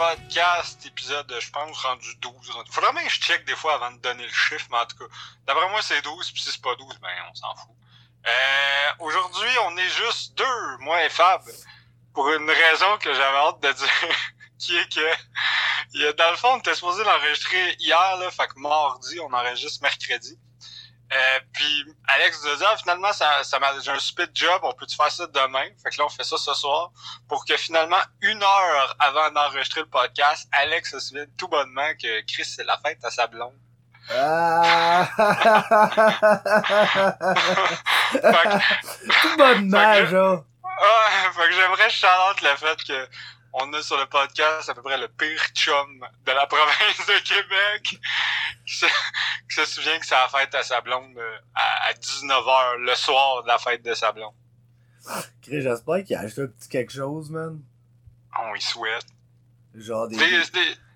podcast, épisode, je pense, rendu 12. Faudrait même que je check des fois avant de donner le chiffre, mais en tout cas, d'après moi, c'est 12, puis si c'est pas 12, ben, on s'en fout. Euh, aujourd'hui, on est juste deux, moi et Fab, pour une raison que j'avais hâte de dire, qui est que, dans le fond, on était supposé l'enregistrer hier, là, fait que mardi, on enregistre mercredi. Euh, puis Alex nous a dit ah, finalement ça, ça m'a j'ai un super job, on peut-tu faire ça demain? Fait que là on fait ça ce soir pour que finalement une heure avant d'enregistrer le podcast, Alex se souvienne tout bonnement que Chris c'est la fête à sa blonde. Ah! tout bonnement, genre. Ouais, fait que j'aimerais chante le fait que on a sur le podcast à peu près le pire chum de la province de Québec qui se, souvient que c'est la fête à sa blonde euh, à, 19h le soir de la fête de sa blonde. Chris, j'espère qu'il a acheté un petit quelque chose, man. On y souhaite. Genre des...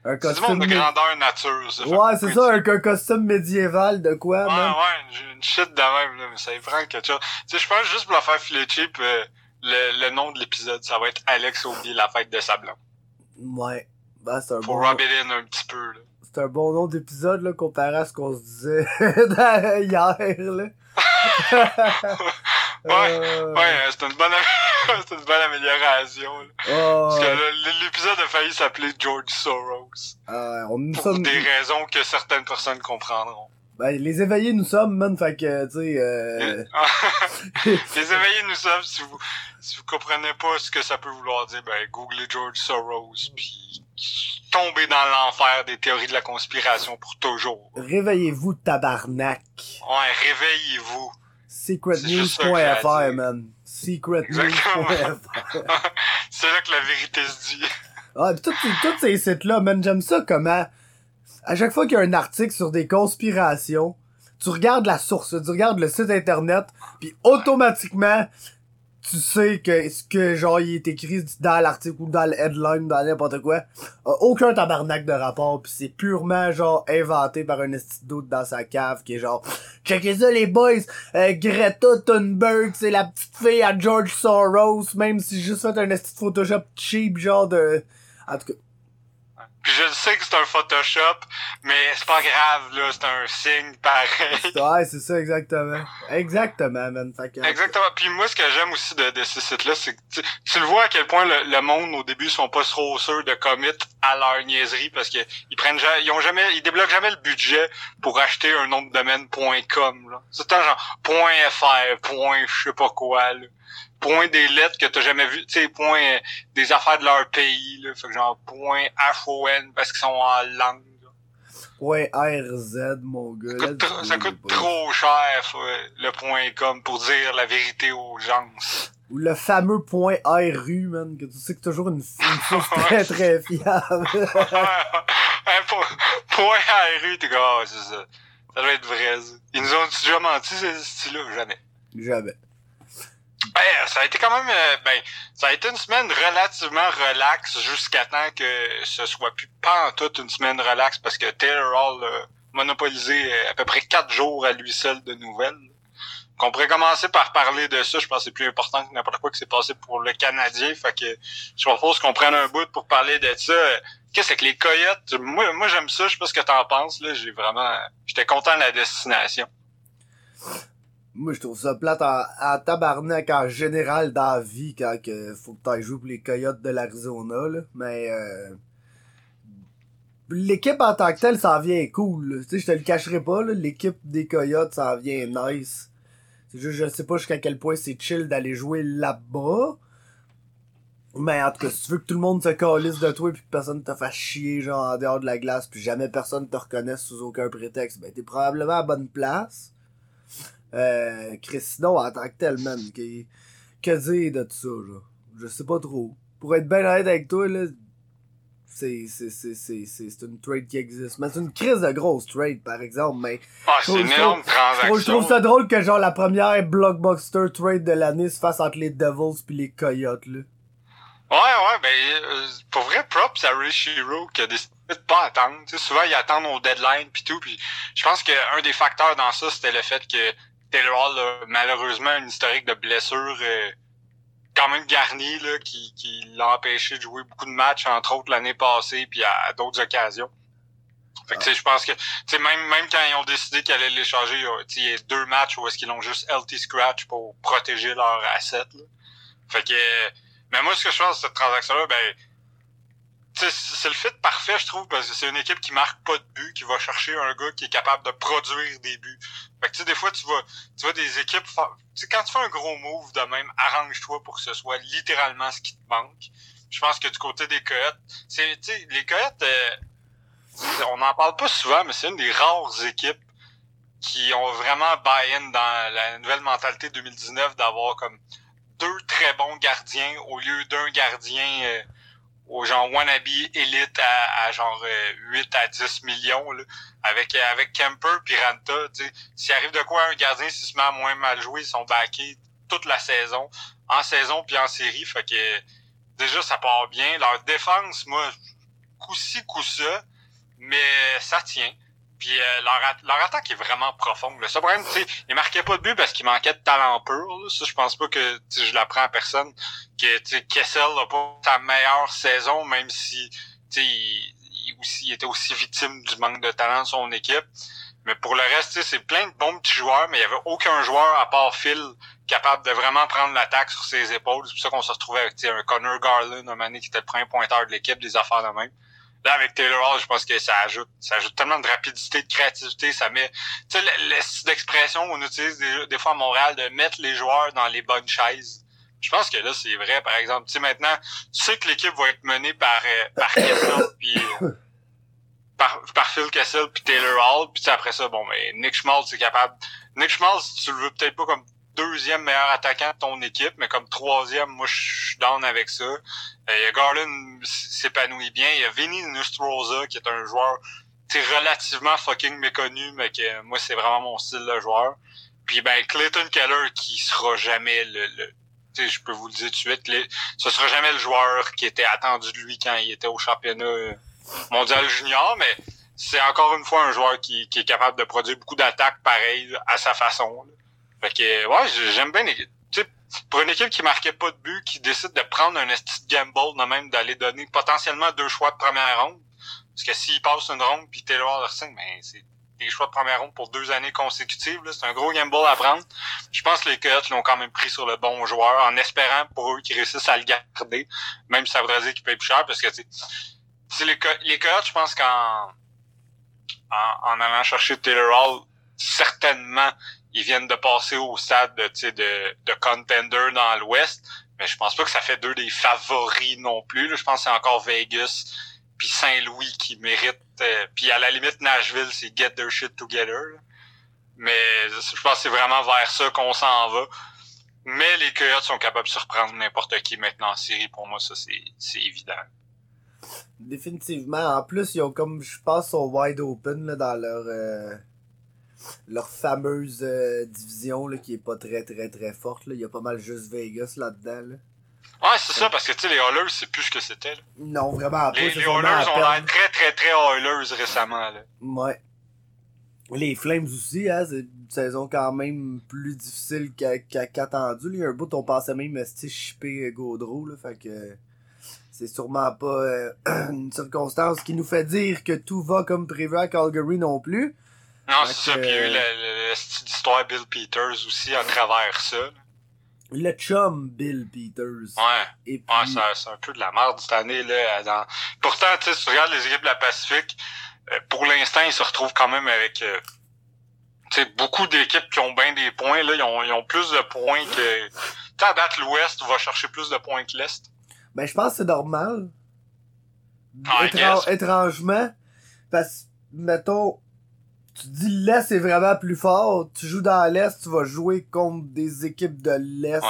un costume de grandeur nature, ça. Ouais, c'est ça, un, costume médiéval de quoi, ouais, man? Ouais, ouais, une shit de même, là, mais ça prend quelque chose. Tu sais, je pense juste pour la faire filer cheap, euh, le, le nom de l'épisode, ça va être Alex oublie la fête de Sablon. Ouais. Ben, c'est un bon... in un petit peu, là. C'est un bon nom d'épisode, là, comparé à ce qu'on se disait hier, là. ouais, euh... ouais, c'est une bonne, c'est une bonne amélioration, là. Parce que l'épisode a failli s'appeler George Soros. Euh, on pour sommes... des raisons que certaines personnes comprendront. Ben, les éveillés nous sommes, man, fait que, tu sais, euh... les éveillés nous sommes, si vous, si vous comprenez pas ce que ça peut vouloir dire, ben, googlez George Soros, puis tombez dans l'enfer des théories de la conspiration pour toujours. Réveillez-vous, tabarnak. Ouais, réveillez-vous. Secretnews.fr, man. Secretnews.fr. C'est là que la vérité se dit. Ah, pis tous ces sites-là, man, j'aime ça comment à chaque fois qu'il y a un article sur des conspirations, tu regardes la source, tu regardes le site internet, puis automatiquement, tu sais que ce que genre il est écrit dans l'article ou dans le headline, dans n'importe quoi, aucun tabarnak de rapport, puis c'est purement genre inventé par un doute dans sa cave qui est genre checkez ça les boys, euh, Greta Thunberg, c'est la petite fille à George Soros, même si juste fait un esti Photoshop cheap genre de en tout cas puis je sais que c'est un Photoshop, mais c'est pas grave, là, c'est un signe pareil. Ouais, c'est ça, exactement. Exactement, man. Exactement. Puis moi, ce que j'aime aussi de, de ces sites-là, c'est que tu, le vois à quel point le, monde, au début, sont pas trop sûrs de commit à leur niaiserie parce que ils prennent ils ont jamais, ils débloquent jamais le budget pour acheter un nom de domaine .com, là. C'est genre .fr, point je sais pas quoi, là point des lettres que t'as jamais vu, tu sais, point euh, des affaires de leur pays, là. Fait que genre point H-O-N parce qu'ils sont en langue. Point RZ, mon gars. Ça coûte, ça coûte trop cher, le point com pour dire la vérité aux gens. Ou le fameux point RU, man, que tu sais que toujours une, une très très fiable. point RU, t'es comme, ah, c'est ça. Ça doit être vrai, ça. Ils nous ont déjà menti, ce style-là? Jamais. Jamais. Ben, ça a été quand même, euh, ben, ça a été une semaine relativement relaxe jusqu'à temps que ce soit plus pas en toute une semaine relaxe parce que Taylor Hall a monopolisé euh, à peu près quatre jours à lui seul de nouvelles. Qu'on pourrait commencer par parler de ça, je pense que c'est plus important que n'importe quoi qui s'est passé pour le Canadien. Fait que je propose qu'on prenne un bout pour parler de ça. Qu'est-ce que les coyotes? Moi, moi j'aime ça, je sais pas ce que t'en penses, là. J'ai vraiment. J'étais content de la destination. Moi, je trouve ça plate en, en tabarnak en général dans la vie quand que faut que t'ailles jouer pour les Coyotes de l'Arizona, là. Mais, euh, l'équipe en tant que telle, ça vient cool, Tu sais, je te le cacherai pas. L'équipe des Coyotes, ça vient nice. C'est juste, je sais pas jusqu'à quel point c'est chill d'aller jouer là-bas. Mais en tout cas, si tu veux que tout le monde se calisse de toi et que personne te fasse chier genre en dehors de la glace puis jamais personne te reconnaisse sous aucun prétexte, ben t'es probablement à bonne place. Euh, Chris, en tant que tel, man, que, que dire de tout ça, là? Je sais pas trop. Pour être bien honnête avec toi, là, c'est, c'est, c'est, c'est, c'est une trade qui existe. Mais c'est une crise de grosse trade, par exemple, mais... Ah, c'est une énorme transaction. Je trouve ça drôle que, genre, la première blockbuster trade de l'année se fasse entre les Devils puis les Coyotes, là. Ouais, ouais, ben, euh, pour vrai, props à Rishiro qui a décidé de pas attendre. souvent, ils attendent au deadline puis tout. Puis je pense qu'un des facteurs dans ça, c'était le fait que Taylor a malheureusement une historique de blessures euh, quand même garni là, qui, qui l'a empêché de jouer beaucoup de matchs, entre autres l'année passée, puis à, d'autres occasions. Fait que, je pense que, même, même quand ils ont décidé qu'ils allaient l'échanger, il y a deux matchs où est-ce qu'ils l'ont juste LT scratch pour protéger leur asset. Fait que, mais moi, ce que je pense de cette transaction-là, ben, c'est le fit parfait, je trouve, parce que c'est une équipe qui marque pas de but, qui va chercher un gars qui est capable de produire des buts. Fait que tu sais, des fois, tu vois, tu vois des équipes. Tu quand tu fais un gros move de même, arrange-toi pour que ce soit littéralement ce qui te manque. Je pense que du côté des Coyotes, c'est, tu sais, les Coyotes, euh, on n'en parle pas souvent, mais c'est une des rares équipes qui ont vraiment buy-in dans la nouvelle mentalité 2019 d'avoir comme deux très bons gardiens au lieu d'un gardien euh, au genre wannabe élite à, genre 8 euh, à 10 millions là, avec avec Kemper puis Ranta, s'il arrive de quoi un gardien s'il se met à moins mal jouer, ils sont backés toute la saison, en saison puis en série, fait que déjà ça part bien. Leur défense, moi, coup-ci, coup-ça, mais ça tient. Puis euh, leur, leur, attaque est vraiment profonde. Le problème, tu sais, ils marquaient pas de but parce qu'il manquait de talent pur. Ça, je pense pas que je l'apprends à personne. Que tu Kessel n'a pas sa meilleure saison, même si tu sais, il, aussi, il était aussi victime du manque de talent de son équipe. Mais pour le reste, c'est plein de bons petits joueurs, mais il y avait aucun joueur à part Phil capable de vraiment prendre l'attaque sur ses épaules. C'est pour ça qu'on se retrouvait avec un Connor Garland, un mané qui était le premier pointeur de l'équipe, des affaires de même. Là, avec Taylor Hall, je pense que ça ajoute, ça ajoute tellement de rapidité, de créativité, ça met, tu sais, l'expression qu'on utilise des, fois à Montréal de mettre les joueurs dans les bonnes chaises. Je pense que là, c'est vrai, par exemple. Tu sais, maintenant, tu sais que l'équipe va être menée par, euh, par Kessel, puis euh, par, par Phil Kessel, puis Taylor Hall, puis après ça, bon, mais Nick Schmaltz c'est capable. Nick Schmaltz, tu le veux peut-être pas comme deuxième meilleur attaquant de ton équipe, mais comme troisième, moi, je suis down avec ça. Euh, Garland s'épanouit bien. Il y a Vinny Nostroza, qui est un joueur relativement fucking méconnu, mais que moi, c'est vraiment mon style de joueur. Puis ben Clayton Keller, qui sera jamais le, le je peux vous le dire tout de suite, ce sera jamais le joueur qui était attendu de lui quand il était au championnat euh, mondial junior, mais c'est encore une fois un joueur qui, qui est capable de produire beaucoup d'attaques pareilles à sa façon. Fait que, ouais, j'aime bien les... Pour une équipe qui marquait pas de but, qui décide de prendre un esti gamble, de même d'aller donner potentiellement deux choix de première ronde, parce que s'il passe une ronde puis Taylor Anderson, ben c'est des choix de première ronde pour deux années consécutives. C'est un gros gamble à prendre. Je pense que les Coyotes l'ont quand même pris sur le bon joueur, en espérant pour eux qu'ils réussissent à le garder, même si ça voudrait dire qu'il paye plus cher, parce que c'est les, les Coyotes, je pense qu'en en, en, allant chercher Taylor Hall, certainement ils viennent de passer au stade de, de, de contender dans l'Ouest. Mais je pense pas que ça fait deux des favoris non plus. Je pense que c'est encore Vegas puis Saint-Louis qui méritent. Euh, puis à la limite, Nashville, c'est get their shit together. Mais je pense que c'est vraiment vers ça qu'on s'en va. Mais les Coyotes sont capables de surprendre n'importe qui maintenant en série. Pour moi, ça, c'est évident. Définitivement. En plus, ils ont comme, je pense, sont wide open là, dans leur... Euh, leur fameuse euh, division là, qui est pas très très très forte. Là. Il y a pas mal juste Vegas là-dedans. Là. Ouais, c'est ça, parce que tu sais, les Oilers, c'est plus ce que c'était. Non, vraiment pas. Les, les Oilers ont l'air très très très Oilers récemment. Là. Ouais. Les Flames aussi, hein, c'est une saison quand même plus difficile qu'attendu. Il y a un bout, on pensait même chipper Gaudreau, là, fait que c'est sûrement pas euh, une circonstance qui nous fait dire que tout va comme prévu à Calgary non plus. Non, c'est ça. Puis il y a eu l'histoire Bill Peters aussi à travers ça. Le chum Bill Peters. Ouais. Et puis... ouais c'est un peu de la merde cette année. là. Dans... Pourtant, tu sais, si tu regardes les équipes de la Pacifique, euh, pour l'instant, ils se retrouvent quand même avec euh, beaucoup d'équipes qui ont bien des points. Là. Ils, ont, ils ont plus de points que... Tu à date, l'Ouest va chercher plus de points que l'Est. Ben, je pense que c'est normal. Ah, étrangement. Parce mettons, tu dis l'Est est vraiment plus fort. Tu joues dans l'Est, tu vas jouer contre des équipes de l'Est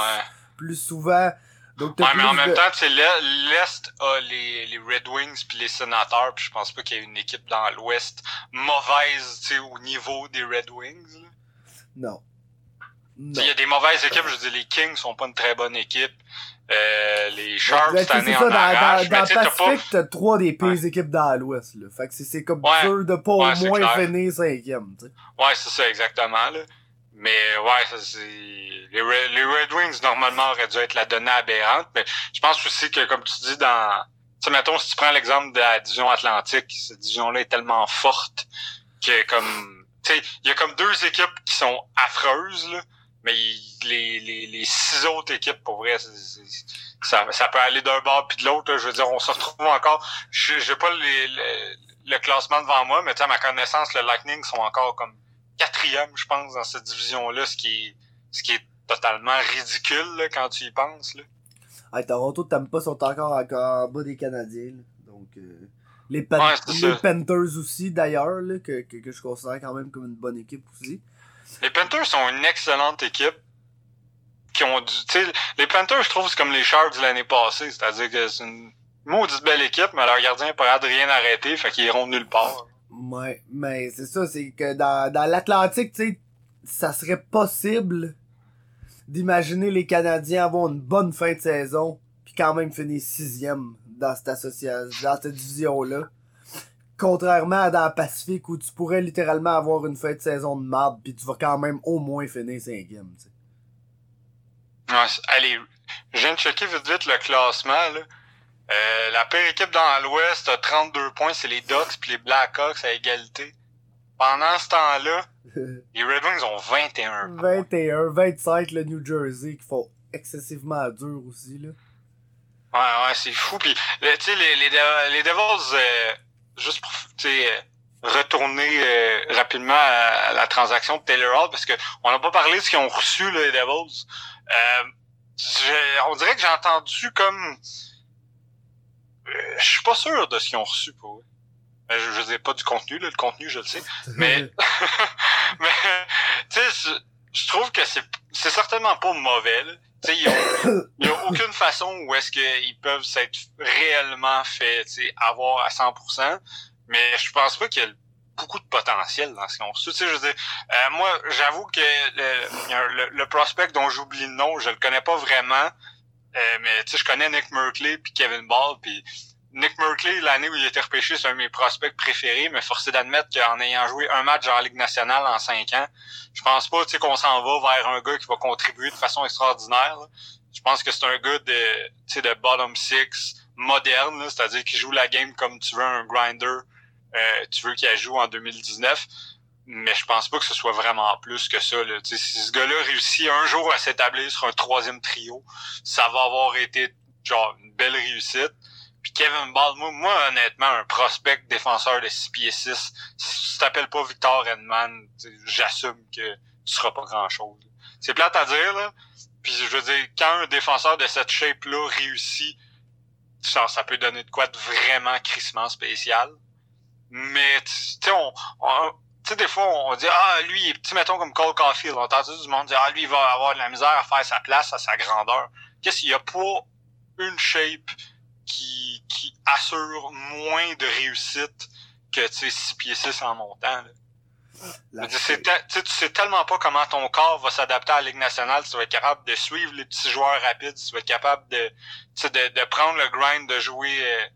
plus souvent. Donc, ouais, mais en même temps, tu l'Est a les, les Red Wings puis les Sénateurs, puis je pense pas qu'il y ait une équipe dans l'Ouest mauvaise, tu sais, au niveau des Red Wings. Non. Il y a des mauvaises équipes, je veux dire, les Kings sont pas une très bonne équipe. Euh, les Sharks cette année en arrache. Dans, dans, dans Pacifique, t'as trois des pires équipes dans l'Ouest. Là. Fait que c'est comme dur de pas au moins finir cinquième. Ouais, c'est ça, exactement. Là. Mais ouais, ça, c'est. Les, Red, les Red Wings, normalement, auraient dû être la donnée aberrante. Mais je pense aussi que, comme tu dis, dans. Tu mettons, si tu prends l'exemple de la division Atlantique, cette division-là est tellement forte que, comme. Tu sais, il y a comme deux équipes qui sont affreuses, là. Mais les, les, les six autres équipes, pour vrai, ça, ça peut aller d'un bord puis de l'autre. Je veux dire, on se retrouve encore. Je J'ai pas les, le classement devant moi, mais à ma connaissance, le Lightning sont encore comme quatrième, je pense, dans cette division-là, ce qui est, ce qui est totalement ridicule là, quand tu y penses. Là. Hey, Toronto, t'aimes pas, sont encore, encore en bas des Canadiens. Là. Donc, euh, les, Pan les Panthers aussi, d'ailleurs, que, que, que, je considère quand même comme une bonne équipe aussi. Les Panthers sont une excellente équipe. Qui ont du, les Panthers, je trouve, c'est comme les Sharks de l'année passée. C'est-à-dire que c'est une maudite belle équipe, mais leur gardien pas de rien arrêter, fait qu'ils iront nulle part. Ouais, mais c'est ça, c'est que dans, dans l'Atlantique, tu sais, ça serait possible d'imaginer les Canadiens avoir une bonne fin de saison, puis quand même finir sixième dans cette association, dans cette division-là. Contrairement à dans le Pacifique où tu pourrais littéralement avoir une fin de saison de marde, puis tu vas quand même au moins finir cinquième, tu sais. Ouais, allez, je viens de checker vite vite le classement, là. Euh, la pire équipe dans l'Ouest a 32 points, c'est les Ducks puis les Blackhawks à égalité. Pendant ce temps-là, les Red Wings ont 21. 21, 25 le New Jersey qui font excessivement dur aussi là. Ouais ouais, c'est fou puis tu sais les, les, les Devils euh, juste pour euh, retourner euh, rapidement à, la transaction de Taylor Hall parce que on n'a pas parlé de ce qu'ils ont reçu les Devils. on dirait que j'ai entendu comme je suis pas sûr de ce qu'ils ont reçu pour eux. Je, je sais pas du contenu, là, le contenu, je le sais. Mais, mais tu sais, je trouve que c'est, certainement pas mauvais. Sais, il n'y a, aucune façon où est-ce qu'ils peuvent s'être réellement fait, avoir à 100%. Mais je pense pas qu'il y a beaucoup de potentiel dans ce. Tu sais, je veux dire, euh, moi, j'avoue que le, le, prospect dont j'oublie le nom, je le connais pas vraiment. Euh, mais je connais Nick Merkley puis Kevin Ball puis Nick Merkley, l'année où il était repêché, c'est un de mes prospects préférés, mais forcé d'admettre qu'en ayant joué un match en Ligue nationale en cinq ans, je pense pas qu'on s'en va vers un gars qui va contribuer de façon extraordinaire. Je pense que c'est un gars de, de bottom six moderne, c'est-à-dire qui joue la game comme tu veux, un grinder, euh, tu veux qu'il joue en 2019 mais je pense pas que ce soit vraiment plus que ça. Là. si ce gars-là réussit un jour à s'établir sur un troisième trio, ça va avoir été genre une belle réussite. Puis Kevin Ball, moi, honnêtement, un prospect défenseur de 6 pieds 6, si tu t'appelles pas Victor Edman, j'assume que tu seras pas grand-chose. C'est plate à dire, là. Puis je veux dire, quand un défenseur de cette shape-là réussit, ça, ça peut donner de quoi de vraiment crissement spécial. Mais, tu sais, on, on tu sais, des fois, on dit, ah, lui, petit, mettons, comme Cole Caulfield. On entend du monde dire, ah, lui, il va avoir de la misère à faire sa place, à sa grandeur. Qu'est-ce qu'il y a pas une shape assure moins de réussite que, tu sais, 6 pieds 6 en montant, là. Tu sais tellement pas comment ton corps va s'adapter à la Ligue nationale si tu vas être capable de suivre les petits joueurs rapides, si tu vas être capable de, de, de prendre le grind, de jouer... Euh,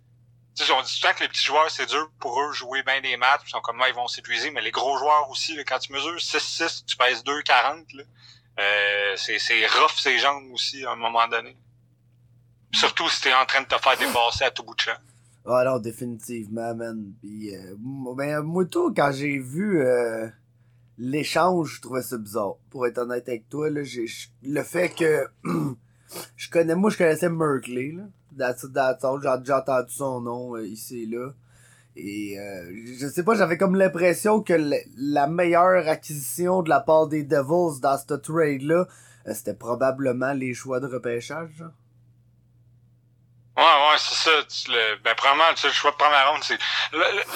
on dit tout le temps que les petits joueurs, c'est dur pour eux jouer bien des matchs, ils sont comme moi, ils vont s'épuiser, mais les gros joueurs aussi, quand tu mesures 6-6, tu pèses 2-40, euh, c'est, c'est rough ces jambes aussi à un moment donné. Surtout si t'es en train de te faire dépasser à tout bout de champ. Ah non, définitivement, man. Puis, euh, ben, quand j'ai vu euh, l'échange, je trouvais ça bizarre. Pour être honnête avec toi, là, j'ai, le fait que je connais, moi, je connaissais Merkley, là. J'ai déjà entendu son nom euh, ici et là. Et euh, je sais pas, j'avais comme l'impression que la meilleure acquisition de la part des Devils dans ce trade-là, euh, c'était probablement les choix de repêchage. Ouais, ouais, c'est ça. Le, ben, probablement, tu sais, le choix de première ronde, c'est.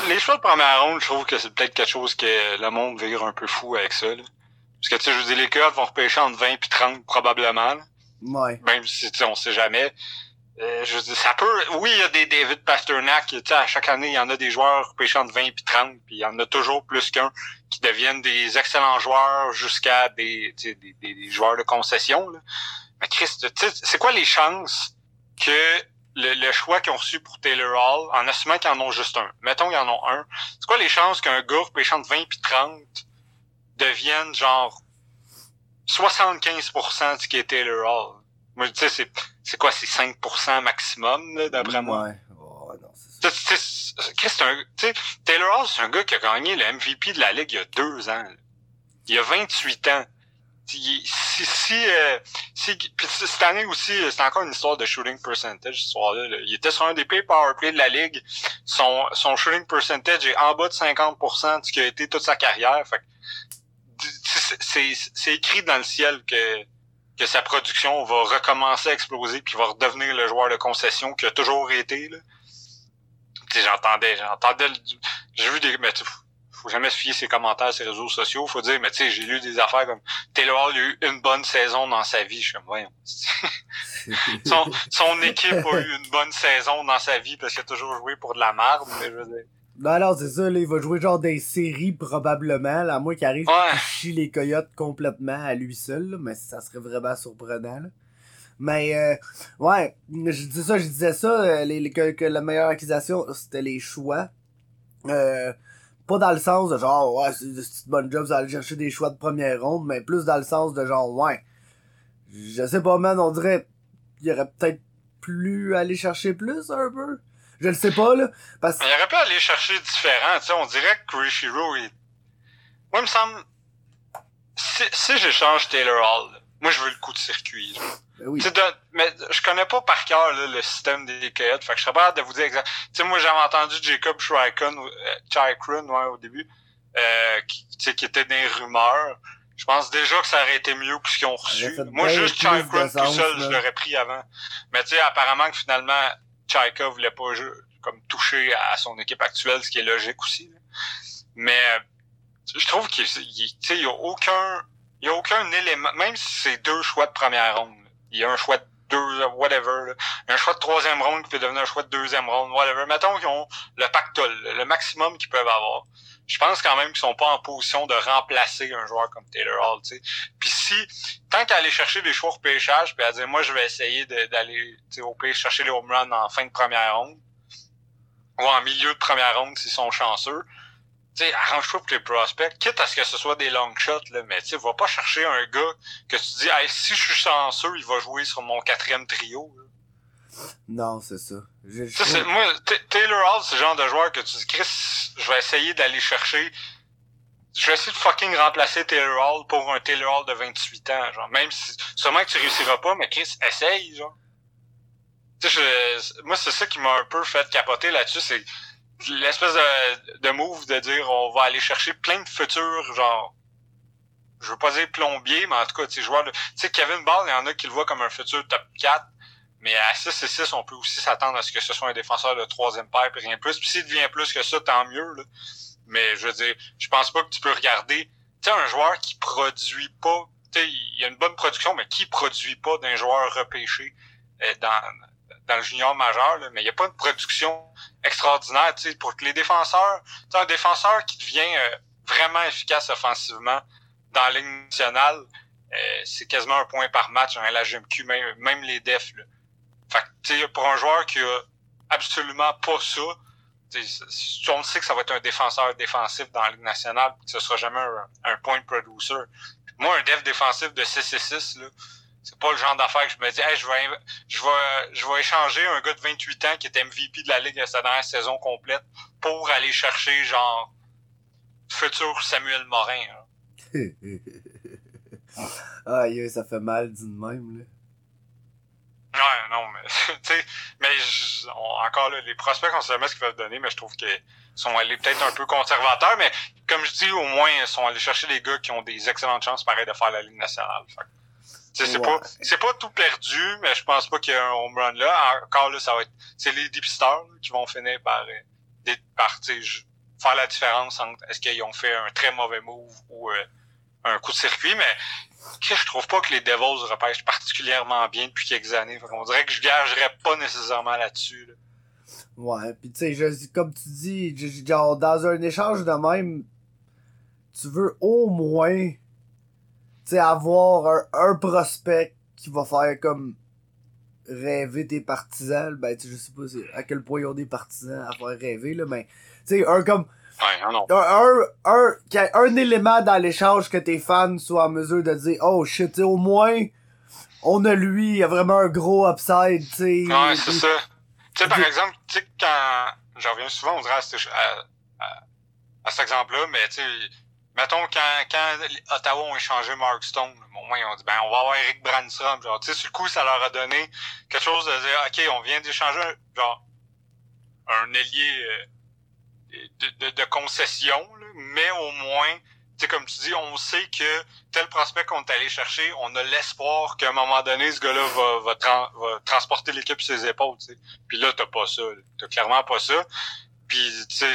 les choix de première ronde, je trouve que c'est peut-être quelque chose que le monde vire un peu fou avec ça. Là. Parce que, tu sais, je veux dire, les Coyotes vont repêcher entre 20 et 30 probablement. Ouais. Même si, tu sais, on sait jamais. Euh, je dis, ça peut. Oui, il y a des David Pasternak. Tu sais, à chaque année, il y en a des joueurs pêchant de 20 puis 30, puis il y en a toujours plus qu'un qui deviennent des excellents joueurs jusqu'à des, des, des, joueurs de concession. Là. Mais Chris, c'est quoi les chances que le, choix qu'ils ont reçu pour Taylor Hall, en assumant qu'ils en ont juste un, mettons qu'ils en ont un, c'est quoi les chances qu'un gars pêchant de 20 puis 30 devienne genre 75% de ce qui est Taylor Hall? Moi, tu sais, c'est, c'est quoi, c'est 5% maximum, d'après moi? Ouais. Oh, non, c'est c'est un, Taylor Hall, c'est un gars qui a gagné le MVP de la Ligue il y a deux ans. là. Il a 28 ans. Si, si, si, euh, puis cette année aussi, euh, c'est encore une histoire de shooting percentage, ce soir-là. là. Il était sur un des pires power play de la Ligue. Son, son shooting percentage est en bas de 50% de ce qui a été toute sa carrière. C'est- écrit dans le ciel que que sa production va recommencer à exploser puis va redevenir le joueur de concession qu'il a toujours été là. J'entendais, j'entendais, j'ai vu des, mais faut jamais se fier ses commentaires sur les réseaux sociaux. Faut dire, mais tu sais, j'ai lu des affaires comme Taylor Hall a eu une bonne saison dans sa vie. Je suis comme, voyons. son, son équipe a eu une bonne saison dans sa vie parce qu'il a toujours joué pour de la merde, mais je veux dire. Non, non, c'est ça, là, il va jouer genre des séries probablement, là, à moins qu'il arrive Ouais. qu'il chie les coyotes complètement à lui seul, là, mais ça serait vraiment surprenant, là. Mais, euh, ouais, je dis ça, je disais ça, euh, les, les- que, que la meilleure accusation, c'était les choix. Euh, pas dans le sens de genre, ouais, c'est une bonne job, vous allez chercher des choix de première ronde, mais plus dans le sens de genre, ouais, je sais pas, man, on dirait, il aurait peut-être plus aller chercher plus, un peu. Je le sais pas, là, parce Mais il aurait pu aller chercher différent, tu sais, on dirait que Kurishiro est... Moi, il me semble... Si, si j'échange Taylor Hall, moi, je veux le coup de circuit. Ben oui. De- mais je connais pas par cœur là, le système des coyotes, fait que je serais pas hâte de vous dire exact. Tu sais, moi, j'avais entendu Jacob euh, Chikron, ouais, au début, euh, qui, tu sais, qui était les rumeurs. Je pense déjà que ça aurait été mieux que ce qu'ils ont reçu. Moi, juste Chikron tout seul, là. je l'aurais pris avant. Mais tu sais, apparemment que finalement, Chaika voulait pas comme toucher à son équipe actuelle, ce qui est logique aussi. là. Mais euh, je trouve qu'il il- tu sais, il y a aucun il y a aucun élément, même si c'est deux choix de première ronde. Il y a un choix de deux, whatever, là. un choix de troisième ronde qui peut devenir un choix de deuxième ronde, whatever. Mettons qu'ils ont le pactole, le maximum qu'ils peuvent avoir. Je pense quand même qu'ils sont pas en position de remplacer un joueur comme Taylor Hall, tu sais. Puis si, tant qu'à aller chercher des choix au pêchage, puis à dire, moi, je vais essayer d'aller, au pire, chercher les home runs en fin de première ronde, ou en milieu de première ronde s'ils sont chanceux, sais, arrange-toi pour les prospects, quitte à ce que ce soit des long shots, là, mais tu sais, va pas chercher un gars que tu dis, hey, si je suis chanceux, il va jouer sur mon quatrième trio, là. Non, c'est ça. Je- je moi, Taylor Hall, c'est le genre de joueur que tu dis, Chris, je vais essayer d'aller chercher. Je vais essayer de fucking remplacer Taylor Hall pour un Taylor Hall de 28 ans, genre. Même si, sûrement que tu réussiras pas, mais Chris, essaye, genre. Je- moi, c'est ça qui m'a un peu fait capoter là-dessus, c'est l'espèce de, de move de dire, on va aller chercher plein de futurs, genre, je veux pas dire plombier, mais en tout cas, tu sais, joueur de, tu sais, Kevin Ball, il y en a qui le voient comme un futur top 4, mais à 6 et 6, on peut aussi s'attendre à ce que ce soit un défenseur de troisième paire et rien plus. Puis s'il devient plus que ça, tant mieux. Là. Mais je veux dire, je pense pas que tu peux regarder. Tu sais, un joueur qui produit pas. Tu sais, il y a une bonne production, mais qui produit pas d'un joueur repêché euh, dans, dans le junior majeur, là, mais il n'y a pas de production extraordinaire. Pour que les défenseurs. Un défenseur qui devient euh, vraiment efficace offensivement dans la Ligue nationale, euh, c'est quasiment un point par match en LHMQ, même, même les defs. Là. Fait que, pour un joueur qui a absolument pas ça, on sait que ça va être un défenseur défensif dans la Ligue nationale, que ce sera jamais un, un point producer. Moi, un def défensif de 6 et 6, là, c'est pas le genre d'affaire que je me dis, hey, je vais, je vais, je vais échanger un gars de 28 ans qui était MVP de la Ligue de sa dernière saison complète pour aller chercher, genre, futur Samuel Morin. là. Aïe, ça fait mal dit de même, là. Ouais, non, mais, tu sais, mais on- encore là, les prospects, on sait jamais ce qu'ils peuvent donner, mais je trouve qu'ils sont allés peut-être un peu conservateurs, mais comme je dis, au moins, ils sont allés chercher des gars qui ont des excellentes chances, pareil, de faire la Ligue nationale. Fait c'est Ouais. pas, c'est pas tout perdu, mais je pense pas qu'il y ait un home run là. Encore là, ça va être, c'est les dipsters là, qui vont finir par, euh, par, faire la différence entre est-ce qu'ils ont fait un très mauvais move ou euh, un coup de circuit, mais que je trouve pas que les Devils repêchent particulièrement bien depuis quelques années. Qu'on dirait que je gagerais pas nécessairement là-dessus. là. Ouais, pis tu sais, je- comme tu dis, genre, dans un échange de même, tu veux au moins, sais, avoir un, un prospect qui va faire comme rêver tes partisans. Ben, tu sais, je sais pas à quel point ils ont des partisans à faire rêver, là, mais, tu sais, un comme, Ouais, non. un, un, y ait un élément dans l'échange que tes fans soient en mesure de dire, oh shit, au moins, on a lui, il a vraiment un gros upside, tu sais. Ouais, c'est ça. Tu sais, par exemple, tu sais, quand, j'en reviens souvent, on dirait à, à, à- à cet exemple-là, mais tu sais, mettons, quand, quand Ottawa ont échangé Mark Stone, au moins, ils ont dit, ben, on va avoir Eric Brandstrom, genre, tu sais, sur le coup, ça leur a donné quelque chose de dire, OK, on vient d'échanger, genre, un ailier euh, de, de, de concession, là, mais au moins, tu sais, comme tu dis, on sait que tel prospect qu'on est allé chercher, on a l'espoir qu'à un moment donné, ce gars-là va, va, va transporter l'équipe sur ses épaules, tu sais. Puis là, t'as pas ça. T'as clairement pas ça. Puis, tu sais,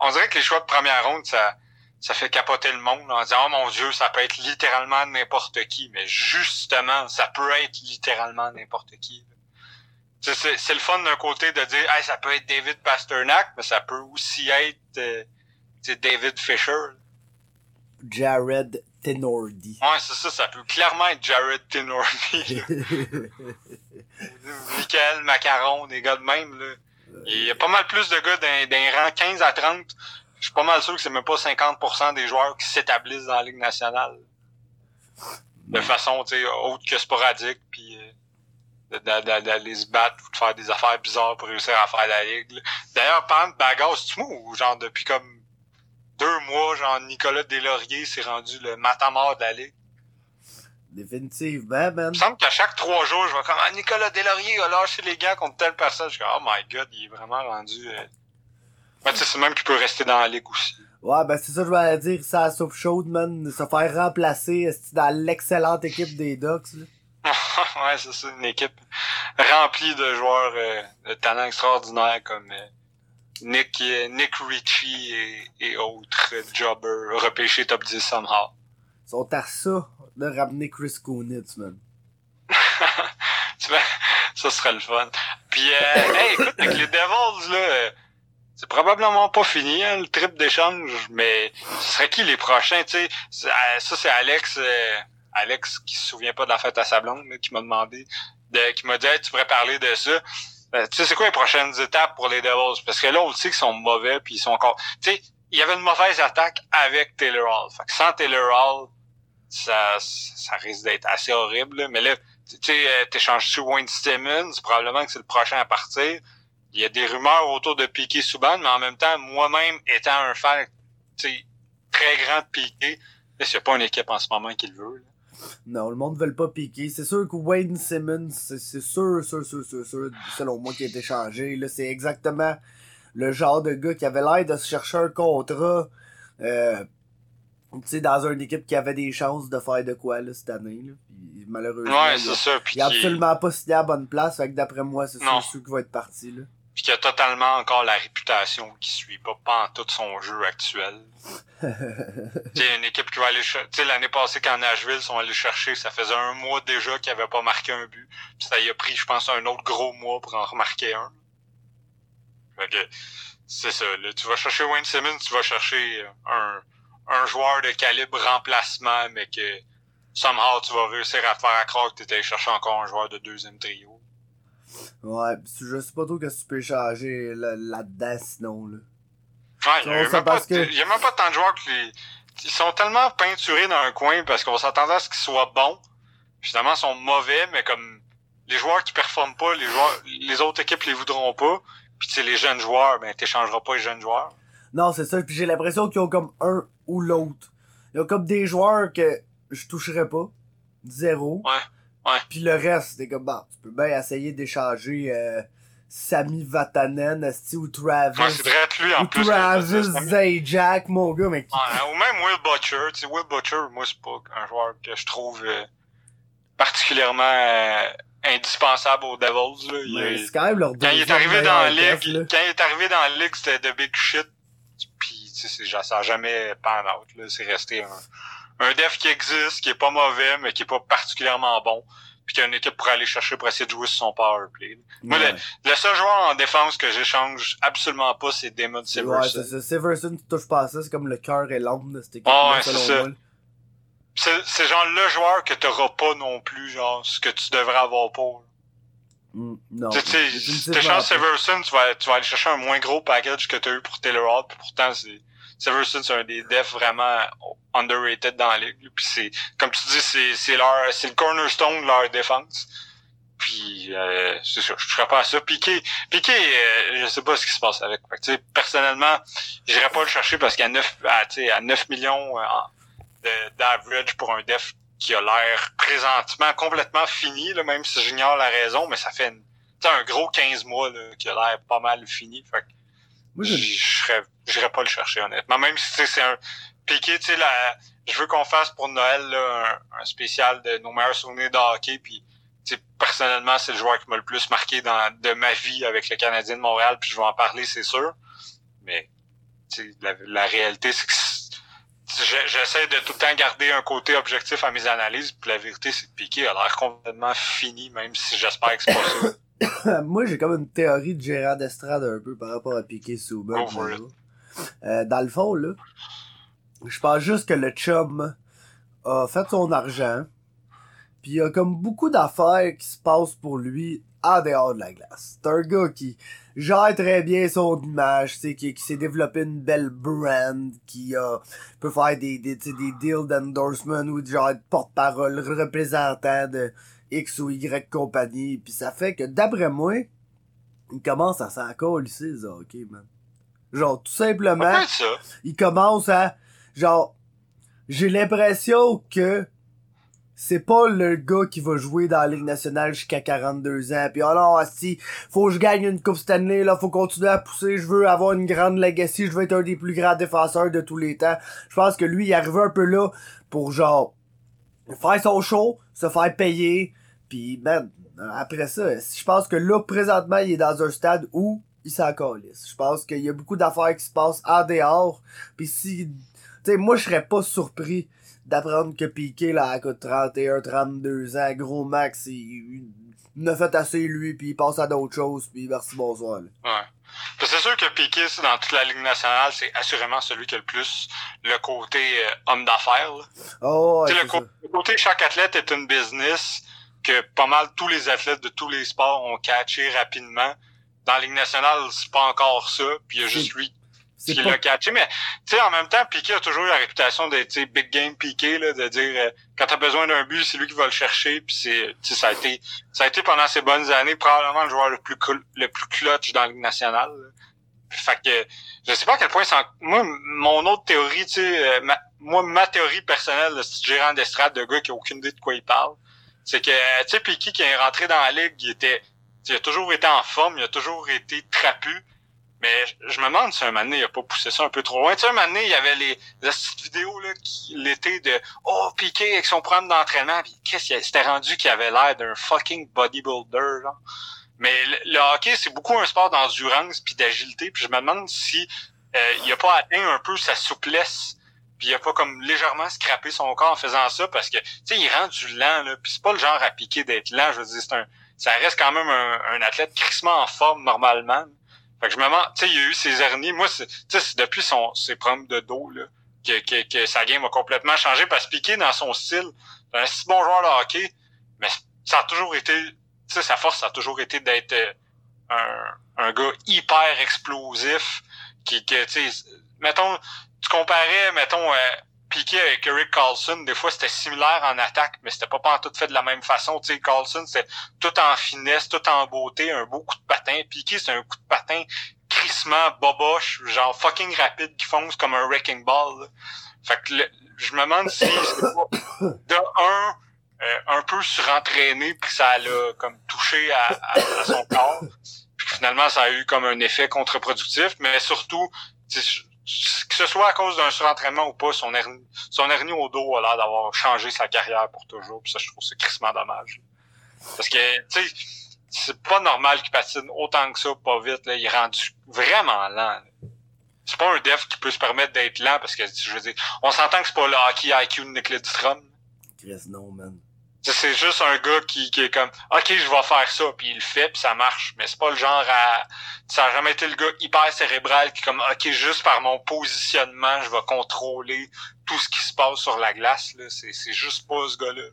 on dirait que les choix de première ronde, ça, ça fait capoter le monde en disant, oh mon Dieu, ça peut être littéralement n'importe qui. Mais justement, ça peut être littéralement n'importe qui. C'est c'est le fun d'un côté de dire, hey, ça peut être David Pasternak, mais ça peut aussi être euh, David Fisher. Jared Tenordi. Ouais, c'est ça, ça peut clairement être Jared Tenordi. Michael Macaron, des gars de même, là. Il y a pas mal plus de gars d'un, d'un rang 15 à 30. Je suis pas mal sûr que c'est même pas 50% des joueurs qui s'établissent dans la Ligue nationale. De façon, tu sais, autre que sporadique, puis euh, d'aller se battre ou de faire des affaires bizarres pour réussir à faire la Ligue. D'ailleurs, parlant de bagarre, c'est mou, genre depuis comme deux mois, genre Nicolas Deslauriers s'est rendu le matamor de la Ligue? Définitivement, man. Il me semble qu'à chaque trois jours, je vois comme ah, Nicolas Deslauriers a lâché les gars contre telle personne. Je suis comme, oh my god, il est vraiment rendu. Euh... Ouais, tu sais, c'est même qu'il peut rester dans la ligue aussi. Ouais, ben c'est ça que je voulais dire, ça soupe chaude, man, se faire remplacer dans l'excellente équipe des Ducks, là? ouais, c'est ça, une équipe remplie de joueurs euh, de talent extraordinaire comme euh, Nick, euh, Nick Ritchie et, et autres euh, jobbers repêchés top 10 somehow. Ils sont à ça de ramener Chris Kunitz, man. Tu vois, ça serait le fun. Puis, euh, hey, écoute, avec les Devils, là, euh, c'est probablement pas fini, hein, le trip d'échange, mais ce serait qui les prochains, tu sais? Euh, Ça, c'est Alex, euh, Alex qui se souvient pas de la fête à sa blonde, là, qui m'a demandé, de, qui m'a dit, Hey, tu pourrais parler de ça. Euh, tu sais, c'est quoi les prochaines étapes pour les Devils? Parce que là, on le sait qu'ils sont mauvais, puis ils sont encore... Tu sais, il y avait une mauvaise attaque avec Taylor Hall. Fait que sans Taylor Hall, ça, ça risque d'être assez horrible, là. mais là, tu sais, euh, t'échanges-tu Wayne Simmons, probablement que c'est le prochain à partir. Il y a des rumeurs autour de Piqué Souban, mais en même temps, moi-même étant un fan, très grand de Piqué, a pas une équipe en ce moment qui le veut. là. Non, le monde ne veut pas piquer. C'est sûr que Wayne Simmons, c'est c'est sûr, sûr, sûr, sûr, sûr, selon moi, qui a été changé. Là, c'est exactement le genre de gars qui avait l'air de se chercher un contrat, euh, tu sais, dans une équipe qui avait des chances de faire de quoi, là, cette année, là. Puis, malheureusement, Ouais, il, a, c'est ça. Puis il a qui- absolument pas signé à la bonne place. Fait que d'après moi, c'est sûr, sûr qu'il va être parti, là. Puis qui a totalement encore la réputation qui suit pas, pas en tout son jeu actuel. tu sais, une équipe qui va aller chercher. Tu sais, l'année passée, quand Nashville sont allés chercher, ça faisait un mois déjà qu'il avait pas marqué un but. Puis ça y a pris, je pense, un autre gros mois pour en remarquer un. Fait que, c'est ça. Là, tu vas chercher Wayne Simmons, tu vas chercher un, un joueur de calibre remplacement, mais que somehow tu vas réussir à te faire à croire que tu allé chercher encore un joueur de deuxième trio. Ouais, pis je sais pas trop que tu peux changer là- là-dedans, sinon, là. Ouais, il même pas, que- y a même pas tant de joueurs qui les- ils sont tellement peinturés dans un coin parce qu'on s'attendait à ce qu'ils soient bons. Finalement, ils sont mauvais, mais comme les joueurs qui performent pas, les joueurs, les autres équipes les voudront pas. Puis tu sais, les jeunes joueurs, ben t'échangeras pas les jeunes joueurs. Non, c'est ça. Puis j'ai l'impression qu'ils ont comme un ou l'autre. Ils ont comme des joueurs que je toucherais pas. Zéro. Ouais, ouais. Puis le reste, c'est comme, bah, tu peux bien essayer d'échanger euh, Sami Vatanen, esti, ou Travis. Ouais, c'est vrai lui en ou plus. Travis Ouais, Zajac, mon gars, mais qui... ou même Will Butcher. Tu sais, Will Butcher, moi, c'est pas un joueur que je trouve euh, particulièrement euh, indispensable aux Devils. Là. Il mais est- c'est quand même leur Quand il est arrivé dans la ligue, là. quand il est arrivé dans la ligue, c'était de big shit. Puis, tu sais, ça a jamais pan out, là. C'est resté un, un def qui existe, qui est pas mauvais, mais qui est pas particulièrement bon. Puis qu'il y a une équipe pour aller chercher pour essayer de jouer sur son power play. Moi, Ouais. le, le seul joueur en défense que j'échange absolument pas, c'est Damon Ouais, c'est Severson. ça. Severson, tu touches pas à ça, c'est comme le cœur et l'âme de cette équipe Ah ouais, selon c'est genre le joueur que t'auras pas non plus, genre, ce que tu devrais avoir là. Mm, non. Tu sais. Severson, tu vas, tu vas aller chercher un moins gros package que t'as eu pour Taylor Hall, puis pourtant, c'est, Severson, c'est un des defs vraiment underrated dans la ligue. Puis c'est, comme tu dis, c'est, c'est leur, c'est le cornerstone de leur défense. Puis, euh, c'est ça, je toucherais pas à ça. Piqué, Piqué, euh, je sais pas ce qui se passe avec. Fait que, personnellement, j'irais pas le chercher parce qu'à 9, à, à 9 millions euh, d'average pour un def qui a l'air présentement complètement fini, là, même si j'ignore la raison, mais ça fait une- un gros 15 mois là, qui a l'air pas mal fini. Fait que Moi, je serais, j'irais pas le chercher honnêtement. Même si c'est un piqué, tu sais, la, je veux qu'on fasse pour Noël là, un, un spécial de nos meilleurs souvenirs de hockey. Puis, tu sais, personnellement, c'est le joueur qui m'a le plus marqué dans de ma vie avec le Canadien de Montréal. Puis je vais en parler, c'est sûr. Mais tu sais, la, la réalité, c'est que j'essaie de tout le temps garder un côté objectif à mes analyses. Puis la vérité, c'est que Piqué a l'air complètement fini, même si j'espère que c'est pas ça. Moi, j'ai comme une théorie de Gérard d'Estrade un peu par rapport à Piqué it. Euh, dans le fond, là, je pense juste que le chum a fait son argent, puis il y a comme beaucoup d'affaires qui se passent pour lui en dehors de la glace. C'est un gars qui gère très bien son image, qui, qui s'est développé une belle brand, qui a, peut faire des, des deals d'endorsement ou genre de porte-parole, représentant de X ou Y compagnie, puis ça fait que d'après moi, il commence à s'en colisser, ça, ok, man. Genre, tout simplement, il commence à genre j'ai l'impression que c'est pas le gars qui va jouer dans la Ligue nationale jusqu'à 42 ans puis alors si faut que je gagne une coupe Stanley là faut continuer à pousser je veux avoir une grande legacy je veux être un des plus grands défenseurs de tous les temps je pense que lui il est arrivé un peu là pour genre faire son show se faire payer puis man après ça je pense que là présentement il est dans un stade où il s'en calisse. Je pense qu'il y a beaucoup d'affaires qui se passent en dehors. Puis si... Tu sais, moi, je serais pas surpris d'apprendre que Piqué, là, à coûte 31, 32 ans, gros max, il, a fait assez, lui, puis il passe à d'autres choses, puis merci, bonsoir. là. Ouais. C'est sûr que Piqué, dans toute la Ligue nationale, c'est assurément celui qui a le plus le côté euh, homme d'affaires. Oh, ouais, le, ça. le côté chaque athlète est une business que pas mal tous les athlètes de tous les sports ont catché rapidement. Dans la Ligue nationale, c'est pas encore ça, puis il y a juste lui qui pas... l'a catché. Mais tu sais, en même temps, Piqué a toujours eu la réputation d'être big game Piqué, là, de dire euh, quand t'as besoin d'un but, c'est lui qui va le chercher. Puis c'est, ça a été, ça a été pendant ces bonnes années probablement le joueur le plus le plus clutch dans la Ligue nationale. là. Fait que je sais pas à quel point c'est en- moi mon autre théorie, tu sais, euh, ma- moi ma théorie personnelle, c'est gérant d'estrade de gars qui a aucune idée de quoi il parle, c'est que tu sais Piqué qui est rentré dans la ligue, il était il a toujours été en forme, il a toujours été trapu. Mais je- me demande si un moment il a pas poussé ça un peu trop loin. Tu sais, un moment il y avait les, les petites vidéos là, qui, l'été de Oh, Piqué avec son programme d'entraînement. Puis qu'est-ce qu'il c'était rendu qu'il avait l'air d'un fucking bodybuilder, genre. Mais le, le hockey, c'est beaucoup un sport d'endurance puis d'agilité. Puis je me demande si euh, il a pas atteint un peu sa souplesse. Puis il a pas comme légèrement scrappé son corps en faisant ça parce que tu sais, il rend du lent, là. Puis c'est pas le genre à piquer d'être lent. Je veux dire, c'est un. Ça reste quand même un, un athlète crissement en forme normalement. Fait que je me demande, tu sais, il y a eu ses hernies. Moi, c'est, tu sais, depuis son, ses problèmes de dos, là, que, que, que sa game a complètement changé parce que Piqué, dans son style, c'est un si bon joueur de hockey, mais ça a toujours été, tu sais, sa force, ça a toujours été d'être euh, un, un gars hyper explosif, qui, que, tu sais, mettons, tu comparais, mettons, euh, Piqué avec Eric Carlson, des fois c'était similaire en attaque, mais c'était pas pas tout fait de la même façon. Tu sais, Carlson, c'était tout en finesse, tout en beauté, un beau coup de patin. Piqué, c'est un coup de patin crissement, boboche, genre fucking rapide qui fonce comme un wrecking ball. là. Fait que le- je me demande si c'est pas de un euh, un peu surentraîné puis ça l'a comme touché à, à- à son corps. Puis finalement ça a eu comme un effet contre-productif, mais surtout que ce soit à cause d'un surentraînement ou pas, son hernie, son hernie au dos a l'air d'avoir changé sa carrière pour toujours. Puis ça, je trouve c'est crissement dommage. Parce que, tu sais, c'est pas normal qu'il patine autant que ça, pas vite. Là. Il est rendu vraiment lent. C'est pas un def qui peut se permettre d'être lent parce que, je veux dire, on s'entend que c'est pas le hockey IQ de Nick Lidstrom. Chris, non, man. C'est juste un gars qui, qui est comme OK, je vais faire ça, puis il le fait, puis ça marche. Mais c'est pas le genre à. Ça a jamais été le gars hyper cérébral qui est comme OK, juste par mon positionnement, je vais contrôler tout ce qui se passe sur la glace. là. C'est c'est juste pas ce gars-là.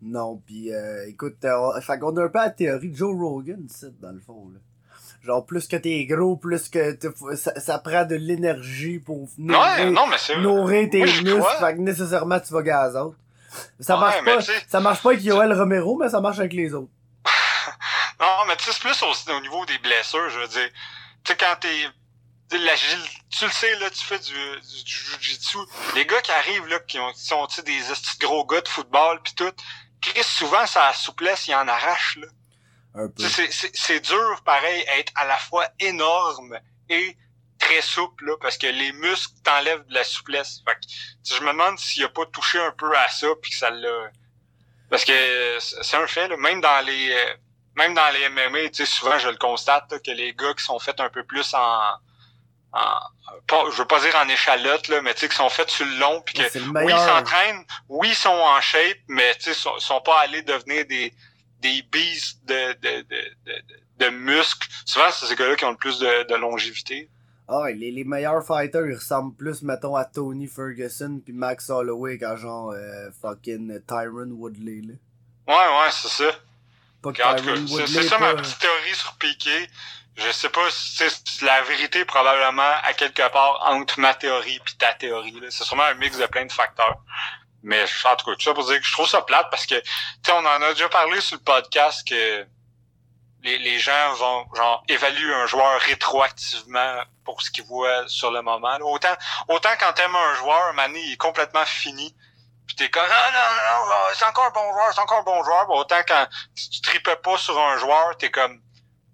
Non, pis euh, écoute, euh, fait qu'on a un peu la théorie de Joe Rogan, c'est dans le fond, là. Genre, plus que t'es gros, plus que ça, ça prend de l'énergie pour Ouais, nourrir, non, mais c'est. nourrir tes muscles, fait que nécessairement tu vas gazote. Ça marche pas, ça marche pas avec Yoel Romero, mais ça marche avec les autres. Non, mais tu sais, c'est plus au, au niveau des blessures, je veux dire. Tu sais, quand t'es. tu sais, l'agile- Tu le sais, là, tu fais du, du, du jujitsu. Les gars qui arrivent, là, qui, ont, qui sont, des gros gars de football, pis tout. Chris, souvent, ça souplesse, il en arrache, là. C'est dur, pareil, être à la fois énorme et très souple, là, parce que les muscles t'enlèvent de la souplesse. Fait que, je me demande s'il a pas touché un peu à ça, puis que ça l'a... Parce que c'est un fait, là, même dans les... euh, Même dans les MMA, tu sais, souvent, je le constate, là, que les gars qui sont faits un peu plus en... en pas, je veux pas dire en échalote, là, mais tu sais, qui sont faits sur le long, puis que oui, ils s'entraînent, oui, ils sont en shape, mais tu sais, sont, sont pas allés devenir des des beasts de de, de, de, de- de muscles. Souvent, c'est ces gars-là qui ont le plus de, de longévité. Ah les, les meilleurs fighters, ils ressemblent plus, mettons, à Tony Ferguson puis Max Holloway qu'à genre euh, fucking Tyron Woodley, là. Ouais, ouais, c'est ça. Pas que en tout cas, c'est ça ma petite théorie sur Piqué. Je sais pas si c'est la vérité probablement à quelque part entre ma théorie puis ta théorie. là. C'est sûrement un mix de plein de facteurs. Mais en tout cas, tout ça pour dire que je trouve ça plate parce que tu sais, on en a déjà parlé sur le podcast que les, les gens vont genre évaluer un joueur rétroactivement pour ce qu'ils voient sur le moment. Autant autant quand t'aimes un joueur, Mané il est complètement fini. Puis t'es comme ah non, non, non, c'est encore un bon joueur, c'est encore un bon joueur. Bon, autant quand tu, tripais pas sur un joueur, t'es comme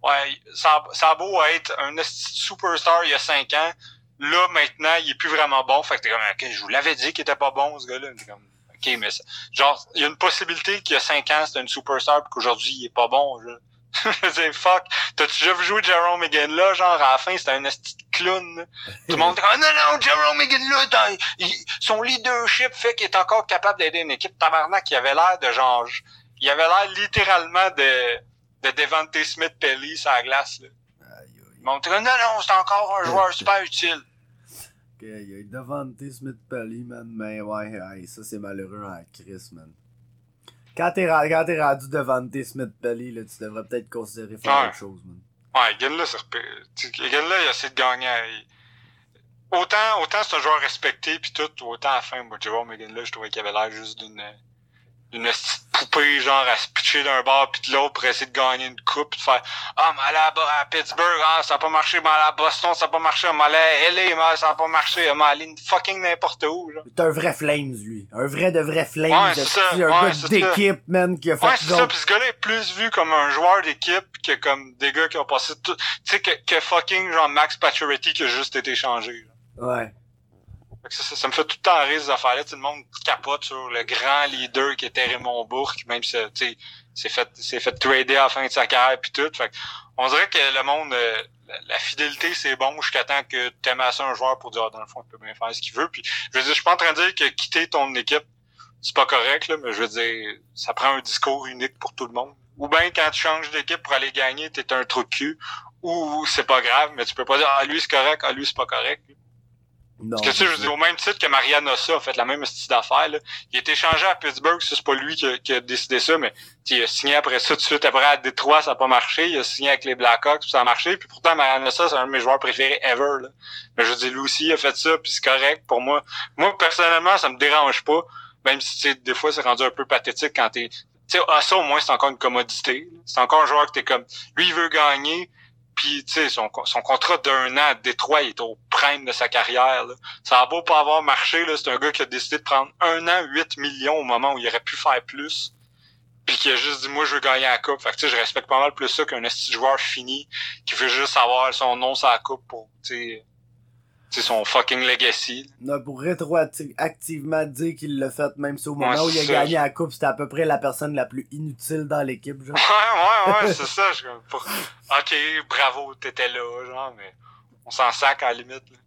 Ouais, ça, ça a beau être un superstar il y a cinq ans. Là, maintenant, il est plus vraiment bon. Fait que t'es comme, OK, je vous l'avais dit qu'il était pas bon, ce gars-là. OK, mais genre, il y a une possibilité qu'il y a cinq ans, c'était une superstar, puis qu'aujourd'hui, il est pas bon. Je, dire, fuck. T'as-tu déjà vu jouer Jerome McGinn là? Genre, à la fin, c'était un esti de clown. Tout le monde était comme, non, non, Jerome McGinn là, il- son leadership fait qu'il est encore capable d'aider une équipe tabarnak. Il avait l'air de genre, il avait l'air littéralement de, de Devante Smith Pelly sur la glace, là. Aïe, aïe. Ils m'ont dit, non, non, c'est encore un joueur super utile. Ok, il y a Devante Smith Pelly, man. Mais ouais, aïe, ça c'est malheureux à Chris, man. Quand t'es ra- quand t'es rendu Devante Smith Pelly, là, tu devrais peut-être considérer faire Ouais. autre chose, man. Ouais, Gun là, c'est repé- tu sais, Gun là, il a essayé de gagner. Autant, autant c'est un joueur respecté puis tout, autant à la fin, moi, Jerome McGinn là, je trouvais qu'il avait l'air juste d'une, petite poupée, genre, à se pitcher d'un bord puis de l'autre pour essayer de gagner une coupe, de faire, ah, mais aller à, à Pittsburgh, ah, ça a pas marché, mais à Boston, ça a pas marché, mais à LA, mais ça a pas marché, mais aller fucking n'importe où. C'est un vrai Flames, lui. Un vrai de vrai Flames. Ouais, de- c'est ça. un Ouais, gars d'équipe, man, qui a fait Ouais, c'est ça. Puis ce gars-là est plus vu comme un joueur d'équipe que comme des gars qui ont passé tout. Tu sais, que, que fucking genre Max Pacioretty qui a juste été changé. là. Ouais. Ça, ça, ça me fait tout le temps rire ces affaires-là. Tout le monde capote sur le grand leader qui était Raymond Bourque, même si tu s'est fait s'est fait trader à la fin de sa carrière puis tout. Fait on dirait que le monde euh, la, fidélité c'est bon jusqu'à temps que t'aimes assez un joueur pour dire ah, dans le fond il peut bien faire ce qu'il veut. Puis je veux dire, je suis pas en train de dire que quitter ton équipe c'est pas correct là, mais je veux dire ça prend un discours unique pour tout le monde. Ou bien quand tu changes d'équipe pour aller gagner, t'es un trou de cul. Ou c'est pas grave, mais tu peux pas dire ah lui c'est correct, ah lui c'est pas correct. Parce que tu sais, je veux dire, au même titre que Marianne Ossa a fait la même style d'affaires, là, il a été changé à Pittsburgh, ça c'est pas lui qui a, qui a décidé ça, mais il a signé après ça tout de suite après à Détroit, ça a pas marché, il a signé avec les Blackhawks, puis ça a marché, puis pourtant Marianne Ossa, c'est un de mes joueurs préférés ever. Là. Mais je veux dire, lui aussi il a fait ça, puis c'est correct pour moi. Moi, personnellement, ça me dérange pas, même si des fois c'est rendu un peu pathétique quand t'es. Tu sais, Ossa, au moins, c'est encore une commodité. C'est encore un joueur que t'es comme. Lui, il veut gagner. Puis, tu sais, son, son contrat d'un an à Détroit, il est au prime de sa carrière. Là. Ça a beau pas avoir marché, là, c'est un gars qui a décidé de prendre un an, 8 millions au moment où il aurait pu faire plus. Puis qui a juste dit, moi, je veux gagner la coupe. Fait que, tu sais, je respecte pas mal plus ça qu'un joueur fini qui veut juste avoir son nom sur la coupe pour, tu sais, son fucking legacy. Non, pour rétroactivement dire qu'il l'a fait, même si au Ouais, moment où il a c'est ça. gagné la coupe, c'était à peu près la personne la plus inutile dans l'équipe, genre. Ouais, ouais, ouais, c'est ça. Je pour- Ok, bravo, t'étais là, genre, mais on s'en sac à la limite. Là.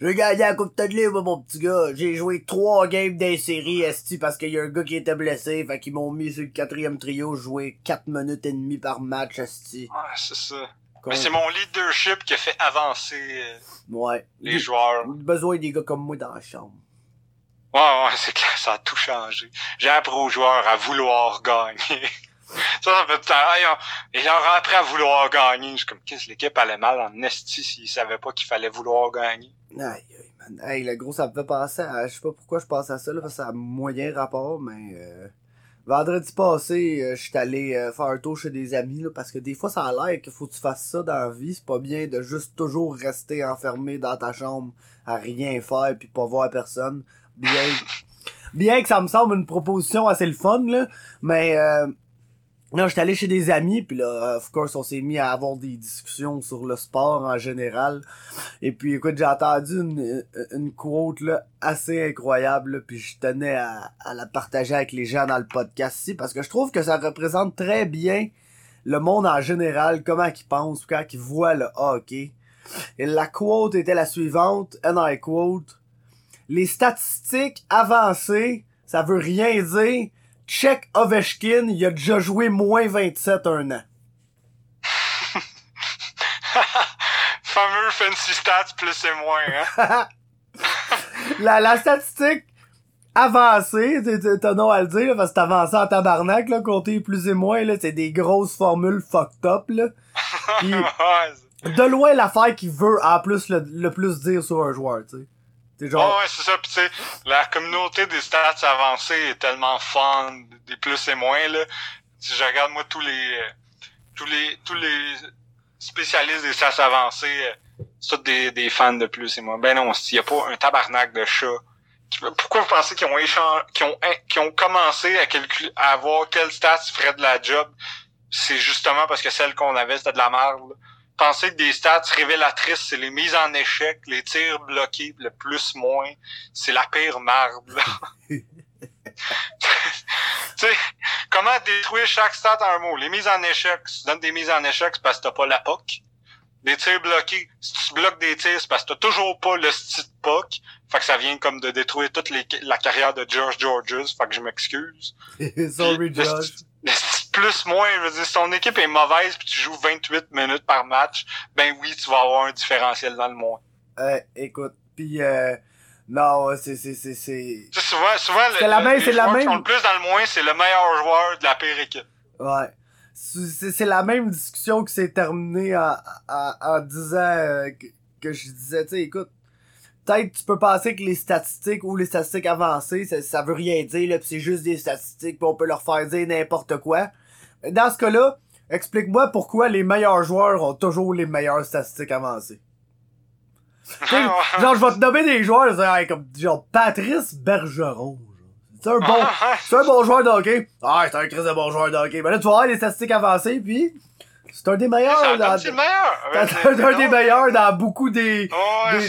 J'ai gagné la coupe de livre, mon petit gars. J'ai joué trois games des séries, esti, parce qu'il y a un gars qui était blessé, fait qu'ils m'ont mis sur le quatrième trio, jouer 4 minutes et demie par match, esti. Ouais, c'est ça. Mais c'est mon leadership qui a fait avancer euh, Ouais. les joueurs. besoin des gars comme moi dans la chambre. Ouais, ouais, c'est clair, ça a tout changé. J'ai appris aux joueurs à vouloir gagner. ça, ça fait tout Et ils ont appris à vouloir gagner. Je suis comme, qu'est-ce l'équipe allait mal en esti s'ils savaient pas qu'il fallait vouloir gagner. Aïe, aïe, man. Hey, le gros, ça me fait penser à, je sais pas pourquoi je pense à ça, là, parce que ça a moyen rapport, mais, euh, vendredi passé, euh, je suis allé euh, faire un tour chez des amis, là, parce que des fois, ça a l'air qu'il faut que tu fasses ça dans la vie. C'est pas bien de juste toujours rester enfermé dans ta chambre à rien faire puis pas voir personne. Bien, bien que ça me semble une proposition assez le fun, là, mais euh, non, j'étais allé chez des amis, puis là, of course, on s'est mis à avoir des discussions sur le sport en général. Et puis, écoute, j'ai entendu une, une quote là, assez incroyable, puis je tenais à, à la partager avec les gens dans le podcast ici, parce que je trouve que ça représente très bien le monde en général, comment ils pensent, quand ils voient le hockey. Et la quote était la suivante, and quote, les statistiques avancées, ça veut rien dire. Check Ovechkin, il a déjà joué moins 27 un an. Fameux fancy stats plus et moins, hein? la, la statistique avancée, t'as non à le dire, parce que t'as avancé en tabarnak, là, compter plus et moins, là, c'est des grosses formules fucked up, là. de loin l'affaire qui veut en plus le, le plus dire sur un joueur, tu sais. Genre... ouais, c'est ça. Puis tu sais, la communauté des stats avancées est tellement fun, des plus et moins là. Si je regarde moi tous les euh, tous les tous les spécialistes des stats avancées, euh, c'est tous des, des fans de plus et moins. Ben non, s'il y a pas un tabarnak de chat. Pourquoi vous pensez qu'ils ont échangé, qu'ils ont qu'ils ont commencé à calculer à voir quelles stats feraient de la job? C'est justement parce que celle qu'on avait, c'était de la merde penser que des stats révélatrices, c'est les mises en échec, les tirs bloqués, le plus moins, c'est la pire marde. tu sais, comment détruire chaque stat en un mot? Les mises en échec, si tu donnes des mises en échec, c'est parce que t'as pas la POC. Des tirs bloqués, si tu bloques des tirs, c'est parce que t'as toujours pas le style POC. Fait que ça vient comme de détruire toute les, la carrière de George Georges. Fait que je m'excuse. Sorry, George plus moins, je veux dire, si ton équipe est mauvaise puis tu joues 28 minutes par match, ben oui, tu vas avoir un différentiel dans le moins. Euh, écoute, puis euh, non, c'est c'est c'est c'est. Souvent, souvent le, la même, c'est la même. le plus dans le moins, c'est le meilleur joueur de la pire équipe. Ouais. C'est la même discussion qui s'est terminée en, en, en disant euh, que, que, je disais, tu sais, écoute, peut-être tu peux penser que les statistiques ou les statistiques avancées, ça, ça veut rien dire, là, pis c'est juste des statistiques, pis on peut leur faire dire n'importe quoi. Dans ce cas-là, explique-moi pourquoi les meilleurs joueurs ont toujours les meilleures statistiques avancées. genre, je vais te nommer des joueurs, comme genre Patrice Bergeron. C'est un bon, c'est un bon joueur de hockey. Ah, c'est un très bon joueur de hockey. Ben là, tu vas avoir les statistiques avancées, puis c'est un des meilleurs. dans, c'est le meilleur? C'est un des meilleurs dans beaucoup des,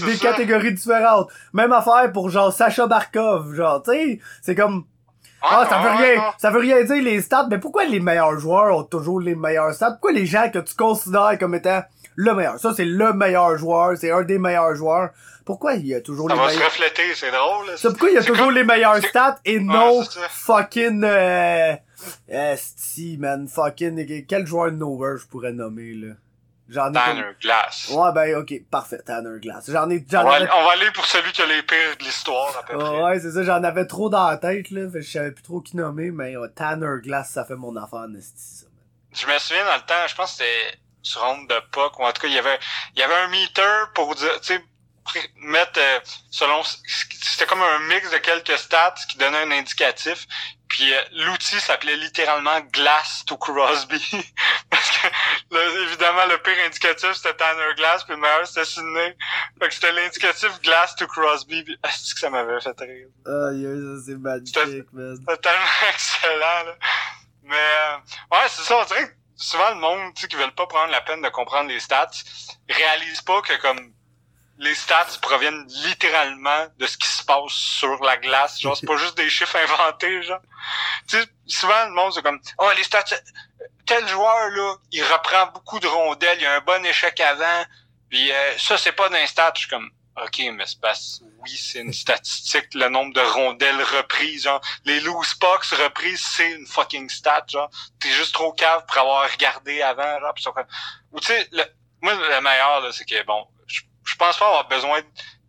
des, catégories différentes. Même affaire pour genre Sacha Barkov, genre, tu sais, c'est comme ah, ça veut rien, ça veut rien dire les stats, mais pourquoi les meilleurs joueurs ont toujours les meilleurs stats? Pourquoi les gens que tu considères comme étant le meilleur? Ça, c'est le meilleur joueur, c'est un des meilleurs joueurs. Pourquoi il y a toujours les meilleurs... Ça va se refléter, c'est drôle. C'est pourquoi il y a toujours les meilleurs stats et non fucking, euh, esti, man, fucking, quel joueur de Nowhere je pourrais nommer, là? J'en ai Tanner Glass. Ouais, ben, ok, parfait, Tanner Glass. J'en ai, j'en on, va, on va aller pour celui qui a les pires de l'histoire, à peu près. Ouais, c'est ça, j'en avais trop dans la tête, là. Fait je savais plus trop qui nommer, mais Tanner Glass, ça fait mon affaire, Nesty, ça, Je me souviens dans le temps, je pense que c'était sur Ronde de Puck, ou en tout cas, il y avait, il y avait un meter pour dire, tu sais, mettre euh, selon c'était comme un mix de quelques stats qui donnait un indicatif puis euh, l'outil s'appelait littéralement Glass to Crosby. Parce que là, évidemment, le pire indicatif, c'était Tanner Glass, puis le meilleur, c'était Sydney. Fait que c'était l'indicatif Glass to Crosby. Puis, est-ce que ça m'avait fait rire? Aïe, ça c'est magique, man. C'était tellement excellent, là. Mais, euh, ouais, c'est ça, on dirait que souvent le monde, tu sais, qui veulent pas prendre la peine de comprendre les stats, réalise pas que comme les stats proviennent littéralement de ce qui se passe sur la glace. Genre, c'est pas juste des chiffres inventés, genre. Tu sais, souvent, le monde, c'est comme, oh, les stats, tel joueur, là, il reprend beaucoup de rondelles, il a un bon échec avant, puis euh, ça, c'est pas d'un stat. Je suis comme, OK, mais c'est pas... Oui, c'est une statistique, le nombre de rondelles reprises, genre. Les loose pucks reprises, c'est une fucking stat, genre. T'es juste trop cave pour avoir regardé avant, genre. Ou tu sais, le... moi, le meilleur, là, c'est que, bon, je pense pas avoir besoin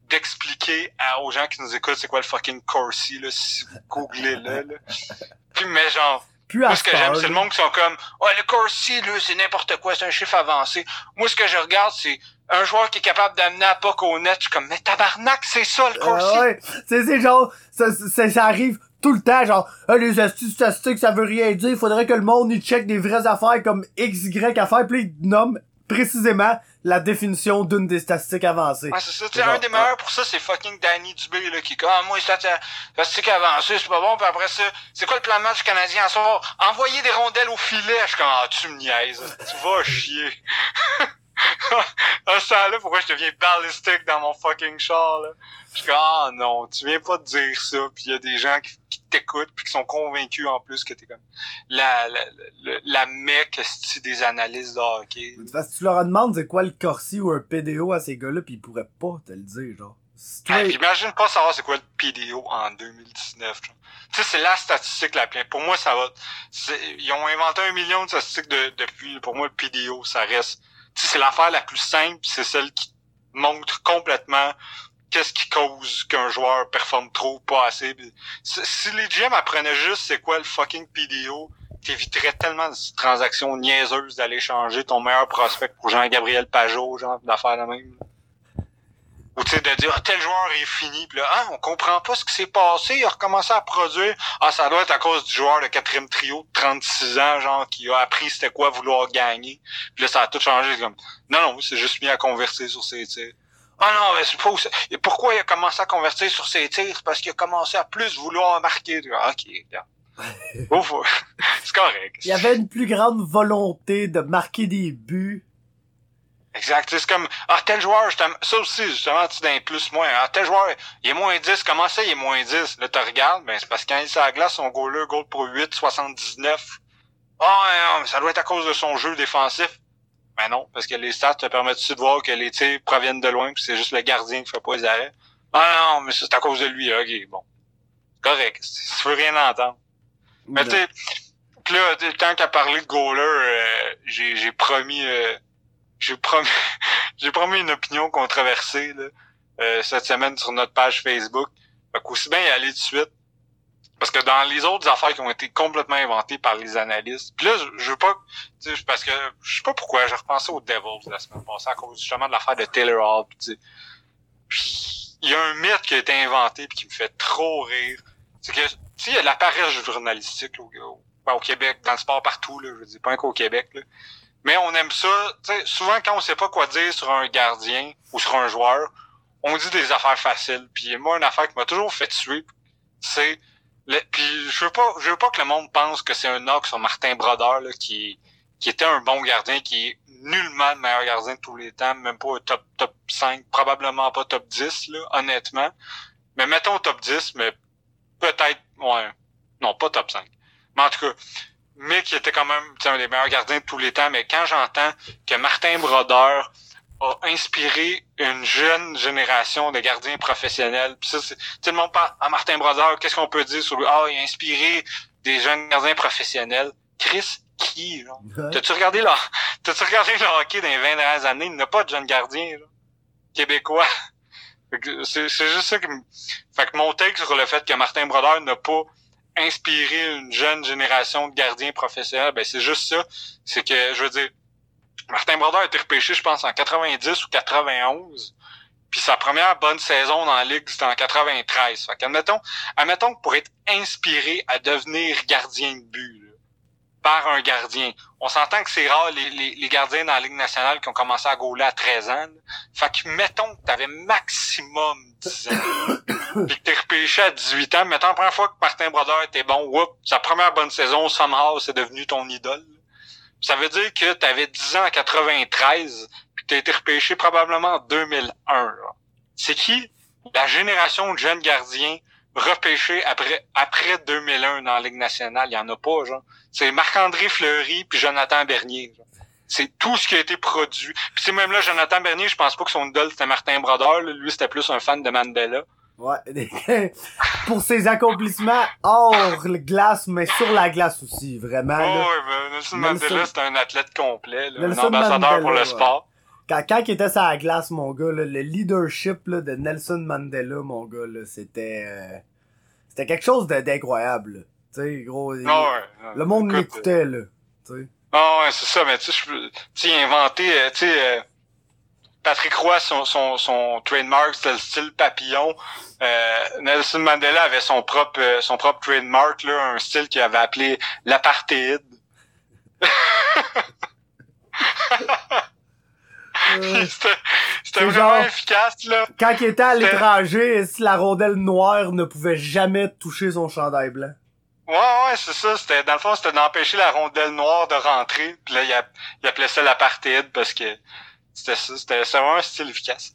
d'expliquer aux gens qui nous écoutent c'est quoi le fucking Corsi, là, si vous googlez là, là. Puis, mais genre, Plus moi, ce que j'aime, c'est le monde qui sont comme, ouais, le Corsi, là, c'est n'importe quoi, c'est un chiffre avancé. Moi, ce que je regarde, c'est un joueur qui est capable d'amener à puck au net. Je suis comme, mais tabarnak, c'est ça, le Corsi. Ah ouais, c'est c'est genre, ça, ça, ça arrive tout le temps, genre, ah, les astuces statistiques, ça veut rien dire, faudrait que le monde, il check des vraies affaires comme X, Y affaires, puis il nomme précisément la définition d'une des statistiques avancées. Ouais, c'est ça. Tu sais, Genre, un des meilleurs pour ça, c'est fucking Danny Dubé, là, qui comme, ah, moi, c'est statistique avancée, c'est pas bon, puis après ça, c'est quoi le plan de match canadien à soir? Envoyer des rondelles au filet. Je suis comme, ah, tu me niaises. Tu vas chier. à ce temps-là, pourquoi je deviens ballistique dans mon fucking char, là? Je suis comme, ah, non, tu viens pas de dire ça, puis il y a des gens qui, qui t'écoutent, puis qui sont convaincus, en plus, que t'es comme, la, la, la, la mec, des analyses de hockey. Parce que tu leur demandes c'est quoi le Corsi ou un PDO à ces gars-là, pis ils pourraient pas te le dire, genre. J'imagine pas savoir c'est quoi le PDO en 2019. genre. Tu sais, c'est la statistique la plus... Pour moi, ça va... Ils ont inventé un million de statistiques de- depuis. Pour moi, le PDO, ça reste... C'est l'affaire la plus simple, c'est celle qui montre complètement qu'est-ce qui cause qu'un joueur performe trop pas assez. Si les GM apprenaient juste c'est quoi le fucking PDO, t'éviterais tellement de transactions niaiseuses d'aller changer ton meilleur prospect pour Jean-Gabriel Pajot, genre, d'affaires de même. Ou tu sais, de dire, ah, tel joueur est fini, puis là, ah, on comprend pas ce qui s'est passé, il a recommencé à produire. Ah, ça doit être à cause du joueur de quatrième trio de 36 ans, genre, qui a appris c'était quoi vouloir gagner. Puis là, ça a tout changé. Comme, non, non, c'est juste mis à converser sur ses tirs. Ah non, mais c'est pas où ça- et Pourquoi il a commencé à convertir sur ses tirs? C'est parce qu'il a commencé à plus vouloir marquer. Tu vois, Ok, regarde. C'est correct. Il y avait une plus grande volonté de marquer des buts. Exact. C'est comme, ah, tel joueur, justement, ça aussi, justement, tu d'un plus moins. Ah, tel joueur, il est moins 10. Comment ça, il est moins 10? Là, tu regardes, ben, c'est parce que quand il est sur la glace, son goaler, goal pour 8, 79. Ah, non, mais ça doit être à cause de son jeu défensif. Ben non, parce que les stats te permettent de voir que les tirs proviennent de loin, puis c'est juste le gardien qui fait pas les arrêts? Ah non, mais c'est à cause de lui, ok, bon. Correct. Tu veux rien entendre. Mais tu sais, là, tant qu'à parler de goaler, euh, j'ai j'ai promis euh, j'ai promis j'ai promis une opinion controversée là, euh, cette semaine sur notre page Facebook. Fait qu'aussi bien y aller de suite. Parce que dans les autres affaires qui ont été complètement inventées par les analystes, puis là, je, je veux pas, tu sais, parce que je sais pas pourquoi, j'ai repensé aux Devils la semaine passée à cause justement de l'affaire de Taylor Hall, puis il y a un mythe qui a été inventé puis qui me fait trop rire. C'est que, tu sais, il y a de la paresse journalistique au, au Québec, dans le sport partout, là, je veux dire, pas qu'au Québec, là. Mais on aime ça, tu sais, souvent quand on sait pas quoi dire sur un gardien ou sur un joueur, on dit des affaires faciles. Puis moi, une affaire qui m'a toujours fait tuer, c'est... Puis je veux pas je veux pas que le monde pense que c'est un knock sur Martin Brodeur, là, qui, qui était un bon gardien, qui est nullement le meilleur gardien de tous les temps, même pas top, top 5, probablement pas top 10, là, honnêtement. Mais mettons top 10, mais peut-être, ouais, non, pas top 5. Mais en tout cas, mais qui était quand même tu sais, un des meilleurs gardiens de tous les temps. Mais quand j'entends que Martin Brodeur a inspiré une jeune génération de gardiens professionnels, puis ça, sais, le monde parle à Martin Brodeur, qu'est-ce qu'on peut dire sur lui? Ah, il a inspiré des jeunes gardiens professionnels. Chris, qui, genre? Ouais. T'as-tu regardé le, t'as-tu regardé le hockey dans les 20 dernières années? Il n'y a pas de jeunes gardiens, là, québécois. Fait que C'est juste ça qui me... Fait que mon take sur le fait que Martin Brodeur n'a pas inspiré une jeune génération de gardiens professionnels, ben c'est juste ça. C'est que, je veux dire, Martin Brodeur a été repêché, je pense, en 90 ou 91. Puis sa première bonne saison dans la Ligue, c'était en 93. Fait qu'admettons, admettons que pour être inspiré à devenir gardien de but, par un gardien, on s'entend que c'est rare les, les, les gardiens dans la Ligue nationale qui ont commencé à gauler à 13 ans. Fait que mettons que t'avais maximum 10 ans. puis que t'es repêché à 18 ans. Mettons la première fois que Martin Brodeur était bon, whoop, sa première bonne saison, somehow, c'est devenu ton idole. Ça veut dire que t'avais 10 ans en 93, puis que t'as été repêché probablement en 2001. là. C'est qui? La génération de jeunes gardiens repêchés après après 2001 dans la Ligue nationale? Il y en a pas, genre. C'est Marc-André Fleury puis Jonathan Bernier. genre. C'est tout ce qui a été produit. Puis c'est même là, Jonathan Bernier, je pense pas que son idole c'était Martin Brodeur. là. Lui, c'était plus un fan de Mandela. Ouais. Pour ses accomplissements hors glace, mais sur la glace aussi, vraiment. Oh, ouais, mais Nelson Nelson- Mandela, c'était un athlète complet, là, un Nelson ambassadeur Mandela, pour le ouais. sport. Quand, quand il était sur la glace, mon gars, là, le leadership là, de Nelson Mandela, mon gars, là, c'était... euh, c'était quelque chose d'incroyable. Tu sais, gros... il- Ah ouais, le monde écoute, l'écoutait, là. Tu sais. Ah ouais, c'est ça, mais tu sais, inventé, euh, tu sais, euh, Patrick Roy, son, son, son trademark, c'était le style papillon. Euh, Nelson Mandela avait son propre, euh, son propre trademark, là, un style qu'il avait appelé l'apartheid. Euh, C'était vraiment genre- efficace, là. quand il était à l'étranger, la rondelle noire ne pouvait jamais toucher son chandail blanc. Ouais, ouais, c'est ça. C'était, dans le fond, c'était d'empêcher la rondelle noire de rentrer. Puis là, il, app- il appelait ça l'apartheid parce que c'était ça. C'était, c'était vraiment un style efficace.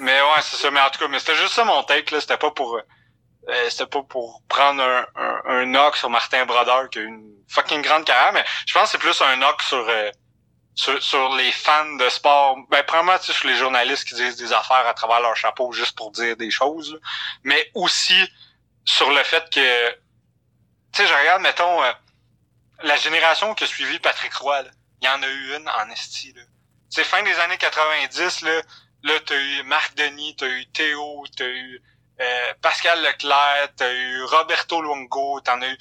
Mais ouais, c'est ça. Mais en tout cas, mais c'était juste ça mon take, là. C'était pas pour, euh, c'était pas pour prendre un, un, un knock sur Martin Brodeur qui a eu une fucking grande carrière. Mais je pense que c'est plus un knock sur, euh, sur, sur les fans de sport. Ben, premièrement, tu sais, sur les journalistes qui disent des affaires à travers leur chapeau juste pour dire des choses. là. Mais aussi sur le fait que tu sais, je regarde, mettons, euh, la génération qui a suivi Patrick Roy, il y en a eu une en esti, sais, fin des années 90, là, là, t'as eu Marc Denis, t'as eu Théo, t'as eu euh, Pascal Leclerc, t'as eu Roberto Luongo, t'en as eu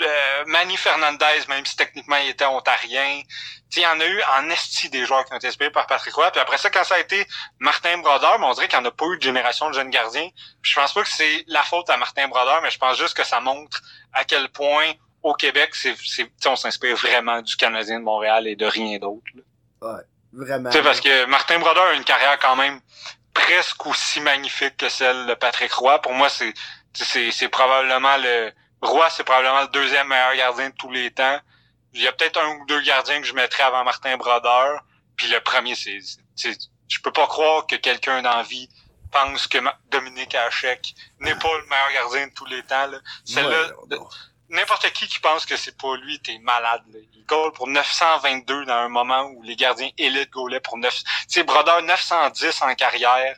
euh, Manny Fernandez, même si techniquement il était ontarien. Tu sais, il y en a eu en esti des joueurs qui ont été inspirés par Patrick Roy. Puis après ça, quand ça a été Martin Brodeur, on dirait qu'il n'y en a pas eu de génération de jeunes gardiens. Puis je pense pas que c'est la faute à Martin Brodeur, mais je pense juste que ça montre à quel point au Québec, c'est, on s'inspire vraiment du Canadien de Montréal et de rien d'autre. là. Vraiment. Tu sais, parce que Martin Brodeur a une carrière quand même presque aussi magnifique que celle de Patrick Roy. Pour moi, c'est, c'est probablement le Roy, c'est probablement le deuxième meilleur gardien de tous les temps. Il y a peut-être un ou deux gardiens que je mettrais avant Martin Brodeur. Puis le premier, c'est, je peux pas croire que quelqu'un d'envie pense que Dominique Hachek n'est pas le meilleur gardien de tous les temps. Là. Ouais, n'importe qui qui pense que c'est pas lui, t'es malade. Là. Il goal pour 922 dans un moment où les gardiens élites goalaient pour 9... Tu sais, Brodeur 910 en carrière,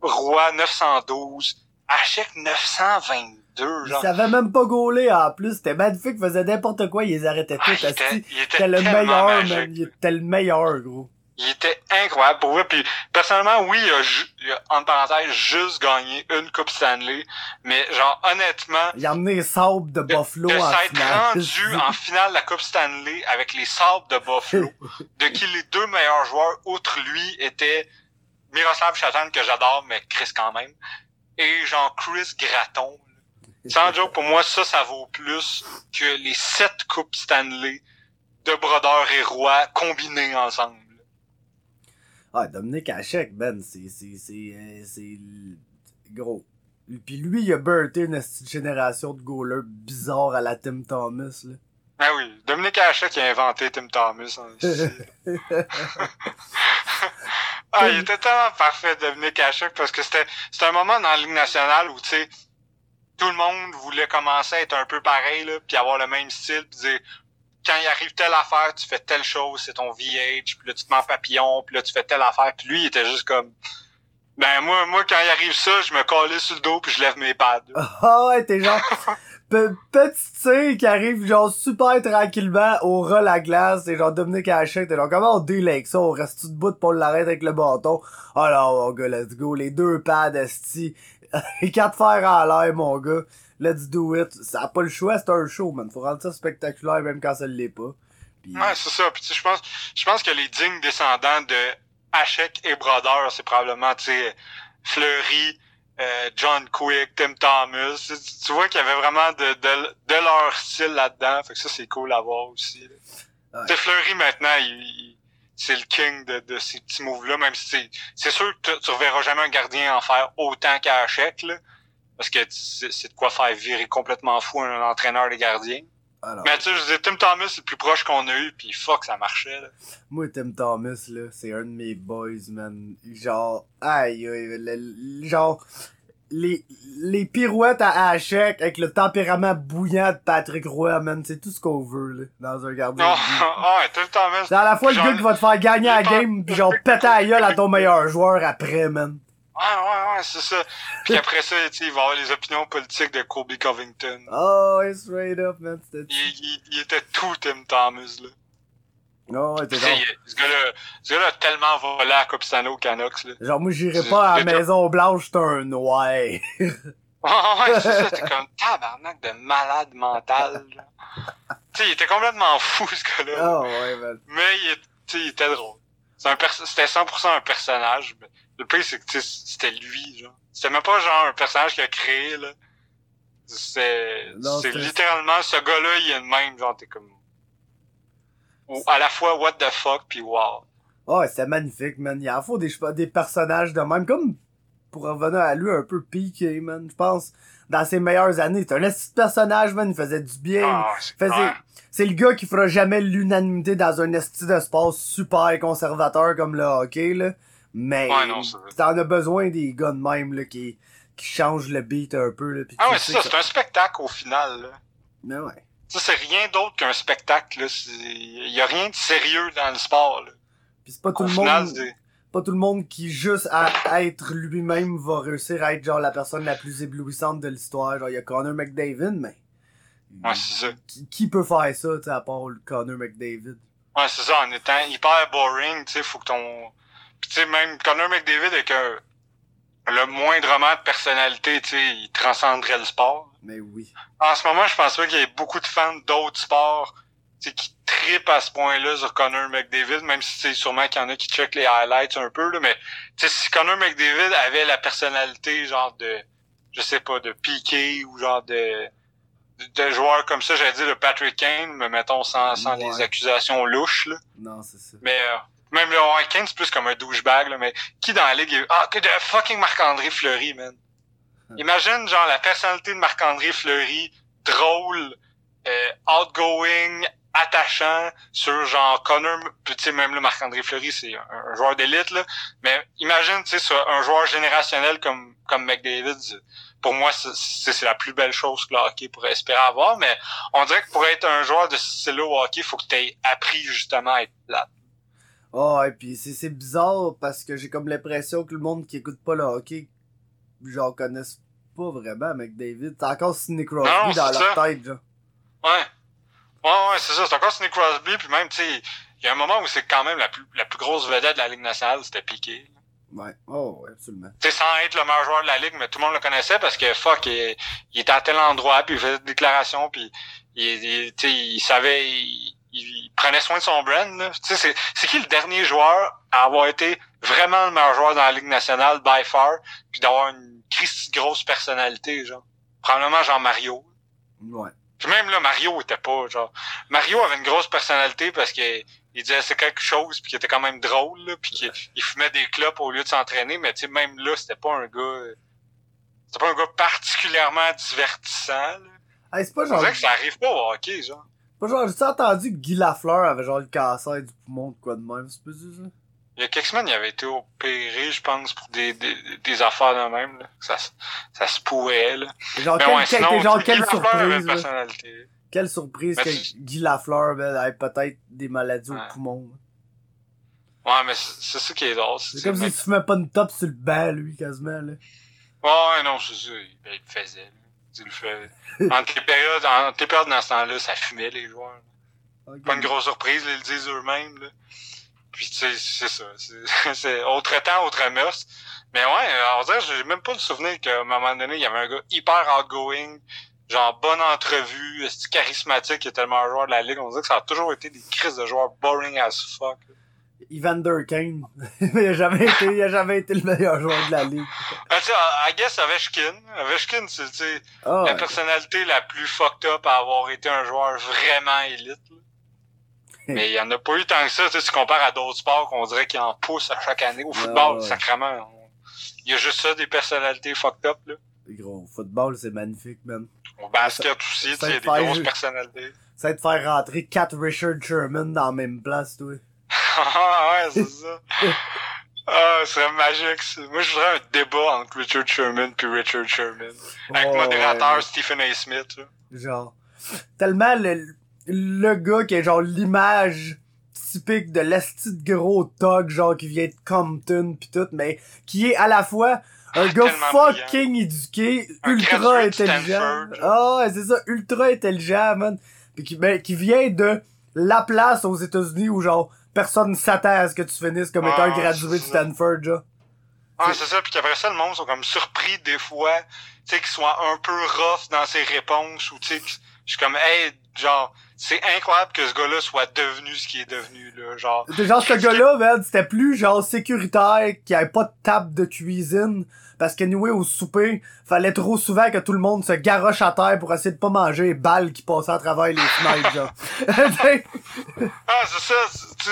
Roy 912, Hachek 922, Il genre. savait même pas gauler en plus. C'était magnifique, il faisait n'importe quoi, il les arrêtait Ah, tous. il, était, asti. il était C'était le meilleur, magique. man. Il était le meilleur, gros. Il était incroyable pour vrai. Puis personnellement, oui, il a, il a, entre parenthèses, juste gagné une Coupe Stanley. Mais genre, honnêtement, Il a emmené les sables de de, Buffalo de en s'être finale. rendu en finale de la Coupe Stanley avec les Sabres de Buffalo, de qui les deux meilleurs joueurs, outre lui, étaient Miroslav Chatan, que j'adore, mais Chris quand même, et genre Chris Gratton. Sans joke, pour moi, ça, ça vaut plus que les sept Coupes Stanley de Brodeur et Roy combinés ensemble. Ah, Dominique Hachek, Ben, c'est, c'est, c'est, euh, c'est, gros. Puis lui, il a burté une génération de goalers bizarres à la Tim Thomas, là. Ah oui, Dominique Hachek a inventé Tim Thomas. hein, ah, il était tellement parfait, Dominique Hachek, parce que c'était c'était un moment dans la Ligue nationale où, tu sais, tout le monde voulait commencer à être un peu pareil, là, puis avoir le même style, puis dire, quand il arrive telle affaire, tu fais telle chose, c'est ton VH, puis là, tu te mets en papillon, puis là, tu fais telle affaire, puis lui, il était juste comme... Ben, moi, moi, quand il arrive ça, je me collais sur le dos, puis je lève mes pads. Ah ouais, t'es genre... pe- petit tir qui arrive genre super tranquillement au ras la glace, c'est genre Dominique Hachek, t'es genre comment on deal avec ça, on reste debout pour l'arrêter avec le bâton? Ah là, mon gars, let's go, les deux pads esti, quatre fers en l'air, mon gars, let's do it. Ça a pas le choix, c'est un show, man, faut rendre ça spectaculaire même quand ça l'est pas. Puis, Ouais, c'est ça. Puis je pense, je pense que les dignes descendants de Hachek et Brodeur, c'est probablement, tu sais, Fleury, euh, John Quick, Tim Thomas. Tu, vois qu'il y avait vraiment de, de, de leur style là-dedans. Fait que ça, c'est cool à voir aussi. là. Ouais. Fleury, maintenant, il, il- c'est le king de, de ces petits moves-là, même si c'est, c'est sûr que tu, reverras jamais un gardien en faire autant qu'à Hachek, là. Parce que c'est, de quoi faire virer complètement fou un entraîneur des gardiens. alors, Mais tu sais, je disais, Tim Thomas, c'est le plus proche qu'on a eu, puis fuck, ça marchait, là. moi, Tim Thomas, là, c'est un de mes boys, man. Genre, aïe, aïe, le- le- genre, les, les pirouettes à Hachek avec le tempérament bouillant de Patrick Roy, man, c'est tout ce qu'on veut, là, dans un gardien. Ah Thomas. C'est à la fois le gars qui va te faire gagner la game, pis genre péter la gueule à ton meilleur joueur après, man. Ouais, ouais, ouais, c'est ça. Puis après ça, tu il va y avoir les opinions politiques de Colby Covington. Oh, straight up, man. C'était Il, il, il était tout Tim Thomas, là. Non, ouais, t'es genre... ce gars-là, a tellement volé à Canucks, là. Genre, moi, j'irais pas à la Maison Blanche, c'est un noir. Ah ouais, c'est ça, t'es comme tabarnak de malade mental. Tu sais, il était complètement fou, ce gars-là. Ah ouais, man. Mais il, il était drôle. C'est un perso- C'était 100% un personnage. Mais le pire, c'est que c'était lui, genre. C'était même pas genre un personnage qu'il a créé, là. C'est littéralement ce gars-là, il est le même, genre, t'es comme... Ou à la fois what the fuck, puis wow. Ouais, c'était magnifique, man. Il en faut des, des personnages de même, comme pour revenir à lui un peu piqué, man. Je pense, dans ses meilleures années, c'est un de personnage, man. Il faisait du bien. Ah, c'est Faisait- clair. C'est le gars qui fera jamais l'unanimité dans un esti de sport super conservateur comme le hockey, là. Mais Ouais, t'en as besoin des gars de même, là, qui, qui changent le beat un peu, là. pis Ah ouais, c'est ça, c'est un spectacle au final, là. Mais ouais. Ça, c'est rien d'autre qu'un spectacle, Il y a rien de sérieux dans le sport, là. Pis c'est pas tout Au le final, monde, pas tout le monde qui juste à, à être lui-même va réussir à être genre la personne la plus éblouissante de l'histoire. Genre, il y a Connor McDavid, mais. Ouais, c'est ça. Qui, qui peut faire ça, tu sais, à part le Connor McDavid? Ouais, c'est ça, en étant hyper boring, tu sais, faut que ton... Puis tu sais, même Connor McDavid avec un... le moindrement de personnalité, tu sais, il transcenderait le sport. Mais oui. En ce moment, je pense pas qu'il y ait beaucoup de fans d'autres sports, qui trippent à ce point-là sur Connor McDavid, même si c'est sûrement qu'il y en a qui checkent les highlights un peu, là, mais tu sais, si Connor McDavid avait la personnalité, genre de, je sais pas, de Piqué ou genre de, de, joueurs comme ça, j'allais dire de Patrick Kane, mais mettons sans, sans Ouais. les accusations louches, là. Non, c'est ça. Mais euh, même le Kane, c'est plus comme un douchebag, là, mais qui dans la ligue est... Ah, que de fucking Marc-André Fleury, man. Imagine, genre, la personnalité de Marc-André Fleury, drôle, euh, outgoing, attachant, sur genre Connor, tu sais, même là, Marc-André Fleury, c'est un, un joueur d'élite, là. Mais imagine, tu sais, sur un joueur générationnel comme, comme McDavid, pour moi, c'est- la plus belle chose que le hockey pourrait espérer avoir, mais on dirait que pour être un joueur de ce style au hockey, il faut que tu aies appris justement à être plate. Ah, et puis c'est c'est bizarre parce que j'ai comme l'impression que le monde qui écoute pas le hockey, genre, connaissent pas vraiment McDavid. C'est encore Sidney Crosby Non, dans leur ça. tête, genre. Ouais. Ouais, ouais, c'est ça. C'est encore Sidney Crosby, puis même, tu sais, il y a un moment où c'est quand même la plus, la plus grosse vedette de la Ligue nationale, c'était Piqué. Ouais. Oh, ouais, absolument. Tu sais, sans être le meilleur joueur de la Ligue, mais tout le monde le connaissait parce que, fuck, il, il était à tel endroit, puis il faisait des déclarations, puis il, il, tu sais, il savait, il, il prenait soin de son brand. Tu sais, c'est, c'est qui le dernier joueur à avoir été vraiment le meilleur joueur dans la Ligue nationale, by far, puis d'avoir une grosse personnalité, genre? Probablement genre Mario. Ouais. Puis même là, Mario était pas, genre... Mario avait une grosse personnalité parce que il disait c'est quelque chose, puis qu'il était quand même drôle, là, puis qu'il il fumait des clopes au lieu de s'entraîner, mais tu sais, même là, c'était pas un gars... C'était pas un gars particulièrement divertissant, là. Hey, c'est pas genre. que ça arrive pas au hockey, genre. Pas genre, j'ai entendu que Guy Lafleur avait genre le cancer du poumon de quoi de même, c'est pas ça? Il y a quelques semaines, il avait été opéré, je pense, pour des, des, des affaires de même, là. Ça, se- ça se pourrait, là. Genre, Mais ouais, quelle- sinon, genre, quelle surprise, personnalité. Quelle surprise Mais que Guy Lafleur ben, ait peut-être des maladies Ouais. au poumon. Ouais, mais c'est ça qui est drôle. C'est comme si tu fumais pas une top sur le banc, lui, quasiment, là. Ouais, non, c'est ça. Il, ben, il le faisait. Tu le fais. Entre tes périodes, entre périodes dans ce temps-là, ça fumait les joueurs. Pas une grosse surprise, là, ils le disent eux-mêmes. Puis tu sais, c'est ça. C'est- autre temps, autre mœurs. Mais ouais, on dirait que j'ai même pas le souvenir qu'à un moment donné, il y avait un gars hyper outgoing, genre bonne entrevue, charismatique, qui était le meilleur joueur de la ligue. On dirait que ça a toujours été des crises de joueurs boring as fuck. Evander Kane. il a jamais été, il a jamais été le meilleur joueur de la ligue. Ah, tu sais, I guess Ovechkin. Ovechkin, c'est, Ah, la personnalité la plus fucked up à avoir été un joueur vraiment élite. là. Mais il y en a pas eu tant que ça. Tu sais, tu compares à d'autres sports qu'on dirait qu'ils en poussent à chaque année. Au football, ouais. sacrément. Il y a juste ça, des personnalités fucked up. Là. Gros, football, c'est magnifique, man. Au basket aussi, tu sais, il y a des grosses personnalités. Ça va te faire rentrer quatre Richard Sherman dans la même place, toi. ah ouais, c'est ça. Ah, ce serait magique. ça. Moi, je voudrais un débat entre Richard Sherman puis Richard Sherman. Avec Oh, modérateur ouais. Stephen A. Smith. là. Genre, tellement le, le gars qui est genre l'image typique de l'esti de gros tog, genre qui vient de Compton pis tout, mais qui est à la fois un gars tellement fucking éduqué, Un ultra intelligent. Stanford, Ah, ouais, c'est ça, ultra intelligent, man. Pis qui, ben, qui vient de la place aux États-Unis où genre personne s'attend à ce que tu finisses comme étant un Ouais, gradué de. Stanford, genre. Ouais, c'est ça, puis qu'après ça, le monde sont comme surpris des fois, tu sais, qu'ils soient un peu rough dans ses réponses, ou tu sais, que- je suis comme, hey, genre, c'est incroyable que ce gars-là soit devenu ce qu'il est devenu, là, genre. Genre ce gars-là, man, c'était plus genre sécuritaire, qu'il y avait pas de table de cuisine, parce que anyway, au souper, fallait trop souvent que tout le monde se garoche à terre pour essayer de pas manger les balles qui passaient à travers les fenêtres, genre. Ah, c'est ça, c'est- tu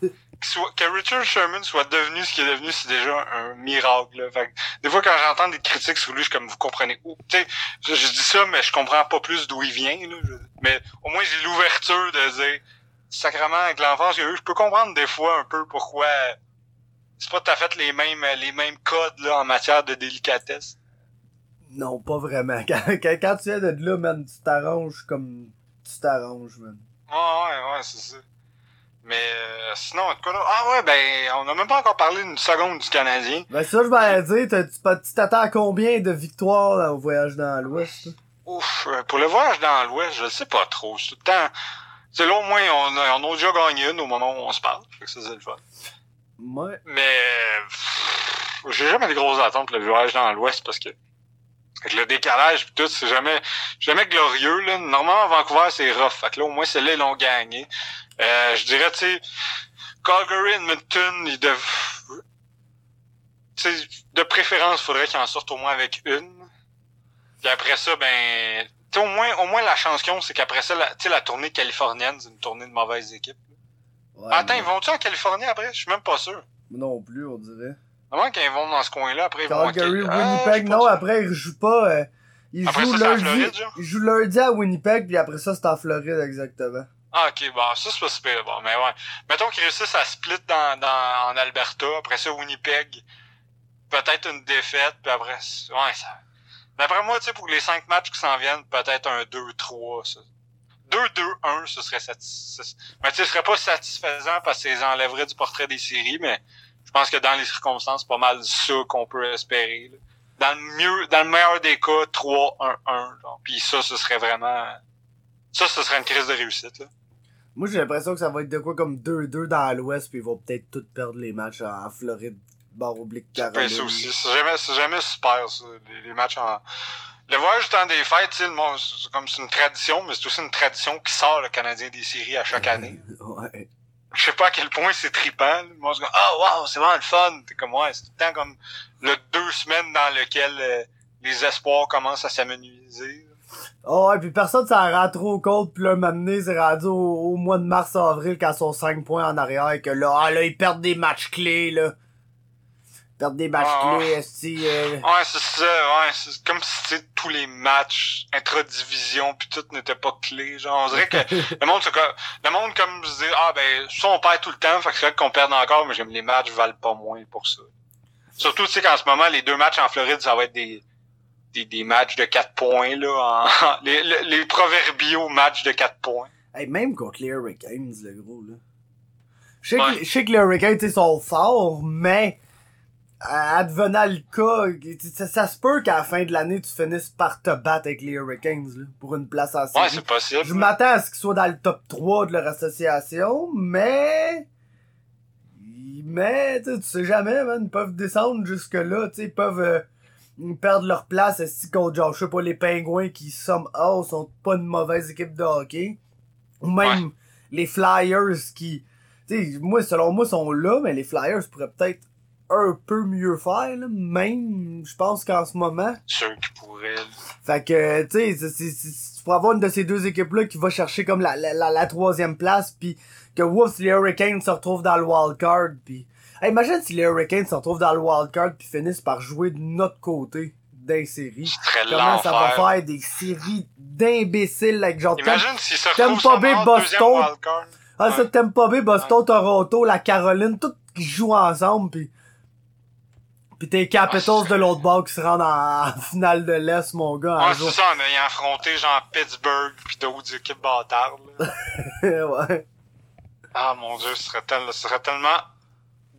sais, soit, que Richard Sherman soit devenu ce qu'il est devenu, c'est déjà un miracle, là. Fait que, des fois, quand j'entends des critiques sur lui, je suis comme, vous comprenez où? Je, je dis ça, mais je comprends pas plus d'où il vient, là. Je- mais au moins, j'ai l'ouverture de dire, sacrément, avec l'enfance qu'il a eu, je peux comprendre des fois un peu pourquoi c'est pas tout à fait les mêmes, les mêmes codes, là, en matière de délicatesse. non, pas vraiment. Quand, quand, quand tu viens de là, man, tu t'arranges comme tu t'arranges, man. Ouais, ouais, ouais, c'est ça. Mais euh, sinon, en tout cas, là, ah ouais, ben, on a même pas encore parlé une seconde du Canadien. Ben ça, je m'allais dire, t'as- tu t'attends à combien de victoires là, au voyage dans l'Ouest? Ouf, euh, pour le voyage dans l'Ouest, je sais pas trop. C'est tout le temps. C'est là au moins on a, on a déjà gagné une au moment où on se parle. Fait que ça c'est le fun. Ouais. Mais j'ai jamais des grosses attentes pour le voyage dans l'Ouest parce que avec le décalage pis tout, c'est jamais jamais glorieux. Là. Normalement Vancouver c'est rough. Fait que là au moins c'est là ils l'ont gagné. Euh, je dirais tu sais Calgary, Edmonton, ils dev... tu sais, de préférence, faudrait qu'ils en sortent au moins avec une. Puis après ça, ben, tu sais, au moins, au moins la chance qu'ils ont, c'est qu'après ça, la, tu sais, la tournée californienne, c'est une tournée de mauvaise équipe. Ouais, Attends, mais- ils vont-tu en Californie après? Je suis même pas sûr. Non plus, on dirait. À moins qu'ils vont dans ce coin-là, après ils vont en Calgary, Ah, Winnipeg, pas non, après, ils jouent pas. Euh, ils Après jouent ça, lundi. Floride, genre? ils jouent lundi à Winnipeg, puis après ça, c'est en Floride, exactement. Ah, ok, bon, ça, c'est pas super bon. Mais ouais. Mettons qu'ils réussissent à split dans, dans, en Alberta, après ça, Winnipeg, peut-être une défaite, puis après, ouais, ça. D'après moi, tu sais, pour les cinq matchs qui s'en viennent, peut-être un 2-3, ça. 2-2-1, ce serait satisfaisant. Mais tu sais, ce serait pas satisfaisant parce que ça enlèverait du portrait des séries, mais je pense que dans les circonstances, c'est pas mal ça qu'on peut espérer. là. Dans le mieux, dans le meilleur des cas, 3-1-1, genre. Puis ça, ce serait vraiment, ça, ce serait une crise de réussite, là. Moi, j'ai l'impression que ça va être de quoi comme 2-2 dans l'Ouest, puis ils vont peut-être tous perdre les matchs en Floride, barre oblique Caroline. ça aussi. C'est jamais, c'est jamais super, ça, les, les matchs en... Le voyage du temps des fêtes, c'est comme c'est une tradition, mais c'est aussi une tradition qui sort le Canadien des séries à chaque année. ouais. Je sais pas à quel point c'est trippant. Le monde dit, ah, wow, c'est vraiment le fun. T'es comme, ouais, c'est tout le temps comme le deux semaines dans lequel euh, les espoirs commencent à s'amenuiser. Oh, ouais, puis personne s'en rend trop compte, puis là, donné, c'est rendu au, au mois de mars-avril, quand ils sont 5 points en arrière, et que là, ah, là, ils perdent des matchs clés, là. Ils perdent des matchs Ah, clés, esti, euh, Ouais, c'est ça, ouais. C'est comme si, tu sais, tous les matchs, intra-division, puis tout n'était pas clé. Genre, on dirait que le monde, c'est comme, le monde, comme, se dit, ah, ben, ça, on perd tout le temps, fait que c'est vrai qu'on perd encore, mais j'aime les matchs valent pas moins pour ça. Surtout, tu sais, qu'en ce moment, les deux matchs en Floride, ça va être des, des, des matchs de 4 points, là, en, les, les, proverbiaux matchs de 4 points. Hey, même contre les Hurricanes, le gros, là. Je sais, Ouais. que, je sais que les Hurricanes, sont forts, mais, euh, advenant le cas, ça, ça se peut qu'à la fin de l'année, tu finisses par te battre avec les Hurricanes, là, pour une place en série. Ouais, c'est possible. Je m'attends à ce qu'ils soient dans le top 3 de leur association, mais... Mais, tu sais, tu sais jamais, man, ils peuvent descendre jusque-là, tu sais, ils peuvent euh, perdre leur place si contre, genre, je sais pas, les Pingouins qui, somehow, sont pas une mauvaise équipe de hockey. Ou même les Flyers qui, tu sais, moi, selon moi, sont là, mais les Flyers pourraient peut-être un peu mieux faire, là, même, je pense qu'en ce moment. Ceux qui pourraient. Fait que, tu sais, pourrais avoir une de ces deux équipes-là qui va chercher comme la, la, la, la troisième place, puis que Wolves, les Hurricanes se retrouvent dans le wild card, puis Hey, imagine si les Hurricanes se retrouvent dans le wild card puis finissent par jouer de notre côté des séries. Comment ça va faire des séries d'imbéciles avec genre Imagine s'ils se Tampa Bay, Boston. wildcard. Ah, ça pas bien, Boston, Toronto, la Caroline, tout qui jouent ensemble, pis... Pis tes Capitals de l'autre bord qui se rendent en, finale de l'Est, mon gars, Ouais, c'est ça, en ayant affronté genre Pittsburgh pis d'autres équipes bâtardes. là. ouais. Ah mon dieu, ce serait, tel- ce serait tellement.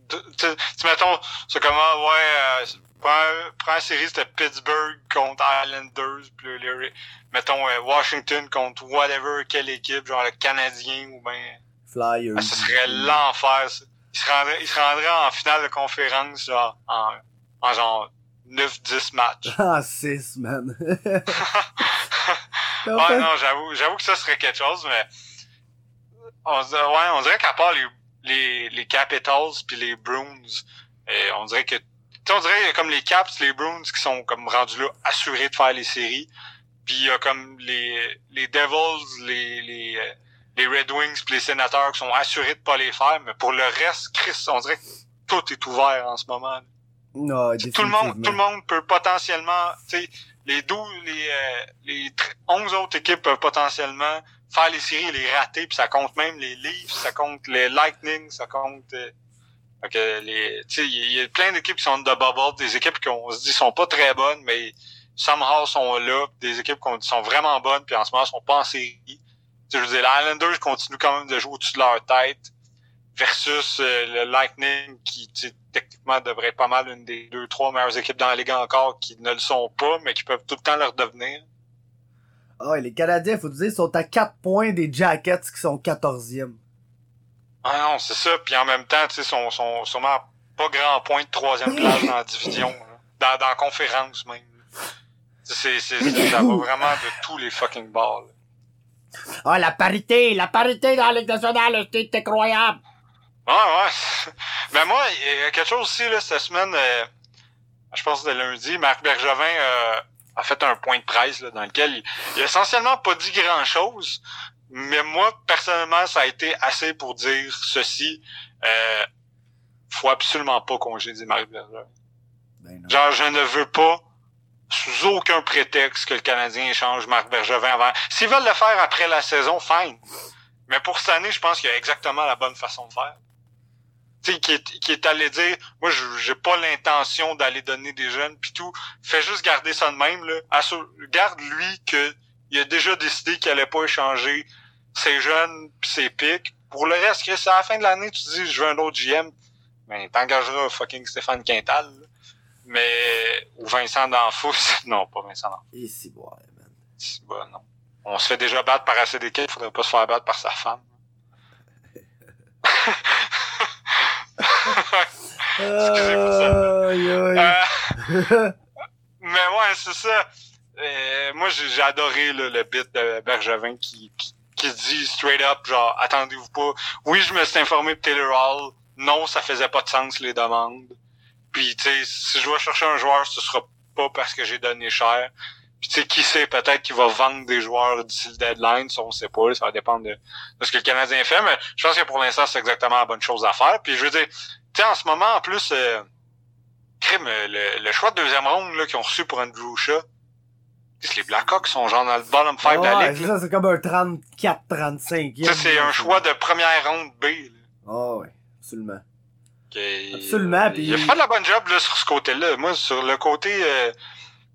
Tu mettons, c'est comme, ah, ouais, euh, première, première série, c'était Pittsburgh contre Islanders, puis les, mettons euh, Washington contre whatever, quelle équipe, genre le Canadien ou ben. Flyers. Ah, ce serait l'enfer, ça. Il se, rendrait, il se rendrait en finale de conférence, genre, en, en genre 9-10 matchs. Ah, 6, man. ouais, non, j'avoue, j'avoue que ça serait quelque chose, mais on, ouais, on dirait qu'à part les, les, les Capitals puis les Bruins, et on dirait que on dirait comme les Caps, les Bruins qui sont comme rendus là assurés de faire les séries. Puis il y a comme les, les Devils, les, les, euh, les Red Wings puis les Sénateurs qui sont assurés de pas les faire. Mais pour le reste, Chris, on dirait que tout est ouvert en ce moment. Non, tout le monde, tout le monde peut potentiellement, tu sais, les 12, les, euh, les 11 autres équipes peuvent potentiellement faire les séries et les rater, puis ça compte même les Leafs, ça compte les Lightning, ça compte euh, les, il y, a plein d'équipes qui sont de bubble, des équipes qu'on se dit sont pas très bonnes, mais somehow sont là, des équipes qu'on dit sont vraiment bonnes, puis en ce moment sont pas en série. je veux dire, les Islanders continuent quand même de jouer au-dessus de leur tête versus euh, le Lightning qui techniquement devrait être pas mal une des deux, trois meilleures équipes dans la ligue encore qui ne le sont pas, mais qui peuvent tout le temps leur devenir. Ah, les Canadiens, faut dire, sont à 4 points des Jackets qui sont 14e. Ah non, c'est ça. Puis en même temps, tu sais, sont, sont sûrement pas grand point de troisième place dans la division. Dans, dans la conférence même. C'est, c'est, ça va vraiment de tous les fucking balls. Ah, la parité, la parité dans la Ligue nationale, c'est incroyable. Ouais, ouais. Mais moi, il y a quelque chose aussi, là, cette semaine, euh, je pense que c'était lundi, Marc Bergevin euh, a fait un point de presse là, dans lequel il, il a essentiellement pas dit grand-chose, mais moi, personnellement, ça a été assez pour dire ceci. Euh, faut absolument pas congédier Marc Bergevin. Ben Genre, je ne veux pas, sous aucun prétexte, que le Canadien échange Marc Bergevin avant. S'ils veulent le faire après la saison, fine. Mais pour cette année, je pense qu'il y a exactement la bonne façon de faire. Tu sais, qui est, qui est allé dire, moi, j'ai pas l'intention d'aller donner des jeunes pis tout. Fais juste garder ça de même, là. garde lui que il a déjà décidé qu'il allait pas échanger ses jeunes pis ses pics. Pour le reste, c'est à la fin de l'année, tu dis je veux un autre GM. Ben, t'engageras fucking Stéphane Quintal. Mais, ou Vincent D'Anfous. non, pas Vincent. Et si bon, man. Si bon, non. On se fait déjà battre par assez d'équipes, faudrait pas se faire battre par sa femme. Excusez moi ça. Euh, mais ouais, c'est ça. Euh, moi, j'ai adoré le bit de Bergevin qui, qui, dit straight up, genre, attendez-vous pas. Oui, je me suis informé de Taylor Hall. Non, ça faisait pas de sens, les demandes. Puis, tu sais, si je dois chercher un joueur, ce sera pas parce que j'ai donné cher. Puis, tu sais, qui sait, peut-être qu'il va vendre des joueurs d'ici le deadline, ça, on sait pas, ça va dépendre de, ce que le Canadien fait, mais je pense que pour l'instant, c'est exactement la bonne chose à faire. Puis, je veux dire, tu sais, en ce moment, en plus, euh, le, le, choix de deuxième ronde, là, qu'ils ont reçu pour Andrew Shaw, les Blackhawks sont genre dans le bottom 5 de la ligue. C'est comme un 34-35. Ça, c'est un choix de première ronde B. Ah oh, ouais, absolument. Absolument. Il a fait de la bonne job là, sur ce côté-là. Moi, sur le côté... Euh,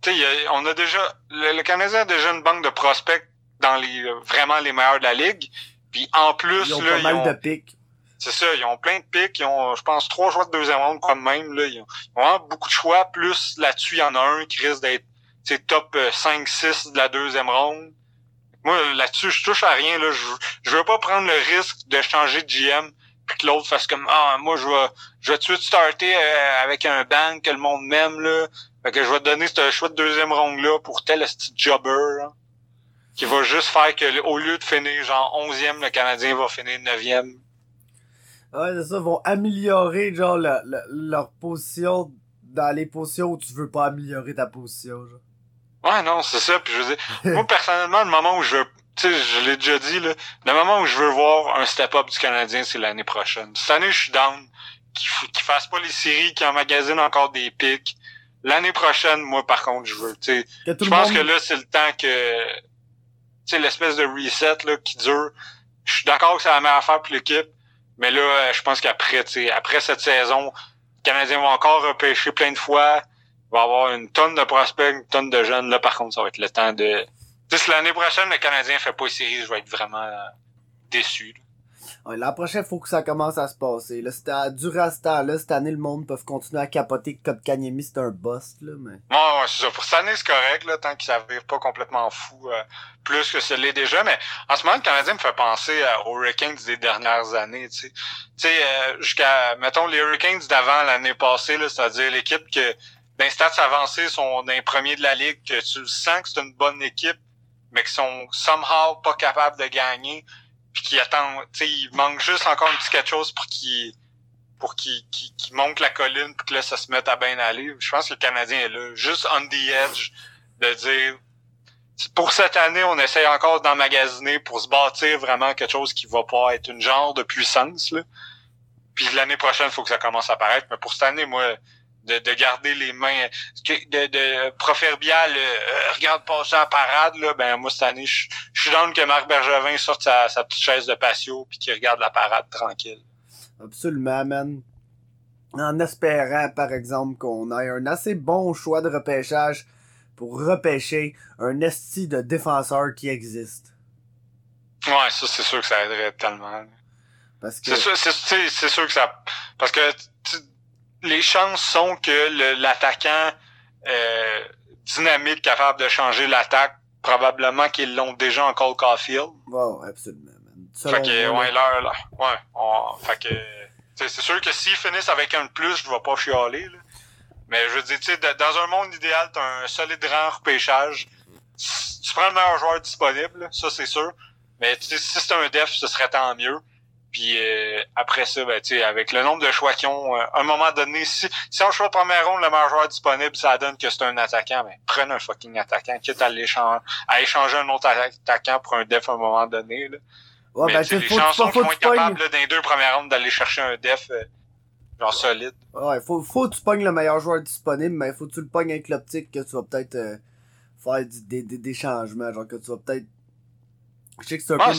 tu sais, on a déjà... Le, Canadien a déjà une banque de prospects dans les vraiment les meilleurs de la ligue. Puis en plus... Ils ont là, pas mal de pics. C'est ça, ils ont plein de pics. Ils ont, je pense, trois joueurs de deuxième ronde comme même. Là. Ils, ont, ont beaucoup de choix. Plus là-dessus, il y en a un qui risque d'être top 5-6 euh, de la deuxième ronde. Moi, là-dessus, je touche à rien. Là. Je, je veux pas prendre le risque de changer de GM puis que l'autre fasse comme Ah, moi je vais je vais tout de suite starter euh, avec un band que le monde m'aime là. Fait que je vais te donner ce choix de deuxième ronde là pour tel petit jobber qui va juste faire que au lieu de finir genre 11e, le Canadien va finir 9e. Ouais, c'est ça, ils vont améliorer genre leur position dans les positions où tu veux pas améliorer ta position. Genre. Ouais, non, c'est ça. Puis je veux dire, moi, personnellement, le moment où je veux, tu sais, je l'ai déjà dit, là, le moment où je veux voir un step-up du Canadien, c'est l'année prochaine. Cette année, je suis down. Qu'il fasse pas les séries, qu'il emmagasine encore des pics. L'année prochaine, moi, par contre, je veux, tu sais, je pense que là, c'est le temps que, tu sais, l'espèce de reset, là, qui dure. Je suis d'accord que c'est la meilleure affaire pour l'équipe. Mais là, je pense qu'après, après cette saison, les Canadiens vont encore repêcher plein de fois va avoir une tonne de prospects, une tonne de jeunes. Là, par contre, ça va être le temps de... Si l'année prochaine, le Canadien fait pas une série, je vais être vraiment euh, déçu. Ouais, L'an prochain, faut que ça commence à se passer. Là, à, durant ce temps-là, cette année, le monde peut continuer à capoter que Kotkaniemi, c'est un boss, là, mais... Ouais, ouais, c'est ça. Pour cette année, c'est correct, là, tant qu'il s'avère pas complètement fou, euh, plus que ce l'est déjà. Mais en ce moment, le Canadien me fait penser aux Hurricanes des dernières années, tu sais. Tu sais, euh, jusqu'à, mettons, les Hurricanes d'avant l'année passée, là, c'est-à-dire l'équipe que, d'un stats avancés sont d'un premier de la ligue, que tu sens que c'est une bonne équipe, mais qui sont somehow pas capables de gagner, puis qui attendent, tu sais, il manque juste encore un petit quelque chose pour qu'ils pour qu'il qu'il, qu'il monte la colline puis que là ça se mette à bien aller. Je pense que le Canadien est là, juste on the edge de dire pour cette année, on essaye encore d'emmagasiner pour se bâtir vraiment quelque chose qui va pas être une genre de puissance. Là. Puis l'année prochaine, il faut que ça commence à apparaître. Mais pour cette année, moi, de, de garder les mains, de, de proverbial, euh, regarde passer à parade, là, ben moi cette année, je suis dans que Marc Bergevin sorte sa, sa petite chaise de patio puis qu'il regarde la parade tranquille. Absolument, man. En espérant, par exemple, qu'on ait un assez bon choix de repêchage pour repêcher un esti de défenseur qui existe. Ouais, ça c'est sûr que ça aiderait tellement. Parce que... C'est sûr, sûr que ça. Parce que les chances sont que le- l'attaquant euh, dynamique capable de changer l'attaque, probablement qu'ils l'ont déjà en Cole Caulfield. Bon, absolument. Selon Fait que, ouais, là, là, ouais, on- fait que, c'est sûr que s'ils finissent avec un plus, je vais pas chialer, là. Mais je veux dire, tu sais, dans un monde idéal, t'as un solide rang repêchage. Tu prends le meilleur joueur disponible, ça c'est sûr. Mais tu sais, si c'est un def, ce serait tant mieux. Puis euh, après ça, ben, tu sais, avec le nombre de choix qu'ils ont, euh, à un moment donné, si, si on choix de première ronde, le meilleur joueur disponible, ça donne que c'est un attaquant, mais prenez un fucking attaquant, quitte à, à échanger un autre attaquant pour un def à un moment donné. Là. Ouais, mais ben, les faut, chansons faut, capables là, dans les deux premières rondes d'aller chercher un def euh, genre solide. Ouais, faut, faut que tu pognes le meilleur joueur disponible, mais faut que tu le pognes avec l'optique que tu vas peut-être faire des, des, des changements. Genre que tu vas peut-être. Je sais que c'est un, Ouais,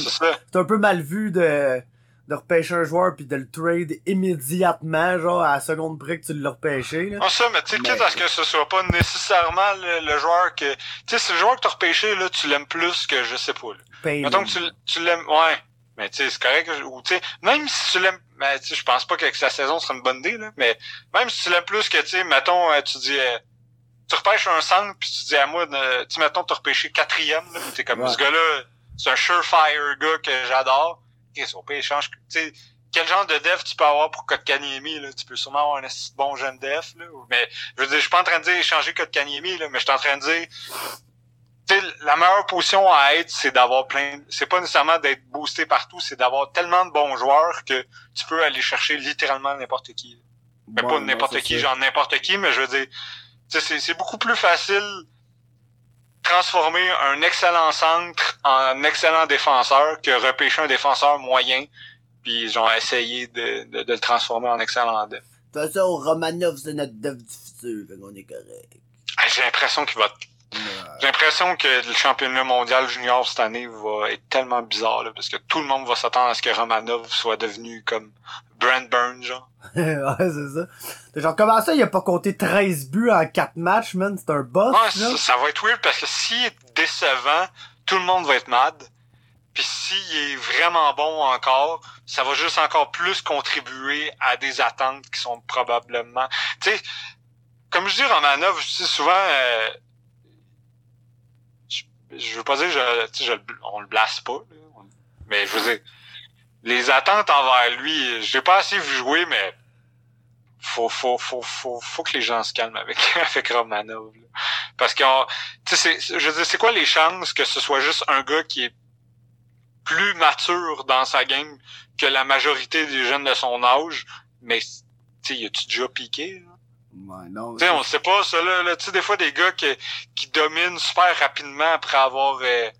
peu, un peu mal vu de, de repêcher un joueur puis de le trade immédiatement, genre à la seconde près que tu l'as repêché. Là. Ah, ça, mais tu sais, quitte à ce que ce soit pas nécessairement le, le joueur que... Tu sais, c'est le joueur que t'as repêché, là, tu l'aimes plus que, je sais pas, là. Mettons que tu, tu l'aimes... Ouais. Mais tu sais, c'est correct. Ou tu sais, même si tu l'aimes... Mais tu sais, je pense pas que sa saison serait une bonne idée, là. Mais même si tu l'aimes plus que, tu sais, mettons, euh, tu dis... euh, tu repêches un centre, puis tu dis à moi, de- tu sais, mettons, t'as repêché quatrième, là. T'es comme, Ouais. ce gars-là, c'est un surefire gars que j'adore. Qu'est-ce qu'on peut échanger? Tu quel genre de def tu peux avoir pour Kotkaniemi, là? Tu peux sûrement avoir un bon jeune def, là. Mais, je veux dire, je suis pas en train de dire échanger Kotkaniemi, là, mais je suis en train de dire, tu la meilleure position à être, c'est d'avoir plein, c'est pas nécessairement d'être boosté partout, c'est d'avoir tellement de bons joueurs que tu peux aller chercher littéralement n'importe qui. Mais Ouais, pas n'importe qui, ça. genre n'importe qui, mais je veux dire, c'est beaucoup plus facile transformer un excellent centre en excellent défenseur que repêcher un défenseur moyen puis genre essayer de, de, de le transformer en excellent def. De toute façon, Romanov, c'est notre dev du futur, fait qu'on est correct. Ah, J'ai l'impression qu'il va. J'ai l'impression que le championnat mondial junior cette année va être tellement bizarre là, parce que tout le monde va s'attendre à ce que Romanov soit devenu comme Brent Burns, genre. ouais, c'est ça. Genre, comment ça, il a pas compté 13 buts en 4 matchs, man? C'est un boss, Ouais, là? ça, ça va être weird parce que s'il est décevant, tout le monde va être mad. Puis s'il est vraiment bon encore, ça va juste encore plus contribuer à des attentes qui sont probablement... Tu sais, comme je dis, Romanov, je dis souvent... euh, je, veux pas dire, je, je, on le blasse pas, là. mais je veux dire, les attentes envers lui, je l'ai pas assez vu jouer, mais faut, faut, faut, faut, faut que les gens se calment avec, avec Romanov. là. Parce que, tu sais, je veux dire, c'est quoi les chances que ce soit juste un gars qui est plus mature dans sa game que la majorité des jeunes de son âge, mais, tu sais, y a-tu déjà piqué, là? Ouais, non. Tu sais, on sait pas, ça, là. là. Tu sais, des fois, des gars qui, qui dominent super rapidement après avoir euh,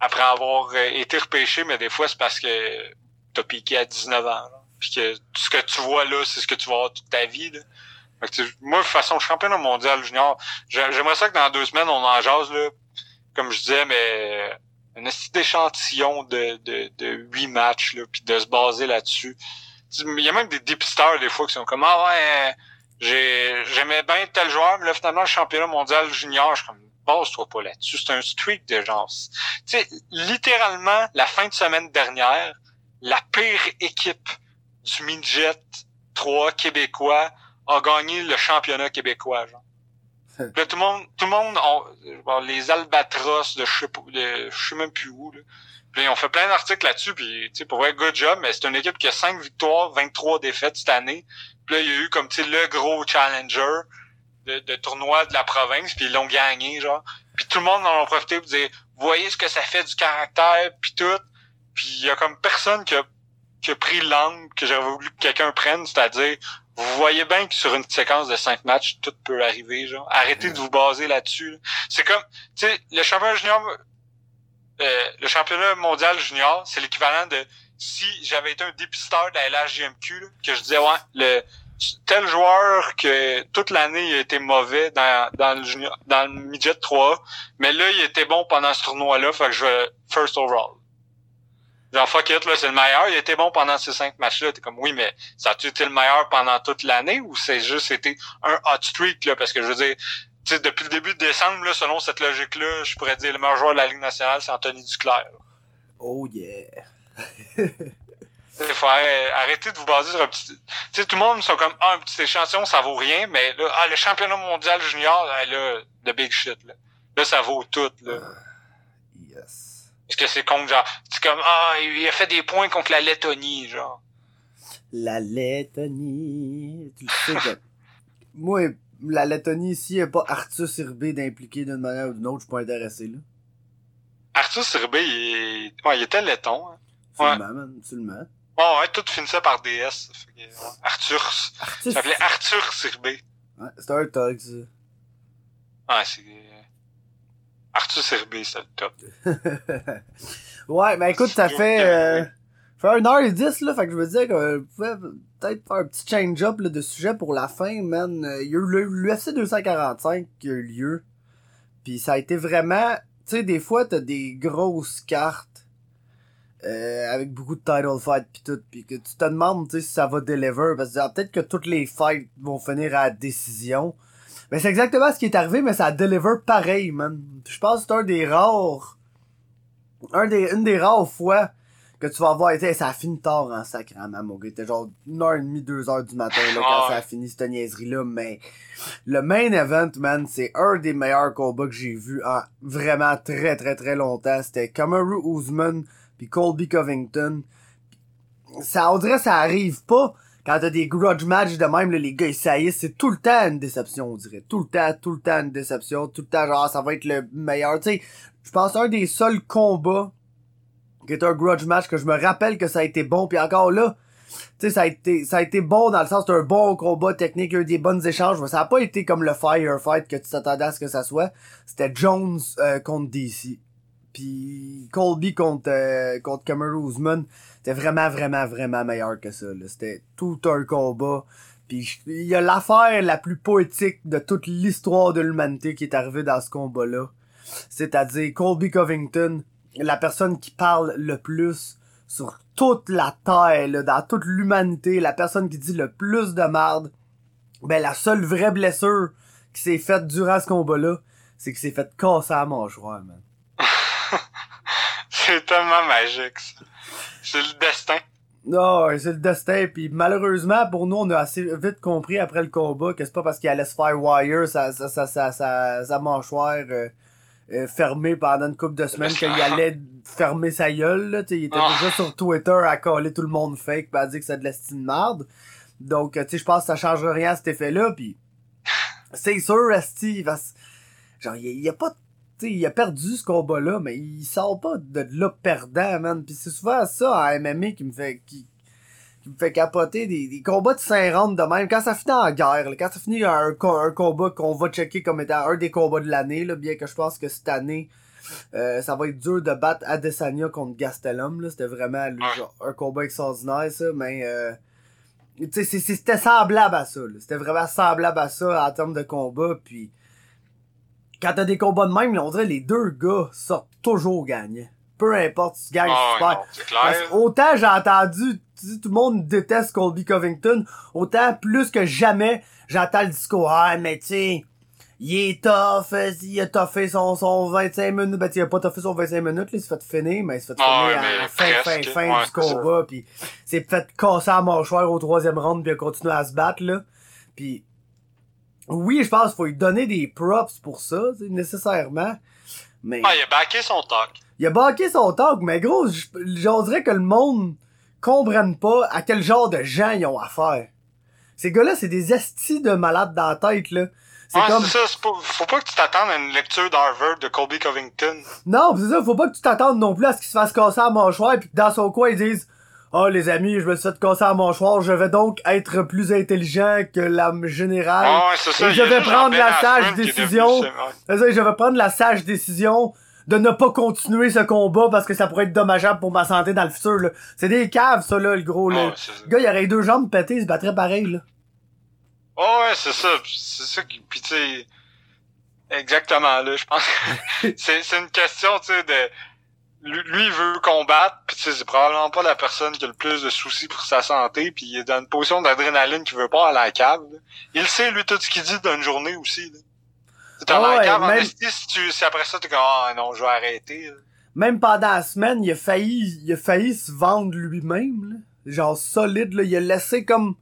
après avoir euh, été repêché, mais des fois, c'est parce que t'as piqué à 19 ans. là. Puis que ce que tu vois là, c'est ce que tu vas avoir toute ta vie. Là. Fait que, moi, de façon, championnat mondial junior, j'ai- j'aimerais ça que dans deux semaines, on en jase, là. Comme je disais, mais un petit échantillon de, de, de huit matchs, là, puis de se baser là-dessus. Il y a même des dépisteurs, des fois, qui sont comme, ah ouais, j'aimais bien tel joueur, mais là, finalement, le championnat mondial junior, je suis comme, base-toi pas là-dessus. C'est un streak de genre. Tu sais, littéralement, la fin de semaine dernière, la pire équipe du midget 3 québécois a gagné le championnat québécois. Genre. là, tout le monde, tout le monde, ont, les albatros de je sais, de, je sais même plus où. Là. Puis on fait plein d'articles là-dessus, puis pour vrai, good job, mais c'est une équipe qui a 5 victoires, 23 défaites cette année. Puis là, il y a eu comme le gros challenger de, de tournoi de la province, puis ils l'ont gagné, genre. Puis tout le monde en a profité pour dire voyez ce que ça fait du caractère, puis tout. Puis il y a comme personne qui a, qui a pris l'angle que j'avais voulu que quelqu'un prenne, c'est-à-dire vous voyez bien que sur une séquence de cinq matchs, tout peut arriver, genre. Arrêtez de vous baser là-dessus. C'est comme, tu sais, le championnat junior, euh, le championnat mondial junior, c'est l'équivalent de si j'avais été un dépisteur de la LHJMQ, que je disais, ouais, le tel joueur que toute l'année il a été mauvais dans, le junior, dans le midget 3, mais là, il était bon pendant ce tournoi-là, fait que je vais first overall. Genre, fuck it, là, c'est le meilleur. Il était bon pendant ces cinq matchs-là. T'es comme, oui, mais ça a-tu été le meilleur pendant toute l'année ou c'est juste été un hot streak, là? Parce que je veux dire, tu sais, depuis le début de décembre, là, selon cette logique-là, je pourrais dire le meilleur joueur de la Ligue nationale, c'est Anthony Duclair. Oh yeah. Il faut arrêter de vous baser sur un petit. Tu sais, tout le monde sont comme ah, un petit échantillon, ça vaut rien, mais là, ah, le championnat mondial junior, là, de big shit, là. Là, ça vaut tout, là. yes. Est-ce que c'est contre genre. C'est comme Ah, il a fait des points contre la Lettonie, genre. La Lettonie. Tu sais que. Moi, la Lettonie, n'y a pas Arthur Sirbé d'impliquer d'une manière ou d'une autre, je suis pas intéressé, là. Arthur Sirbé, il, est... ouais, il était letton. Hein. Absolument, ouais. man, absolument. Oh, ouais, tout finissait par DS. Arthur. Arthur. Ça s'appelait Arthur Sirbé. Ouais, c'était un tag, ça. Ouais, c'est. Arthur Sirbé, c'est le top. ouais, mais écoute, ça fait. Euh, fait 1h10, là, fait que je veux dire que vous pouvez peut-être faire un petit change-up de sujet pour la fin, man. Il y a eu l'UFC 245 qui a eu lieu. Puis ça a été vraiment. Tu sais, des fois, t'as des grosses cartes euh, avec beaucoup de title fight pis tout, pis que tu te demandes si ça va deliver, parce que ah, peut-être que toutes les fights vont finir à décision. Mais c'est exactement ce qui est arrivé, mais ça deliver pareil, man. Je pense que c'est un des rares, un des, une des rares fois que tu vas voir, ça a fini tard en sacrament, mon gars. C'était genre une heure et demie, deux heures du matin, là, quand ça a fini cette niaiserie-là, mais le main event, man, c'est un des meilleurs combats que j'ai vu en vraiment très, très, très longtemps. C'était Kamaru Usman puis Colby Covington. Ça, on dirait ça arrive pas quand t'as des grudge matchs de même, là, les gars ils saillissent, c'est tout le temps une déception, on dirait. Tout le temps, tout le temps une déception, tout le temps genre ça va être le meilleur. Tu sais, je pense un des seuls combats qui est un grudge match que je me rappelle que ça a été bon, puis encore là, tu sais, ça a été, ça a été bon dans le sens c'est un bon combat technique, eu des bonnes échanges, mais ça a pas été comme le firefight que tu t'attendais à ce que ça soit. C'était Jones euh, contre DC. Puis Colby contre, euh, contre Usman, c'était vraiment, vraiment, vraiment meilleur que ça. C'était tout un combat. Puis il y a l'affaire la plus poétique de toute l'histoire de l'humanité qui est arrivée dans ce combat-là. C'est-à-dire Colby Covington, la personne qui parle le plus sur toute la terre, dans toute l'humanité, la personne qui dit le plus de merde. Ben la seule vraie blessure qui s'est faite durant ce combat-là, c'est qu'il s'est fait casser la mâchoire, man. c'est tellement magique, ça. C'est le destin. Non, c'est le destin. Puis malheureusement, pour nous, on a assez vite compris après le combat que c'est pas parce qu'il allait se faire wire sa, sa, sa, sa, sa, mâchoire euh, euh, fermée pendant une couple de semaines qu'il allait fermer sa gueule. Là. il était oh. déjà sur Twitter à coller tout le monde fake pis à dire que c'est de l'estime marde. Donc, tu sais, je pense que ça change rien à cet effet-là. Puis c'est sûr, Esti, genre, il y, a pas il a perdu ce combat-là, mais il sort pas de là perdant, man. Puis c'est souvent ça en MMA qui me fait qui, qui me fait capoter des, des combats de 5 rounds de même. Quand ça finit en guerre, quand ça finit un, un combat qu'on va checker comme étant un des combats de l'année, là, bien que je pense que cette année, euh, ça va être dur de battre Adesanya contre Gastelum. C'était vraiment genre, un combat extraordinaire, ça, mais euh, c'était semblable à ça. C'était vraiment semblable à ça en termes de combat. Puis quand t'as des combats de même, on dirait les deux gars sortent toujours gagnants. Peu importe si tu gagnes, ah, autant j'ai entendu, tout le monde déteste Colby Covington, autant plus que jamais j'entends le discours, ah, mais tu sais, il est tough, il a toffé son, son 25 minutes, ben, il a pas toffé son 25 minutes, là, il s'est fait finir, mais il s'est fait Ah finir à la fin, fin, fin Ouais, du combat, pis s'est fait casser la mâchoire au troisième round, puis il a continué à se battre, là. Puis oui, je pense qu'il faut lui donner des props pour ça, tu nécessairement. Mais Ah, il a backé son talk. Il a baqué son talk, mais gros, j'en dirais que le monde comprenne pas à quel genre de gens ils ont affaire. Ces gars-là, c'est des estis de malades dans la tête, là. C'est Ouais, comme... c'est ça. pas- faut pas que tu t'attendes à une lecture d'Harvard de Colby Covington. Non, c'est ça, faut pas que tu t'attendes non plus à ce qu'il se fasse casser la mâchoire pis que dans son coin ils disent Oh les amis, je me suis fait casser la mâchoire, je vais donc être plus intelligent que la générale. Ah ouais, c'est ça. Et je vais prendre la sage devenu décision. ouais. C'est ça, je vais prendre la sage décision de ne pas continuer ce combat parce que ça pourrait être dommageable pour ma santé dans le futur. là. C'est des caves, ça là, le gros. Ah Là. ça. Le gars, il aurait les deux jambes pétées, il se battrait pareil. Là. Ah ouais, c'est ça. C'est ça qui. Puis tu sais. Exactement, là, je pense. c'est c'est une question, tu sais, de. Lui, il veut combattre, puis tu sais, c'est probablement pas la personne qui a le plus de soucis pour sa santé, puis il est dans une position d'adrénaline qu'il veut pas aller à la cave. là. Il sait, lui, tout ce qu'il dit d'une journée aussi. Là. T'es Ah ouais, en même- si, tu, si après ça, t'es comme, ah non, je vais arrêter. là. Même pendant la semaine, il a failli, il a failli se vendre lui-même. Genre solide, là. Il a laissé comme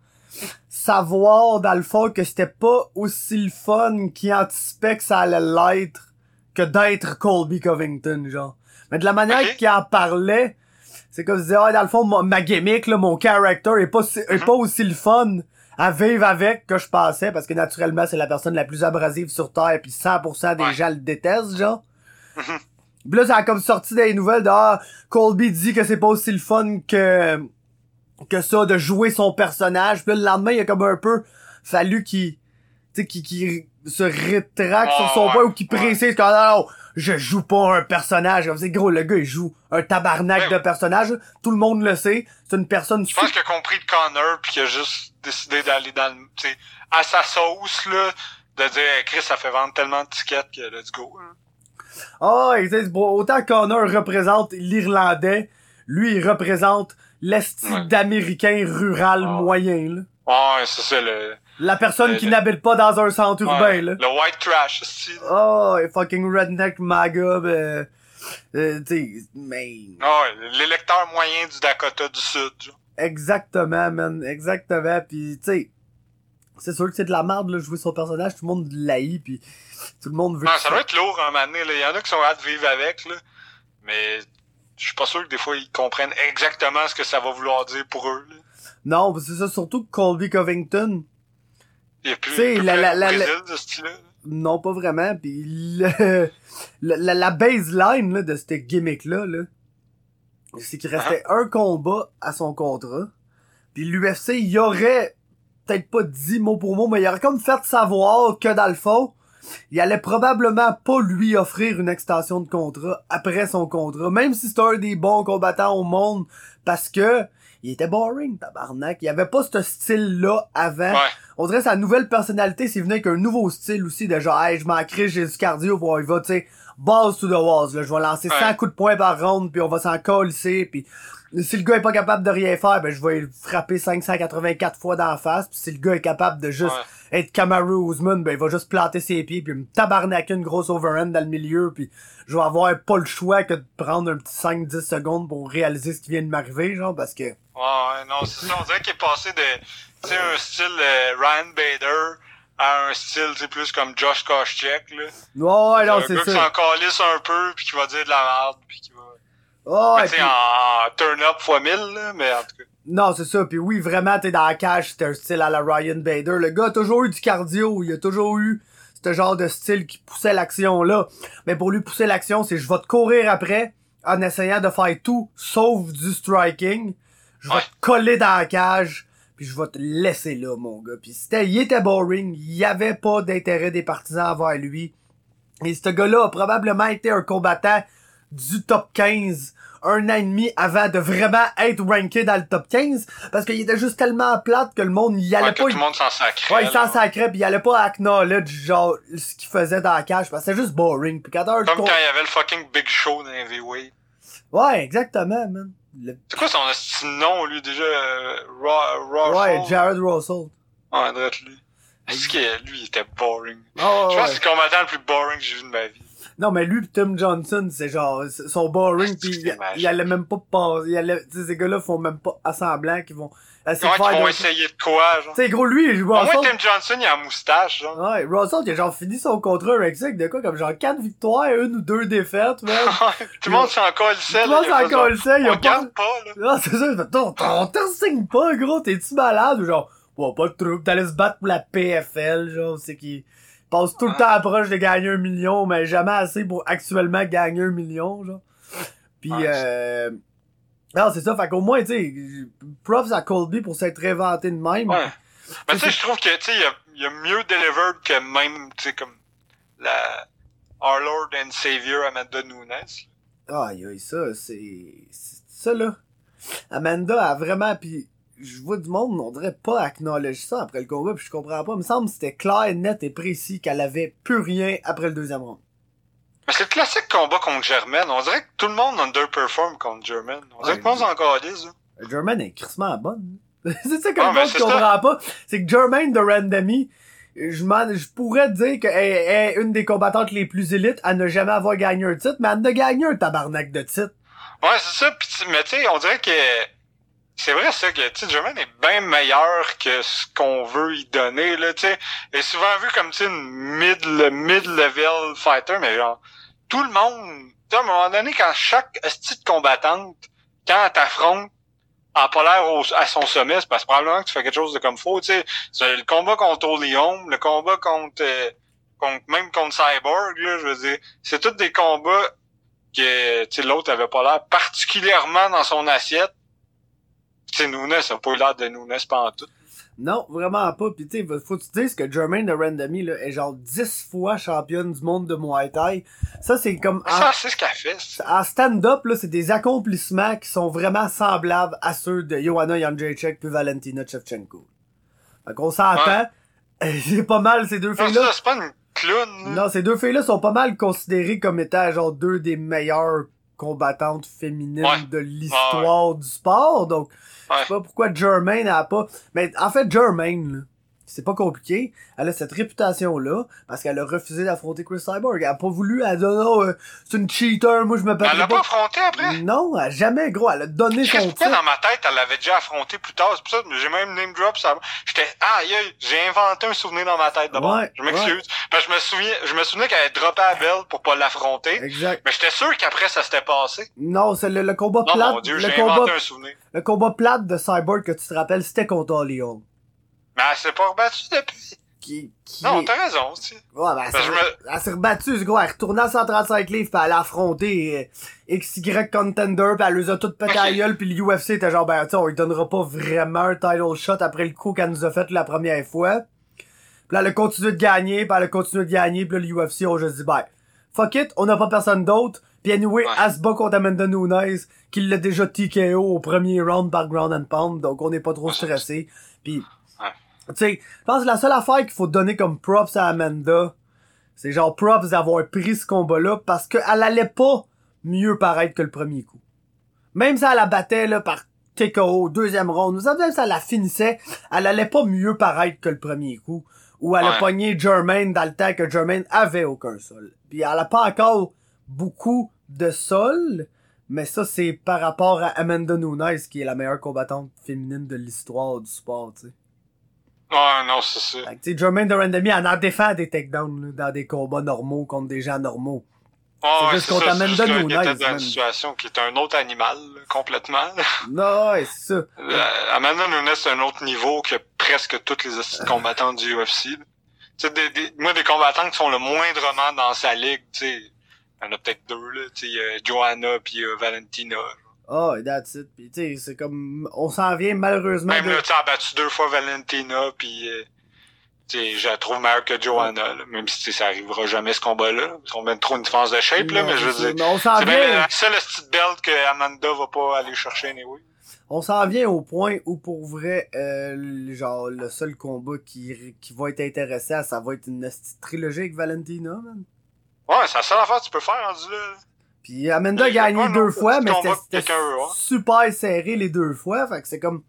savoir dans le fond que c'était pas aussi le fun qu'il anticipait que ça allait l'être que d'être Colby Covington, genre. Mais de la manière qu'il en parlait, c'est comme disais, ah, dans le fond, ma, ma gimmick, là, mon character est pas, si- est pas aussi le fun à vivre avec que je pensais, parce que naturellement, c'est la personne la plus abrasive sur Terre, puis 100% des Ouais. gens le détestent, genre. Mhm. Puis là, ça a comme sorti des nouvelles de, ah, Colby dit que c'est pas aussi le fun que, que ça, de jouer son personnage. Puis là, le lendemain, il a comme un peu fallu qu'il, tu sais, qu'il, qu'il se rétracte sur son Ouais, point ou qu'il ouais. précise que, non, non, je joue pas un personnage. Comme c'est gros, le gars, il joue un tabarnak Ouais. de personnage. Tout le monde le sait. C'est une personne Je pense qu'il a compris le Connor, puis qu'il a juste décidé d'aller dans le. à sa sauce, là, de dire, Hey, Chris, ça fait vendre tellement de tickets que let's go. hein. Ah, bon, autant Connor représente l'Irlandais, lui, il représente l'esti Ouais. d'Américain rural Ah. moyen, là. Ouais, c'est ça, le. La personne Le- qui le- n'habite pas dans un centre urbain, là. Le white trash, c'est. Oh, et fucking redneck maga, ben, euh, mais... Ah ouais, l'électeur moyen du Dakota du Sud, genre. Exactement, man, exactement, pis tu sais, c'est sûr que c'est de la merde, là, jouer son personnage, tout le monde l'haït, pis tout le monde veut... Non, ça doit être lourd un moment donné, là. Il y en a qui sont hâte de vivre avec, là. Mais je suis pas sûr que des fois ils comprennent exactement ce que ça va vouloir dire pour eux, là. Non, c'est ça, surtout que Colby Covington, Il a plus, plus la- la- la- Brésil, de ce style-là. non, pas vraiment, pis le, la, la, la baseline, là, de cette gimmick-là, là, c'est qu'il restait Ah. un combat à son contrat, pis l'UFC, il y aurait peut-être pas dit mot pour mot, mais il aurait comme fait savoir que dans le fond, il allait probablement pas lui offrir une extension de contrat après son contrat, même si c'était un des bons combattants au monde, parce que il était boring, tabarnak. Il avait pas ce style-là avant. Ouais. On dirait que sa nouvelle personnalité, c'est venu avec un nouveau style aussi, de genre, hey, je m'en crée, j'ai du cardio, puis on y va, tu sais, balls to the walls, là. Je vais lancer 100 Ouais. coups de poing par round, puis on va s'en coller, puis si le gars est pas capable de rien faire, ben je vais le frapper 584 fois dans la face, puis si le gars est capable de juste Ouais. être Kamaru Usman, ben il va juste planter ses pieds, puis me tabarnaquer une grosse overhand dans le milieu, puis je vais avoir pas le choix que de prendre un petit 5-10 secondes pour réaliser ce qui vient de m'arriver, genre, parce que... Ouais, ouais, non, c'est ça. On dirait qu'il est passé de, tu sais, un style euh, Ryan Bader à un style, tu plus comme Josh Koscheck, là. Ouais, ouais, non, un c'est gars qui ça. s'en calisse un peu, puis qui va dire de la merde, puis qui va... Mais sais, puis- en turn-up fois 1000, là, mais en tout cas... Non, c'est ça. Puis oui, vraiment, t'es dans la cage, c'est un style à la Ryan Bader. Le gars a toujours eu du cardio. Il a toujours eu ce genre de style qui poussait l'action là. Mais pour lui pousser l'action, c'est je vais te courir après en essayant de faire tout sauf du striking. Je vais Ouais. te coller dans la cage. Puis je vais te laisser là, mon gars. Puis c'était, il était boring. Il y avait pas d'intérêt des partisans envers lui. Et ce gars-là a probablement été un combattant du top 15 un an et demi avant de vraiment être ranké dans le top 15 parce qu'il était juste tellement plate que le monde y allait Ouais, que pas tout le monde s'en sacrait. ouais il s'en sacrait pis il allait pas acknowledge genre ce qu'il faisait dans la cage parce que c'était juste boring pis quand Comme quand il y avait le fucking Big Show dans Heavyweight. ouais exactement man Le- C'est quoi son nom, lui, déjà? euh, ouais Show? Jared Russell Ouais, drette lui. Est-ce que lui, il était boring? Oh, Je pense ouais. que c'est le combattant le plus boring que j'ai vu de ma vie. Non, mais lui pis Tim Johnson, c'est genre, ils sont boring Ah, pis c'est il, dommage. il allait même pas sais, ces gars-là font même pas assemblant qu'ils vont Comment de ils vont essayer de quoi, genre? Tu sais, gros, lui, je Au vois moins, Tim Johnson, il a la moustache, genre. Ouais, Russell, il a genre fini son contrat avec ça, de quoi, comme genre 4 victoires, une ou deux défaites, man. Tout le monde s'en colle, Tout le monde s'en colle ça, il a pas... regarde pas, là. Non, c'est ça, il fait, on t'en t'en signe pas, gros, t'es-tu malade? Ou genre, bon, pas de trouble, t'allais se battre pour la PFL, genre, c'est qui passe tout le temps approche de gagner un million, mais jamais assez pour actuellement gagner un million, genre. Pis, Ouais, euh... Non, c'est ça, fait qu'au moins, tu sais, props à Colby pour s'être réinventé de même. Ouais. Mais tu sais, je trouve que, tu sais, il y a, il y a mieux delivered que même, tu sais, comme la Our Lord and Savior Amanda Nunes. Aïe, aïe, ça, c'est... c'est- Ça, là. Amanda a vraiment... Puis je vois du monde, on dirait pas acknowledge ça après le combat, puis je comprends pas. Il me semble que c'était clair, net et précis qu'elle avait plus rien après le deuxième round. Mais c'est le classique combat contre Germaine. On dirait que tout le monde underperform contre Germaine. On dirait Ouais, que le monde s'en calisse, là. Germaine est crissement bonne. c'est ça que Ah, le monde comprend pas. C'est que Germaine de Randomy, je je pourrais dire qu'elle est une des combattantes les plus élites à ne jamais avoir gagné un titre, mais elle a gagné un tabarnak de titre. Ouais, c'est ça. Pis, mais tu sais, on dirait que c'est vrai ça que Germaine est bien meilleur que ce qu'on veut y donner là. Tu sais, est souvent vu comme tu une mid mid level fighter, mais genre tout le monde. À un moment donné, quand chaque petite combattante, quand elle t'affronte en pas l'air au- à son sommet, c'est parce que probablement que tu fais quelque chose de comme faut. Tu sais, le combat contre Oleum, le combat contre, euh, contre même contre Cyborg là, je veux dire, c'est tous des combats que l'autre avait pas l'air particulièrement dans son assiette. Sais, Nunes a pas eu l'air de Nunes pendant tout. Non, vraiment pas. Pis tu sais, faut que tu dises que Germaine de Randomy, là, est genre 10 fois championne du monde de Muay Thai. Ça, c'est comme... en- Ça, c'est ce qu'elle fait. en stand-up, là, c'est des accomplissements qui sont vraiment semblables à ceux de Joanna Jędrzejczyk puis Valentina Shevchenko. Fait qu'on s'entend. C'est pas mal, ces deux filles-là. c'est pas une clown. Non, ces deux filles-là sont pas mal considérées comme étant, genre, deux des meilleures combattantes féminines Ouais. de l'histoire du sport. Donc, je sais pas pourquoi Germaine a pas... Mais en fait, Germaine, là, c'est pas compliqué. Elle a cette réputation-là parce qu'elle a refusé d'affronter Chris Cyborg. Elle a pas voulu, elle a dit non, euh, c'est une cheater, moi je me battrai elle l'a pas affronté après? Non, elle a jamais, gros. Elle a donné Chris, son titre. dans ma tête, elle l'avait déjà affronté plus tard? C'est pour ça que j'ai même name drop ça. J'étais, ah, aïe, aïe, j'ai inventé un souvenir dans ma tête d'abord. Ouais, je m'excuse. Parce que je me souviens, je me souvenais qu'elle avait droppé à Belle pour pas l'affronter. Exact. Mais j'étais sûr qu'après, ça s'était passé. Non, c'est le, le combat Non, plate. mon dieu, le, combat, inventé un souvenir. le combat plate de Cyborg que tu te rappelles, c'était contre Holm. Mais elle s'est pas rebattue depuis. Qui, qui Non, t'as raison, tu sais. Ouais, ben, elle Ben, elle s'est rebattue, ce gros. Elle est retournée à 135 livres, pis elle a affronté euh, XY Contender, pis elle les a toutes pété à la Ok. gueule, pis l'UFC était genre, ben, tu on lui donnera pas vraiment un title shot après le coup qu'elle nous a fait la première fois. Pis là, elle a continué de gagner, pis elle a continué de gagner, pis là, l'UFC ont juste dit, ben, fuck it, on n'a pas personne d'autre. Pis anyway, Ouais. elle se bat contre Amanda Nunes, qui l'a déjà TKO au premier round par ground and pound, donc on n'est pas trop Ouais. stressé. Pis. Tu sais, je pense que la seule affaire qu'il faut donner comme props à Amanda, c'est genre props d'avoir pris ce combat-là parce qu'elle allait pas mieux paraître que le premier coup. Même si elle la battait là, par TKO, deuxième round, vous savez, même si elle la finissait, elle allait pas mieux paraître que le premier coup. Ou elle a pogné Jermaine dans le temps que Jermaine avait aucun sol. Puis elle a pas encore beaucoup de sol, mais ça c'est par rapport à Amanda Nunes qui est la meilleure combattante féminine de l'histoire du sport, tu sais. Ouais, non, c'est ça. Tu sais, Jermaine elle en défend des takedowns, dans des combats normaux contre des gens normaux. Ouais, C'est juste qu'on t'amène de nous, dans une situation qui est un autre animal, là, complètement. Non, ouais, c'est ça. Euh, Amanda Nunes, c'est un autre niveau que presque toutes les de combattants du UFC. là. Tu sais, des, des, moi, des combattants qui sont le moindrement dans sa ligue, tu sais, il y en a peut-être deux, là, tu sais, a Joanna puis euh, Valentina. Oh, that's it. Pis tu sais, c'est comme, on s'en vient malheureusement Même de... là, tu sais, elle a battu deux fois Valentina puis euh, tu sais, je la trouve meilleure que Joanna, là, même si ça arrivera jamais ce combat-là. Ont même trop une différence de shape, là, mais je c'est veux dire. On s'en C'est vient, la seule petite belt que Amanda va pas aller chercher anyway. on s'en vient au point où pour vrai, euh, genre, le seul combat qui, qui va être intéressant, ça va être une trilogie avec Valentina, man. Ouais, c'est la seule affaire que tu peux faire rendu là. Puis Amanda a gagné pas deux non, fois, mais combat c'était super serré les deux fois, fait que c'est comme,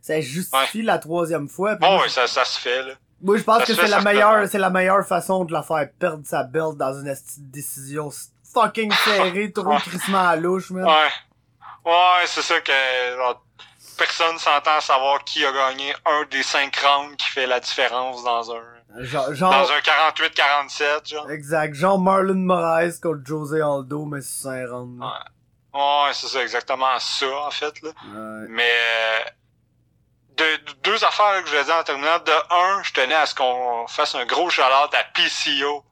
ça justifie la troisième fois. Bon, ouais, ça, ça se fait, là. Moi, je pense Ça que c'est la meilleure, c'est la meilleure façon de la faire perdre sa belt dans une décision fucking serrée, trop crissement à louche, man. Ouais. Ouais, c'est ça que genre, personne s'entend à savoir qui a gagné un des cinq rounds qui fait la différence dans un Genre, genre, dans un 48-47, genre. exact. Genre Marlon Moraes contre José Aldo, mais c'est un round. là. Ouais, c'est ça, exactement ça, en fait, là. Ouais. Mais euh, de, de- deux affaires là, que je vais dire en terminant. De un, je tenais à ce qu'on fasse un gros shout-out à PCO,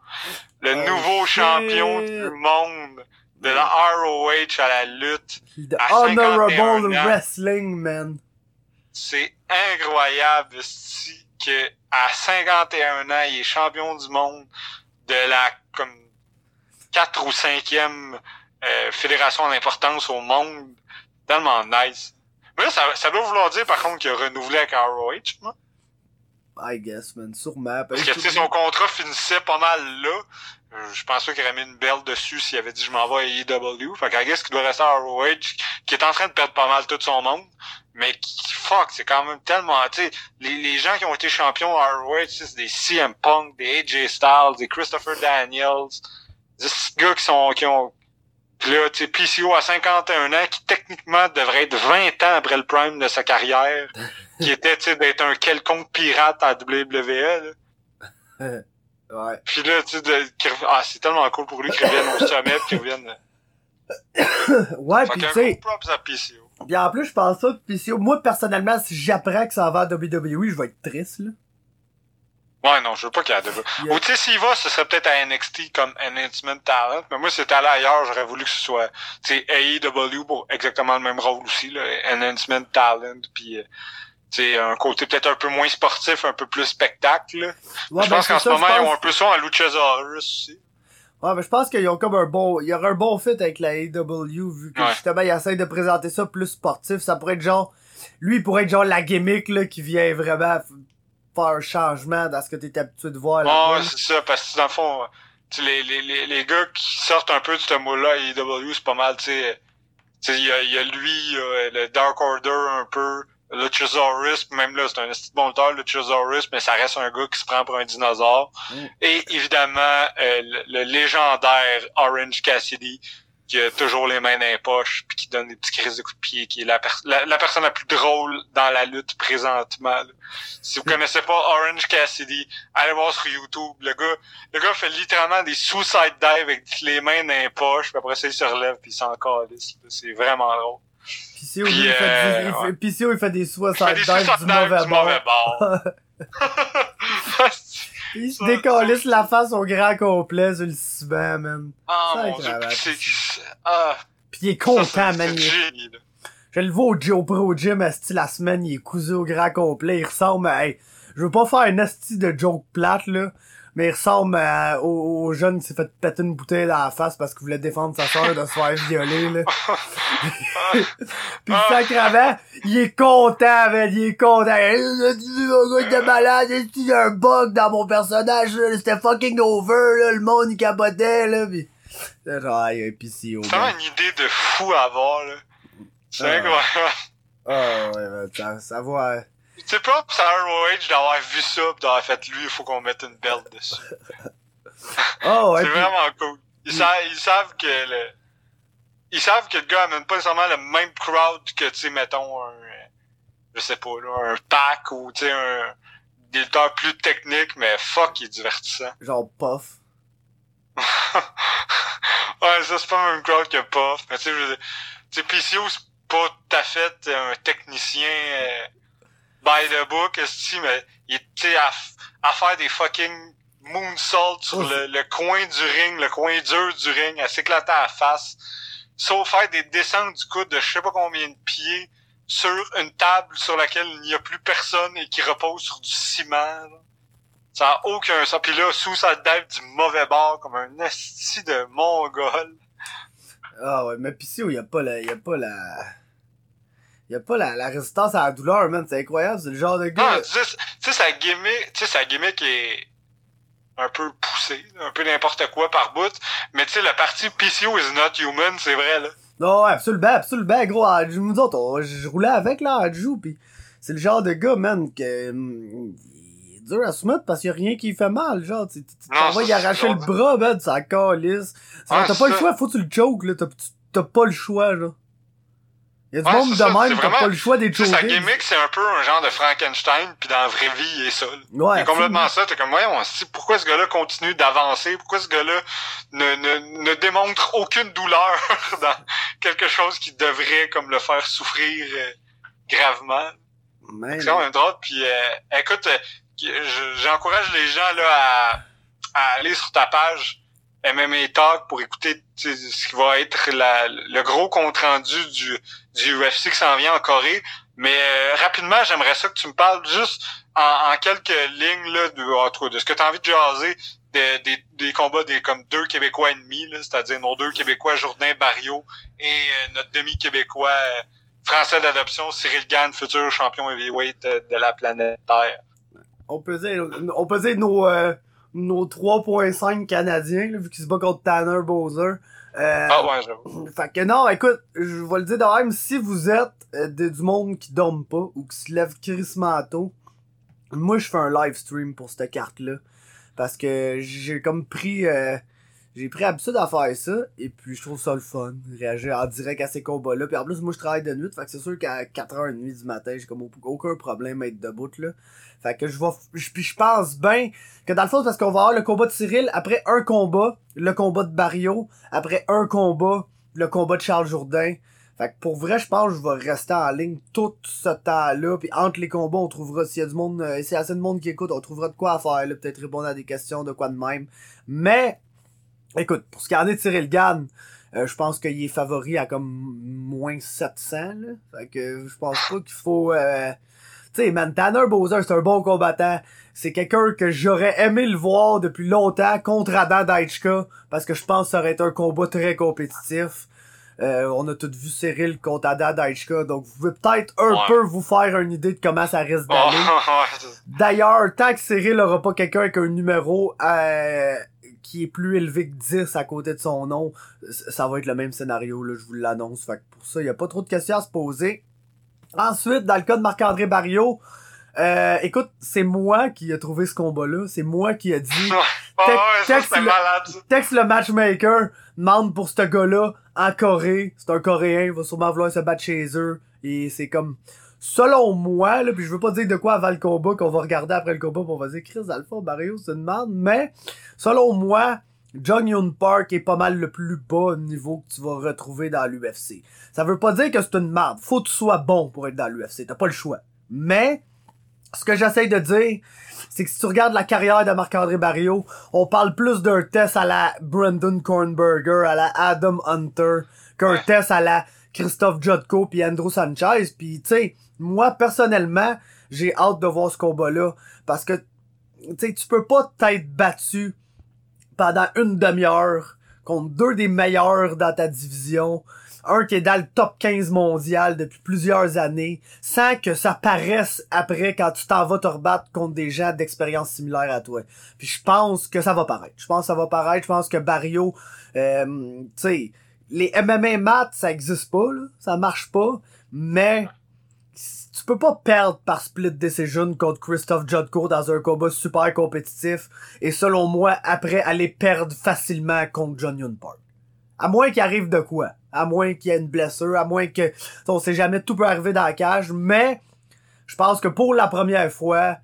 le Oh, nouveau shit. champion du monde de la ROH à la lutte. The à Honorable 51 ans. Wrestling, man. C'est incroyable, si que à 51 ans, il est champion du monde de la comme 4 ou 5e euh, fédération d'importance au monde. Tellement nice. Mais là, ça, ça doit vouloir dire par contre qu'il a renouvelé avec ROH, moi. I guess, man. Sûrement. Parce que tu sais, son contrat finissait pas mal là. Euh, Je pense pas qu'il aurait mis une belle dessus s'il avait dit je m'en vais à AEW. Fait qu'à guess qu'il doit rester à ROH, qui est en train de perdre pas mal tout son monde. Mais qui, fuck, c'est quand même tellement, tu sais, les, les gens qui ont été champions à ROH, c'est des CM Punk, des AJ Styles, des Christopher Daniels, des gars qui sont, qui ont, Pis là, tu sais, PCO à 51 ans, qui techniquement devrait être 20 ans après le prime de sa carrière, qui était, tu sais, d'être un quelconque pirate à WWE, là. Ouais. Puis là, tu sais, de- ah, c'est tellement cool pour lui qu'il revienne au sommet qu'il revienne. ouais, Fait pis qu'un tu sais, PCO. pis en plus, je pense ça, si, moi, personnellement, si j'apprends que ça va à WWE, je vais être triste, là. Ouais, non, je veux pas qu'il y ait de Yeah. Ou tu sais, s'il va, ce serait peut-être à NXT comme Enhancement Talent. Mais moi, si c'était allé ailleurs, j'aurais voulu que ce soit, tu sais, AEW pour exactement le même rôle aussi, là. Enhancement Talent, puis euh, tu sais, un côté peut-être un peu moins sportif, un peu plus spectacle. Ouais, je ben, pense c'est qu'en ce moment, ils ont un peu ça à Luchasaurus aussi. Ouais, mais je pense qu'ils ont comme un bon, il y aura un bon fit avec la AEW, vu que Ouais. justement, ils essayent de présenter ça plus sportif. Ça pourrait être genre, lui, il pourrait être genre la gimmick, là, qui vient vraiment faire un changement dans ce que t'es habitué de voir là Ouais, c'est ça, parce que dans le fond, tu les, les, les, les gars qui sortent un peu de ce mot-là à AEW, c'est pas mal, tu sais, tu il y a, y a lui, y a le Dark Order un peu, Luchasaurus, puis même là, c'est un de bon lutteur, Luchasaurus, mais ça reste un gars qui se prend pour un dinosaure. Mm. Et évidemment, euh, le, le légendaire Orange Cassidy, qui a toujours les mains dans les poches, puis qui donne des petits crises de coups de pied, qui est la, la, la personne la plus drôle dans la lutte présentement. là. Si vous connaissez pas Orange Cassidy, allez voir sur YouTube. Le gars, le gars fait littéralement des suicide dive avec les mains dans les poches, puis après ça, il se relève, puis il s'en calisse. C'est vraiment drôle. Puis, il fait, euh, des- il ouais. fait- PCO, il fait des suicide des dives du mauvais du mauvais bord. Il se Ça, décalisse ça- la face au grand complet sur le ciment, man. Ah, Ça, mon dieu, c'est... c'est- Ah, Pis il est ça, content, c'est- man. est-. Je le vois au, au Pro Gym, asti, la semaine, il est cousu au grand complet. Il ressemble à... hey, je veux pas faire un asti de joke plate, là. Mais il ressemble à- au, au jeune qui s'est fait péter une bouteille dans la face parce qu'il voulait défendre sa soeur de se faire violer, là. Pis Ah. sacrément, il est content, man. Il est content. Gars, t'es malade. Il y a un bug dans mon personnage. C'était fucking over, là. Le monde, il capotait, là. Pis... C'est genre, aïe, pis si, C'est vraiment une idée de fou à avoir, là. C'est Ah. incroyable. Ah, ouais, ça, ça va... Tu sais pas, pis ça a ROH d'avoir vu ça pis d'avoir fait lui, il faut qu'on mette une belt dessus. Oh, ouais, c'est vraiment cool. Ils, savent, ils savent que le. Ils savent que le gars amène pas nécessairement le même crowd que, tu sais, mettons, un. Je sais pas, là, un pack ou, tu sais, un. Des lutteurs plus techniques, mais fuck, il est divertissant. genre puff. ouais, ça, c'est pas le même crowd que Puff. Mais tu sais, je veux dire, tu sais, PCO, c'est pas tout à fait un technicien euh, by the book, esti, mais il sais, à, à faire des fucking moonsaults sur Oh, le, le coin du ring, le coin dur du ring, à s'éclater à la face. Sauf faire des descentes du coude de je sais pas combien de pieds sur une table sur laquelle il n'y a plus personne et qui repose sur du ciment. là. Ça a aucun sens. Puis là, sous sa dive du mauvais bord, comme un esti de mongol. Ah ouais, mais pis si, y a pas la, y a pas la, y a pas la, la résistance à la douleur, man. C'est incroyable, c'est le genre de Non, gars. tu sais, tu sais, sa gimmick, tu sais, sa gimmick est un peu poussée, un peu n'importe quoi par bout. Mais tu sais, la partie PCO is not human, c'est vrai, là. Non, ouais, absolument, absolument, gros. Nous autres, on- je roulais avec, là, à joue, pis c'est le genre de gars, man, que, hum, il- dur à soumettre parce qu'il y a rien qui fait mal, genre, tu Non, vas y arracher le bras, man, ça calisse. T'as pas le choix, faut que tu le choke, là, t'as pas le choix, là. Y a du Ouais, monde de ça, même, c'est t'as vraiment- pas le choix des sa gimmick, c'est un peu un genre de Frankenstein, puis dans la vraie vie, il est ça. Ouais, c'est complètement ça. T'es comme, voyons, si- pourquoi ce gars-là continue d'avancer? Pourquoi ce gars-là ne, ne, ne démontre aucune douleur dans quelque chose qui devrait comme le faire souffrir euh, gravement? Man, C'est quand même drôle. Puis, euh, écoute, euh, je- j'encourage les gens là à, à aller sur ta page MMA Talk pour écouter ce qui va être la, le gros compte rendu du, du UFC qui s'en vient en Corée. Mais euh, rapidement, j'aimerais ça que tu me parles juste en, en quelques lignes là, de, de ce que tu as envie de jaser de- des, des combats des comme deux Québécois ennemis, là, c'est-à-dire nos deux Québécois, Jourdain Barrio, et euh, notre demi-Québécois euh, français d'adoption, Cyril Gann, futur champion heavyweight euh, de la planète Terre. on peut dire, on peut dire nos, euh, nos 3.5 Canadiens, là, vu qu'ils se battent contre Tanner Bowser. Euh, Ah ouais, j'avoue. Fait que non, écoute, je vais le dire de même, si vous êtes euh, de- du monde qui dorme pas ou qui se lève crissement tôt, moi je fais un live stream pour cette carte-là. Parce que j'ai comme pris euh, j'ai pris habitude à faire ça et puis je trouve ça le fun, réagir en direct à ces combats-là. Puis en plus moi je travaille de nuit, fait que c'est sûr qu'à 4h30 du matin, j'ai comme au- aucun problème à être debout là. Fait que je vais je- puis je pense bien que dans le fond parce qu'on va avoir le combat de Cyril après un combat, le combat de Barrio, après un combat, le combat de Charles Jourdain. Fait que pour vrai, je pense que je vais rester en ligne tout ce temps-là. Puis entre les combats, on trouvera, s'il y a du monde, euh, s'il y a assez de monde qui écoute, on trouvera de quoi à faire, là, peut-être répondre à des questions, de quoi de même. Mais, écoute, pour ce qui en est de Cyril Gann, euh, je pense qu'il est favori à comme moins 700, là. Fait que je pense pas qu'il faut... Euh... Sais, man, Tanner Bowser, c'est un bon combattant. C'est quelqu'un que j'aurais aimé le voir depuis longtemps contre Adam Daichka, parce que je pense que ça aurait été un combat très compétitif. Euh, on a tous vu Cyril contre Adam Daichka, donc vous pouvez peut-être un Ouais. peu vous faire une idée de comment ça risque d'aller. D'ailleurs, tant que Cyril aura pas quelqu'un avec un numéro euh, qui est plus élevé que 10 à côté de son nom, ça va être le même scénario, là, je vous l'annonce. Fait que pour ça, il y a pas trop de questions à se poser. Ensuite, dans le cas de Marc-André Barrio, euh, écoute, c'est moi qui ai trouvé ce combat-là. C'est moi qui a dit Ah le- texte le matchmaker, demande pour ce gars-là en Corée. C'est un Coréen, il va sûrement vouloir se battre chez eux. Et c'est comme, selon moi, là, puis je veux pas dire de quoi avant le combat, qu'on va regarder après le combat, pis on va dire Chris Alpha Barrio, c'est une merde, mais selon moi, John Yoon Park est pas mal le plus bas niveau que tu vas retrouver dans l'UFC. Ça veut pas dire que c'est une merde. Faut que tu sois bon pour être dans l'UFC. T'as pas le choix. Mais, ce que j'essaye de dire, c'est que si tu regardes la carrière de Marc-André Barrio, on parle plus d'un test à la Brandon Kornberger, à la Adam Hunter, qu'un Ouais. test à la Christophe Jotko puis Andrew Sanchez. Puis tu sais, moi personnellement, j'ai hâte de voir ce combat-là parce que tu sais, tu peux pas t'être battu pendant une demi-heure contre deux des meilleurs dans ta division, un qui est dans le top 15 mondial depuis plusieurs années, sans que ça paraisse après quand tu t'en vas te rebattre contre des gens d'expérience similaire à toi. Puis je pense que ça va paraître. Je pense que ça va paraître. Je pense que Barrio, euh, tu sais, les MMA maths, ça existe pas, là. Ça marche pas. Mais tu peux pas perdre par split decision contre Christophe Jotko dans un combat super compétitif et selon moi, après aller perdre facilement contre John Yoon Park. À moins qu'il arrive de quoi? À moins qu'il y ait une blessure, à moins que, on sait jamais, tout peut arriver dans la cage, mais je pense que pour la première fois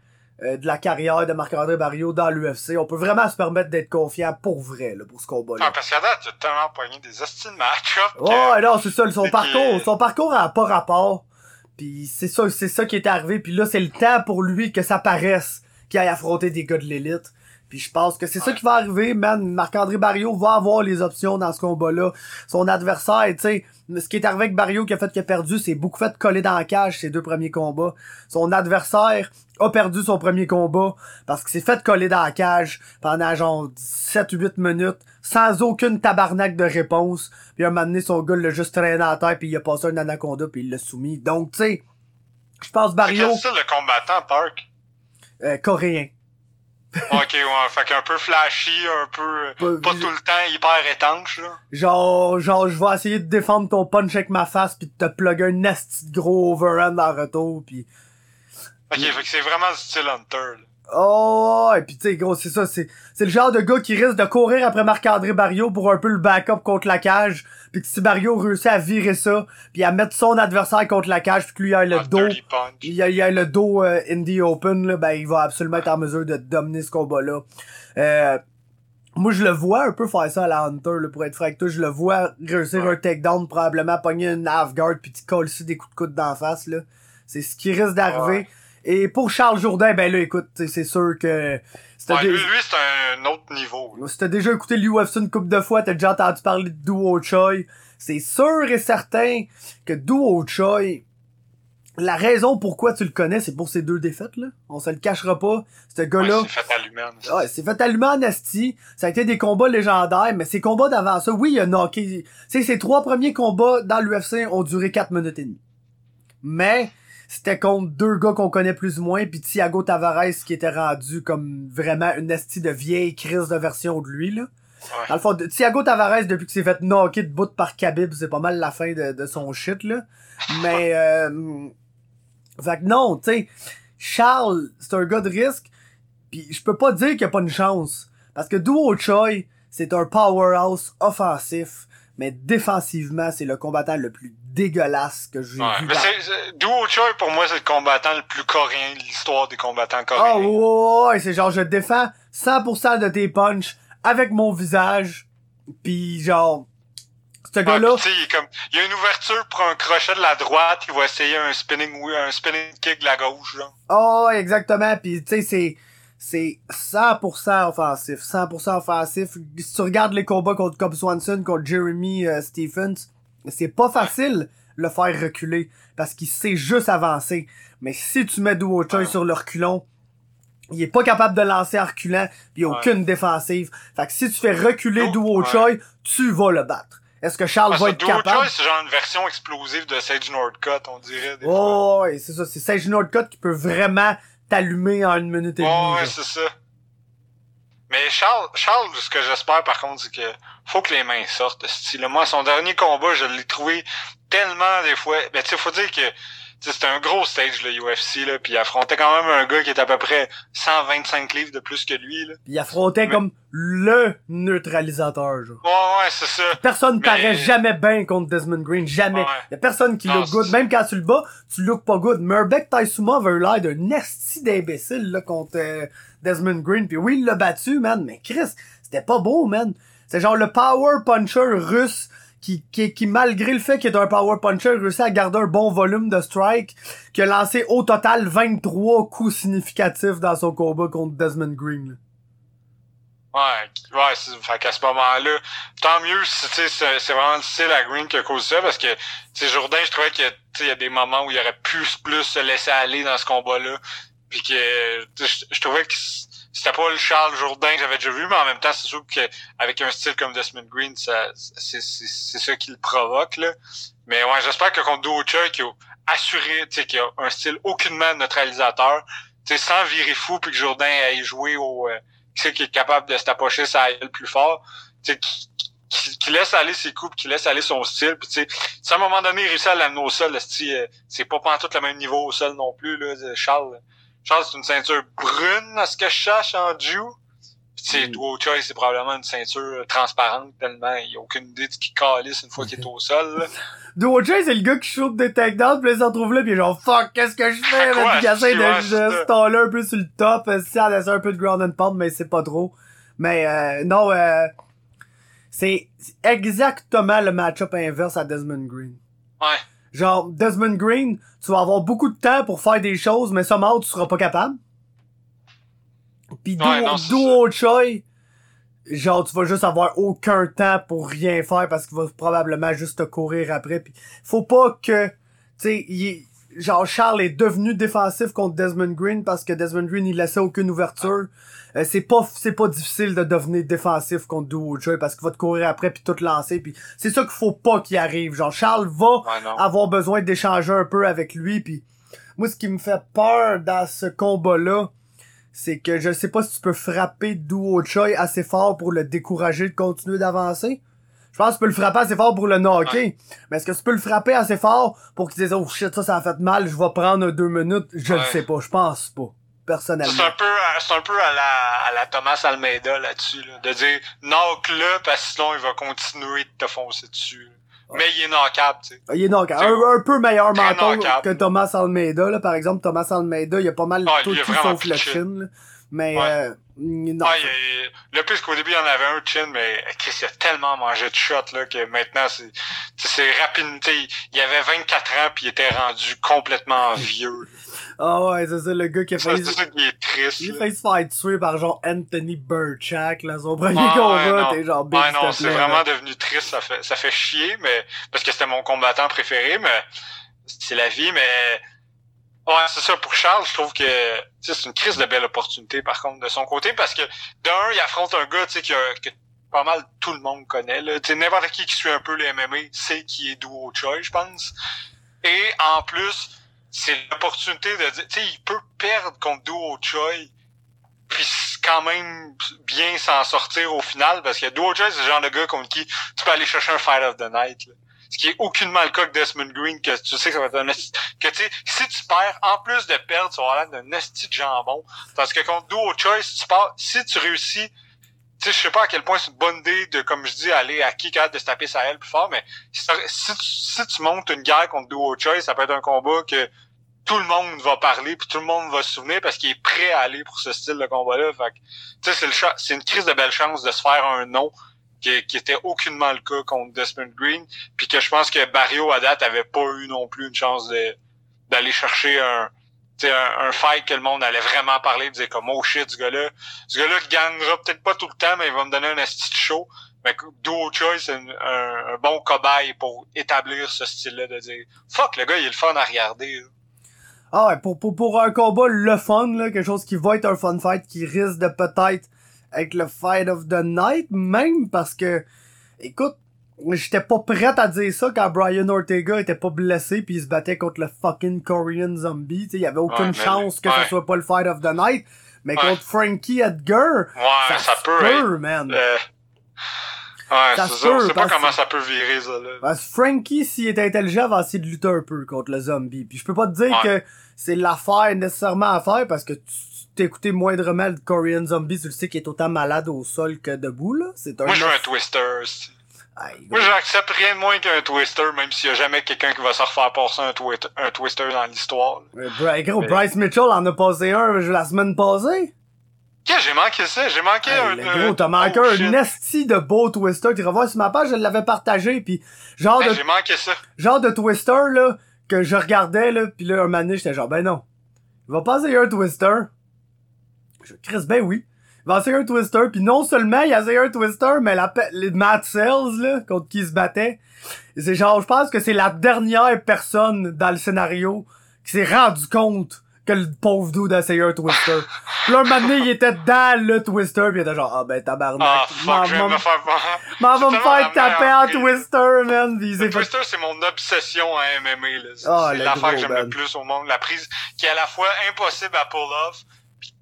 euh, de la carrière de Marc-André Barrio dans l'UFC, on peut vraiment se permettre d'être confiant pour vrai, là, pour ce combat-là. Ah, parce qu'à date, t'as tellement pogné des hosties de que- Ouais, non, c'est ça, son parcours, que- son parcours a pas rapport. Puis c'est ça, c'est ça qui est arrivé. Puis là, c'est le temps pour lui que ça paraisse qu'il aille affronter des gars de l'élite. Puis je pense que c'est ça qui va arriver, man. Marc-André Barrio va avoir les options dans ce combat-là. Son adversaire, tu sais, ce qui est arrivé avec Barrio qui a fait qu'il a perdu, c'est beaucoup fait coller dans la cage ses deux premiers combats. Son adversaire a perdu son premier combat parce qu'il s'est fait coller dans la cage pendant genre 7-8 minutes sans aucune tabarnak de réponse. Puis un moment donné, son gars l'a juste traîné à terre puis il a passé un anaconda puis il l'a soumis. Donc, tu sais, je pense C'est Barrio, quel style de combattant, Park? euh, coréen. Ok, ouais, fait qu'un peu flashy, un peu... Pas- Pas tout le temps hyper étanche, là. Genre, genre, je vais essayer de défendre ton punch avec ma face puis de te plugger un nasty de gros overhand en retour puis Ok, fait que c'est vraiment le style Hunter, là. Oh, et puis tu sais, gros, c'est ça, c'est, c'est le genre de gars qui risque de courir après Marc-André Barrio pour un peu le backup contre la cage, puis que si Barrio réussit à virer ça, puis à mettre son adversaire contre la cage, puis que lui a le dos, il a, il a le dos euh, Indie Open, là, ben il va absolument être en mesure de dominer ce combat-là. Euh, moi, je le vois un peu faire ça à la Hunter, là, pour être franc avec toi. Je le vois réussir Ouais. un takedown, probablement pogner une half guard, puis tu colles des coups de coude d'en face, là. C'est ce qui risque d'arriver. Ouais. Et pour Charles Jourdain, ben là, écoute, c'est sûr que... Ouais, lui, lui, c'est un autre niveau. là. si t'as déjà écouté l'UFC une couple de fois, t'as déjà entendu parler de Duo Choi. C'est sûr et certain que Duo Choi, la raison pourquoi tu le connais, c'est pour ces deux défaites, là. On se le cachera pas. Ce Ouais, gars-là, c'est fait à l'humaine. Ouais, c'est fait allumer en asti. Ça a été des combats légendaires, mais ces combats d'avant ça, oui, il a knocké. Tu sais, ces trois premiers combats dans l'UFC ont duré 4 minutes et demie. Mais, c'était contre deux gars qu'on connaît plus ou moins, puis Thiago Tavares qui était rendu comme vraiment une asti de vieille crise de version de lui, là. Ouais. Dans le fond, de- Thiago Tavares, depuis qu'il s'est fait knocker de bout par Khabib, c'est pas mal la fin de, de son shit, là. Mais, euh, fait que non, tu sais, Charles, c'est un gars de risque, puis je peux pas dire qu'il y a pas une chance. Parce que Duo Choi, c'est un powerhouse offensif, mais défensivement, c'est le combattant le plus dégueulasse que j'ai Ouais. vu. Mais c'est, c'est- Duo Choi, pour moi, c'est le combattant le plus coréen de l'histoire des combattants Ah coréens. ouais, ouais, c'est genre je défends 100% de tes punches avec mon visage, puis genre ce gars-là, il, comme, il y a une ouverture pour un crochet de la droite, il va essayer un spinning, un spinning kick de la gauche, genre. Oh, exactement. Puis tu sais, c'est c'est 100% offensif, 100% offensif. Si tu regardes les combats contre Cobb Swanson, contre Jeremy euh, Stephens, c'est pas facile le faire reculer parce qu'il sait juste avancer. Mais si tu mets Duo Choi Ouais. sur le reculon, il est pas capable de lancer en reculant, puis Ouais. aucune défensive. Fait que si tu fais reculer Du- Duo ouais. Choi, tu vas le battre. Est-ce que Charles Parce va être Duo capable? Choi, c'est genre une version explosive de Sage Northcutt, on dirait. Des fois. Oh, ouais, c'est ça. C'est Sage Northcutt qui peut vraiment t'allumer en une minute et demie. Ouais, ouais, c'est ça. Mais Charles, Charles, ce que j'espère par contre, c'est que faut que les mains sortent. Style. Moi, son dernier combat, je l'ai trouvé tellement des fois. Ben, tu sais, faut dire que c'était un gros stage, le UFC, là, puis il affrontait quand même un gars qui est à peu près 125 livres de plus que lui, là. Il affrontait Mais- comme le neutralisateur, genre. Ouais, ouais, c'est ça. Personne Mais- paraît jamais bien contre Desmond Green, jamais. Ouais. Y a personne qui look good. Même quand tu le bats, tu look pas good. Murbek Taisuma avait l'air d'un esti d'imbécile, là, contre euh, Desmond Green. Puis oui, il l'a battu, man. Mais Chris, c'était pas beau, man. C'est genre le power puncher russe qui, qui, qui malgré le fait qu'il est un power puncher, réussit à garder un bon volume de strike, qui a lancé au total 23 coups significatifs dans son combat contre Desmond Green. Ouais, ouais, fait qu'à ce moment-là, tant mieux si, c'est, vraiment le style à Green qui a causé ça, parce que, Jourdain, je trouvais que, tu sais, il y a des moments où il aurait pu plus se laisser aller dans ce combat-là, puis que, je trouvais que c'était pas le Charles Jourdain que j'avais déjà vu, mais en même temps, c'est sûr que avec un style comme Desmond Green, ça, c'est, c'est, ça qui le provoque, là. Mais ouais, j'espère que contre Duo Choi, qui a assuré, qui a un style aucunement neutralisateur, sans virer fou, puis que Jourdain aille jouer au, euh, qui est capable de se tapocher sa gueule plus fort, qui, qui, qui laisse aller ses coups, qui laisse aller son style, puis si à un moment donné il réussit à l'amener au sol, euh, c'est pas tout le même niveau au sol non plus, là, Charles. Charles, c'est une ceinture brune, à ce que je cherche en Jew. Puis tu sais, Mm. Choi, c'est probablement une ceinture euh, transparente, tellement il a aucune idée de ce qu'il calisse une fois qu'il est au sol, là. Duo Choi, c'est le gars qui shoot des takedowns, puis là, il se retrouve là, il est genre, fuck, qu'est-ce que je fais, man? Puis il essaie de, se staller un peu sur le top, euh, si en laisser un peu de ground and pound, mais c'est pas trop. Mais, euh, non, euh, c'est exactement le match-up inverse à Desmond Green. Ouais. Genre, Desmond Green, tu vas avoir beaucoup de temps pour faire des choses, mais somehow, tu seras pas capable. Pis Duo, Ouais, Choi, genre, tu vas juste avoir aucun temps pour rien faire parce qu'il va probablement juste te courir après. Pis faut pas que, tu sais, genre, Charles est devenu défensif contre Desmond Green parce que Desmond Green, il laissait aucune ouverture. Euh, c'est pas, c'est pas difficile de devenir défensif contre Duo Choi parce qu'il va te courir après puis tout lancer. Puis c'est ça qu'il faut pas qu'il arrive. Genre, Charles va non. avoir besoin d'échanger un peu avec lui puis moi ce qui me fait peur dans ce combat là c'est que je sais pas si tu peux frapper Duo Choi assez fort pour le décourager de continuer d'avancer. Je pense que tu peux le frapper assez fort pour le knocker. Mais est-ce que tu peux le frapper assez fort pour qu'il dise oh shit ça ça a fait mal, je vais prendre deux minutes, je le Ouais. sais pas, je pense pas. personnellement. C'est un peu, c'est un peu à la, à la Thomas Almeida là-dessus, là, de dire knock-le parce que sinon il va continuer de te foncer dessus. Mais il est knockable, tu sais. Il est donc un, un peu meilleur menton knockable. que Thomas Almeida, là. Par exemple, Thomas Almeida, il a pas mal tout, tout sauf le chin. là. Mais, euh, non. Ouais, il- il- le plus qu'au début, il y en avait un chin, mais Chris, il a tellement mangé de shots, là, que maintenant, c'est, tu sais, c'est rapide, tu sais, il avait 24 ans, puis il était rendu complètement vieux. Ah ouais, c'est ça, le gars qui a failli, C'est ça qui est triste, il a failli se faire tuer par genre Anthony Burchak, là, son premier Ah, combat, t'es genre Ouais, s'il non, c'est vraiment devenu triste, ça fait, ça fait chier, mais, parce que c'était mon combattant préféré, mais c'est la vie, mais, ouais, c'est ça, pour Charles, je trouve que, c'est une crise de belle opportunité, par contre, de son côté, parce que, d'un, il affronte un gars, tu sais, que, pas mal tout le monde connaît, n'importe qui qui suit un peu les MMA sait qui est Duo Choi, je pense. Et, en plus, c'est l'opportunité de dire, tu sais, il peut perdre contre Duo Choi, puis quand même bien s'en sortir au final parce que Duo Choi c'est le genre de gars contre qui tu peux aller chercher un fight of the night là. Ce qui est aucunement le cas que Desmond Green que tu sais que ça va être un que tu sais si tu perds en plus de perdre tu vas avoir d'un esti de jambon parce que contre Duo Choi si tu pars si tu réussis tu sais je sais pas à quel point c'est une bonne idée de comme je dis aller à qui capable de se taper sa aile plus fort mais si, tu, si tu montes une guerre contre Duo Choi ça peut être un combat que tout le monde va parler puis tout le monde va se souvenir parce qu'il est prêt à aller pour ce style de combat-là. Fait c'est le c'est une crise de belle chance de se faire un nom qui, qui était aucunement le cas contre Desmond Green, puis que je pense que Barrio à date avait pas eu non plus une chance de d'aller chercher un un, un fight que le monde allait vraiment parler, dire comme oh shit ce gars-là, ce gars-là gagnera peut-être pas tout le temps, mais il va me donner un esti de show. Mais Duo Choi, c'est une- un, un bon cobaye pour établir ce style-là de dire fuck le gars il est le fun à regarder. là. Ah ouais, pour, pour, pour un combat le fun, là, quelque chose qui va être un fun fight, qui risque de peut-être être le fight of the night, même parce que, écoute, j'étais pas prête à dire ça quand Brian Ortega était pas blessé puis il se battait contre le fucking Korean Zombie, tu sais, il y avait aucune Ouais, chance que ouais. ce soit pas le fight of the night, mais Ouais. contre Frankie Edgar, Ouais, ça, se peut être. man. euh, Ouais, Ça c'est ça. On sait pas comment ça peut virer, ça, là. Parce que Frankie, s'il était intelligent, va essayer de lutter un peu contre le zombie. Puis je peux pas te dire que c'est l'affaire nécessairement à faire parce que tu t'es écouté moindrement le Korean Zombie, tu le sais qu'il est autant malade au sol que debout, là. C'est un... Moi, je veux un twister. aussi. Aïe, Moi, j'accepte rien de moins qu'un twister, même s'il y a jamais quelqu'un qui va se refaire passer un, twi- un twister dans l'histoire. Euh, Bri- gros, Mais- Bryce Mitchell en a passé un euh, la semaine passée. Qu'est-ce j'ai manqué ça? J'ai manqué Hey, un... le un- gros, t'as manqué oh, un esti de beau twister. Tu revois sur ma page, je l'avais partagé, puis genre Hey, de J'ai manqué ça. genre de twister là que je regardais là puis là un donné, j'étais genre ben non il va pas essayer un twister je Chris ben oui. Il va essayer un twister puis non seulement il a essayé un twister mais la les Matt Sells là contre qui il se battait c'est genre je pense que c'est la dernière personne dans le scénario qui s'est rendu compte que le pauvre dude a essayé un twister. Puis là un moment donné il était dans le twister puis il était genre ah ben tabarnak. Ah, fuck, je vais va me faire... m'en va me faire taper en twister man Le twister, c'est mon obsession à MMA, là. C'est Ah, c'est l'affaire que j'aime le plus au monde. La prise qui est à la fois impossible à pull off,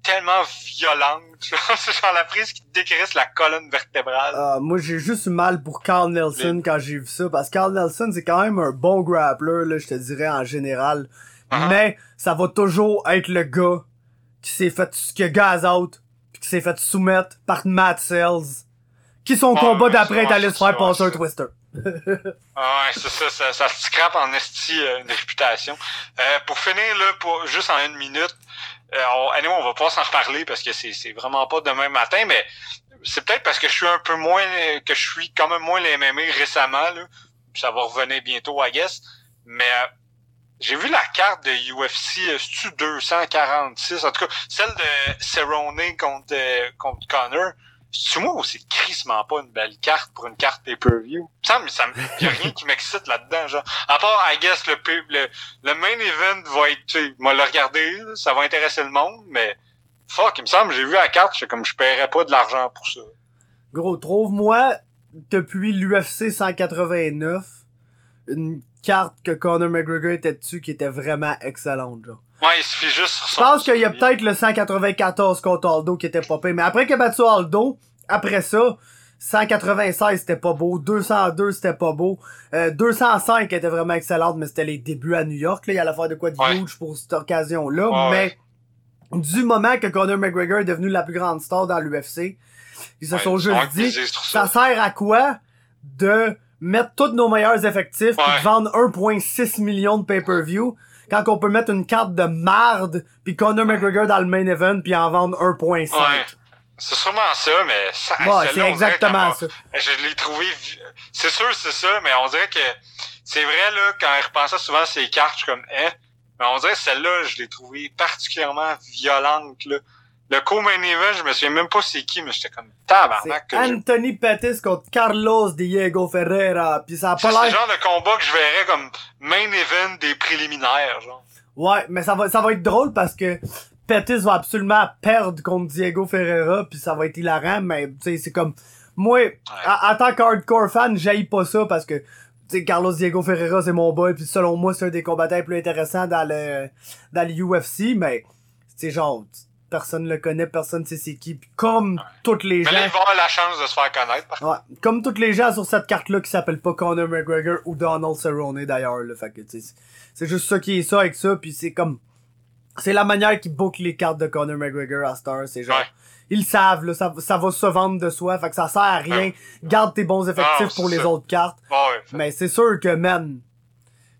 tellement violente. c'est genre la prise qui décrisse la colonne vertébrale. Ah, moi, j'ai juste eu mal pour Carl Nelson quand j'ai vu ça, parce que Carl Nelson, c'est quand même un bon grappler, là, je te dirais, en général. Uh-huh. Mais, ça va toujours être le gars qui s'est fait, qui a gaz out, puis qui s'est fait soumettre par Matt Sells, qui son combat d'après est allé se faire passer un twister. Ah ouais, c'est ça, ça, ça se scrape en esti euh, une réputation. Euh, pour finir, là, pour, juste en une minute, on, anyway, on va pas s'en reparler parce que c'est, vraiment pas demain matin, mais c'est peut-être parce que je suis un peu moins, que je suis quand même moins les MMA récemment, là. Ça va revenir bientôt, I guess. Mais euh, j'ai vu la carte de UFC, euh, c'est-tu 246? En tout cas, celle de Cerrone contre, euh, contre Connor. C'est moi c'est crissement pas une belle carte pour une carte pay-per-view? Ça, me- ça, y a rien qui m'excite là-dedans, genre. À part, I guess, le, le, le main event va être, tu sais, moi le regarder, ça va intéresser le monde, mais fuck, il me semble, j'ai vu la carte, je comme je paierais pas de l'argent pour ça. Gros, trouve-moi, depuis l'UFC 189, une carte que Conor McGregor était dessus qui était vraiment excellente, genre. Ouais, il suffit juste Je pense qu'il y a peut-être le 194 contre Aldo qui était pas pire. Mais après qu'il a battu Aldo, après ça, 196 c'était pas beau, 202 c'était pas beau, euh, 205 était vraiment excellente, mais c'était les débuts à New York. Là. Il y allait faire de quoi de Ouais. huge pour cette occasion-là. Ouais, mais ouais. du moment que Conor McGregor est devenu la plus grande star dans l'UFC, ils se sont juste dit, ça. ça sert à quoi de mettre tous nos meilleurs effectifs Ouais. de vendre 1.6 million de pay-per-view? Quand on peut mettre une carte de marde puis Conor McGregor dans le main event puis en vendre 1.5. Ouais. C'est sûrement ça, mais ça, Ouais, c'est exactement ça. Je l'ai trouvé. C'est sûr, c'est ça, mais on dirait que c'est vrai là quand il repensait souvent à ces cartes, je suis comme eh. Mais on dirait que celle-là, je l'ai trouvée particulièrement violente là. Le co-main event, je me souviens même pas c'est qui, mais j'étais comme C'est tabarnak. Anthony Pettis contre Carlos Diego Ferreira puis ça a pas C'est le l'air genre de combat que je verrais comme main event des préliminaires, genre. Ouais, mais ça va, ça va être drôle parce que Pettis va absolument perdre contre Diego Ferreira, puis ça va être hilarant, mais tu sais, c'est comme... Moi, à- en tant qu'hardcore fan, j'haïs pas ça parce que, tu sais, Carlos Diego Ferreira, c'est mon boy, puis selon moi, c'est un des combattants les plus intéressants dans le dans le UFC, mais, c'est genre, personne le connaît, personne sait c'est qui, puis comme toutes les Mais gens... là, il va avoir la chance de se faire connaître. Ouais, comme toutes les gens sur cette carte-là qui s'appellent pas Conor McGregor ou Donald Cerrone d'ailleurs, là. Fait que, c'est- juste ça qui est ça avec ça, puis c'est comme... C'est la manière qu'ils bookent les cartes de Conor McGregor à Star, c'est genre... Ouais. Ils le savent, là, ça, ça va se vendre de soi, fait que ça sert à rien. Garde tes bons effectifs Non, pour les autres cartes. Mais c'est sûr que, man,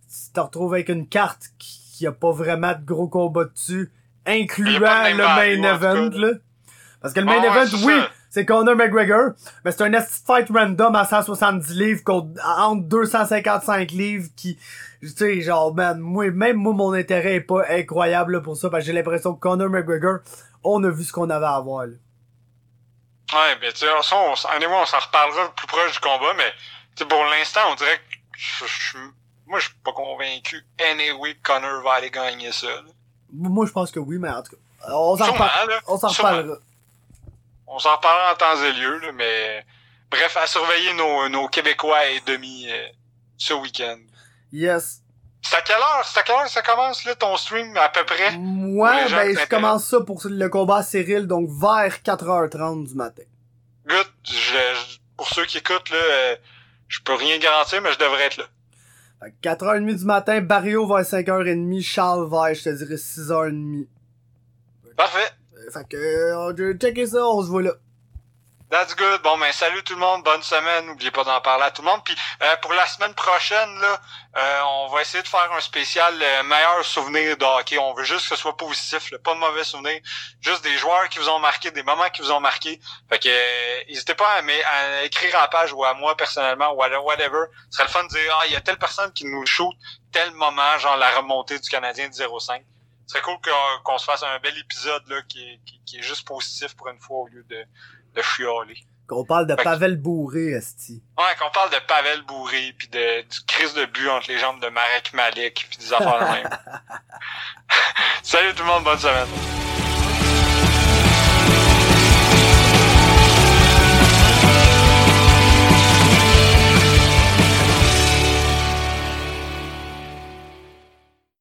si tu te retrouves avec une carte qui, qui a pas vraiment de gros combats dessus, incluant le main event, là. Parce que le main Ah event, oui, c'est Conor McGregor, mais c'est un fight random à 170 livres contre, entre 255 livres qui, tu sais, genre, man, moi, même moi, mon intérêt est pas incroyable pour ça, parce que j'ai l'impression que Conor McGregor, on a vu ce qu'on avait à voir, là. Ouais, mais tu sais, on, anyway, on s'en reparlera plus proche du combat, mais tu sais, pour l'instant, on dirait que je, je- moi, je suis pas convaincu anyway que Connor va aller gagner ça. là. Moi, je pense que oui, mais en tout cas, on s'en Sûrement, reparle- là. on s'en reparlera. On s'en reparlera en temps et lieu, là, mais bref, à surveiller nos, nos Québécois et demi euh, ce week-end. Yes. C'est à quelle heure? C'est à quelle heure ça commence, là, ton stream, à peu près? Moi, ben, je commence ça pour le combat à Cyril, donc vers 4h30 du matin. Good. Je, je- pour ceux qui écoutent, là, euh, je peux rien garantir, mais je devrais être là. Fait que 4h30 du matin, Barrio vers 5h30, Charles vers, je te dirais, 6h30. Parfait. Euh, Fait que, euh, checker ça, on se voit là. That's good. Bon, ben, salut tout le monde. Bonne semaine. N'oubliez pas d'en parler à tout le monde. Puis, euh, pour la semaine prochaine, là, euh, on va essayer de faire un spécial euh, meilleur souvenir de hockey. On veut juste que ce soit positif, là, pas de mauvais souvenirs. Juste des joueurs qui vous ont marqué, des moments qui vous ont marqué. Fait que, euh, n'hésitez pas à, à écrire à la page ou à moi personnellement ou à whatever. Ce serait le fun de dire, ah, il y a telle personne qui nous shoot tel moment, genre la remontée du Canadien de 0-5. Ce serait cool qu'on qu'on se fasse un bel épisode, là, qui qui, qui est juste positif pour une fois au lieu de, de. Qu'on parle de Fait que- Pavel Bourré, esti. Ouais, qu'on parle de Pavel Bourré, puis de du crise de but entre les jambes de Marek Malik, puis des affaires de même. Salut tout le monde, bonne semaine.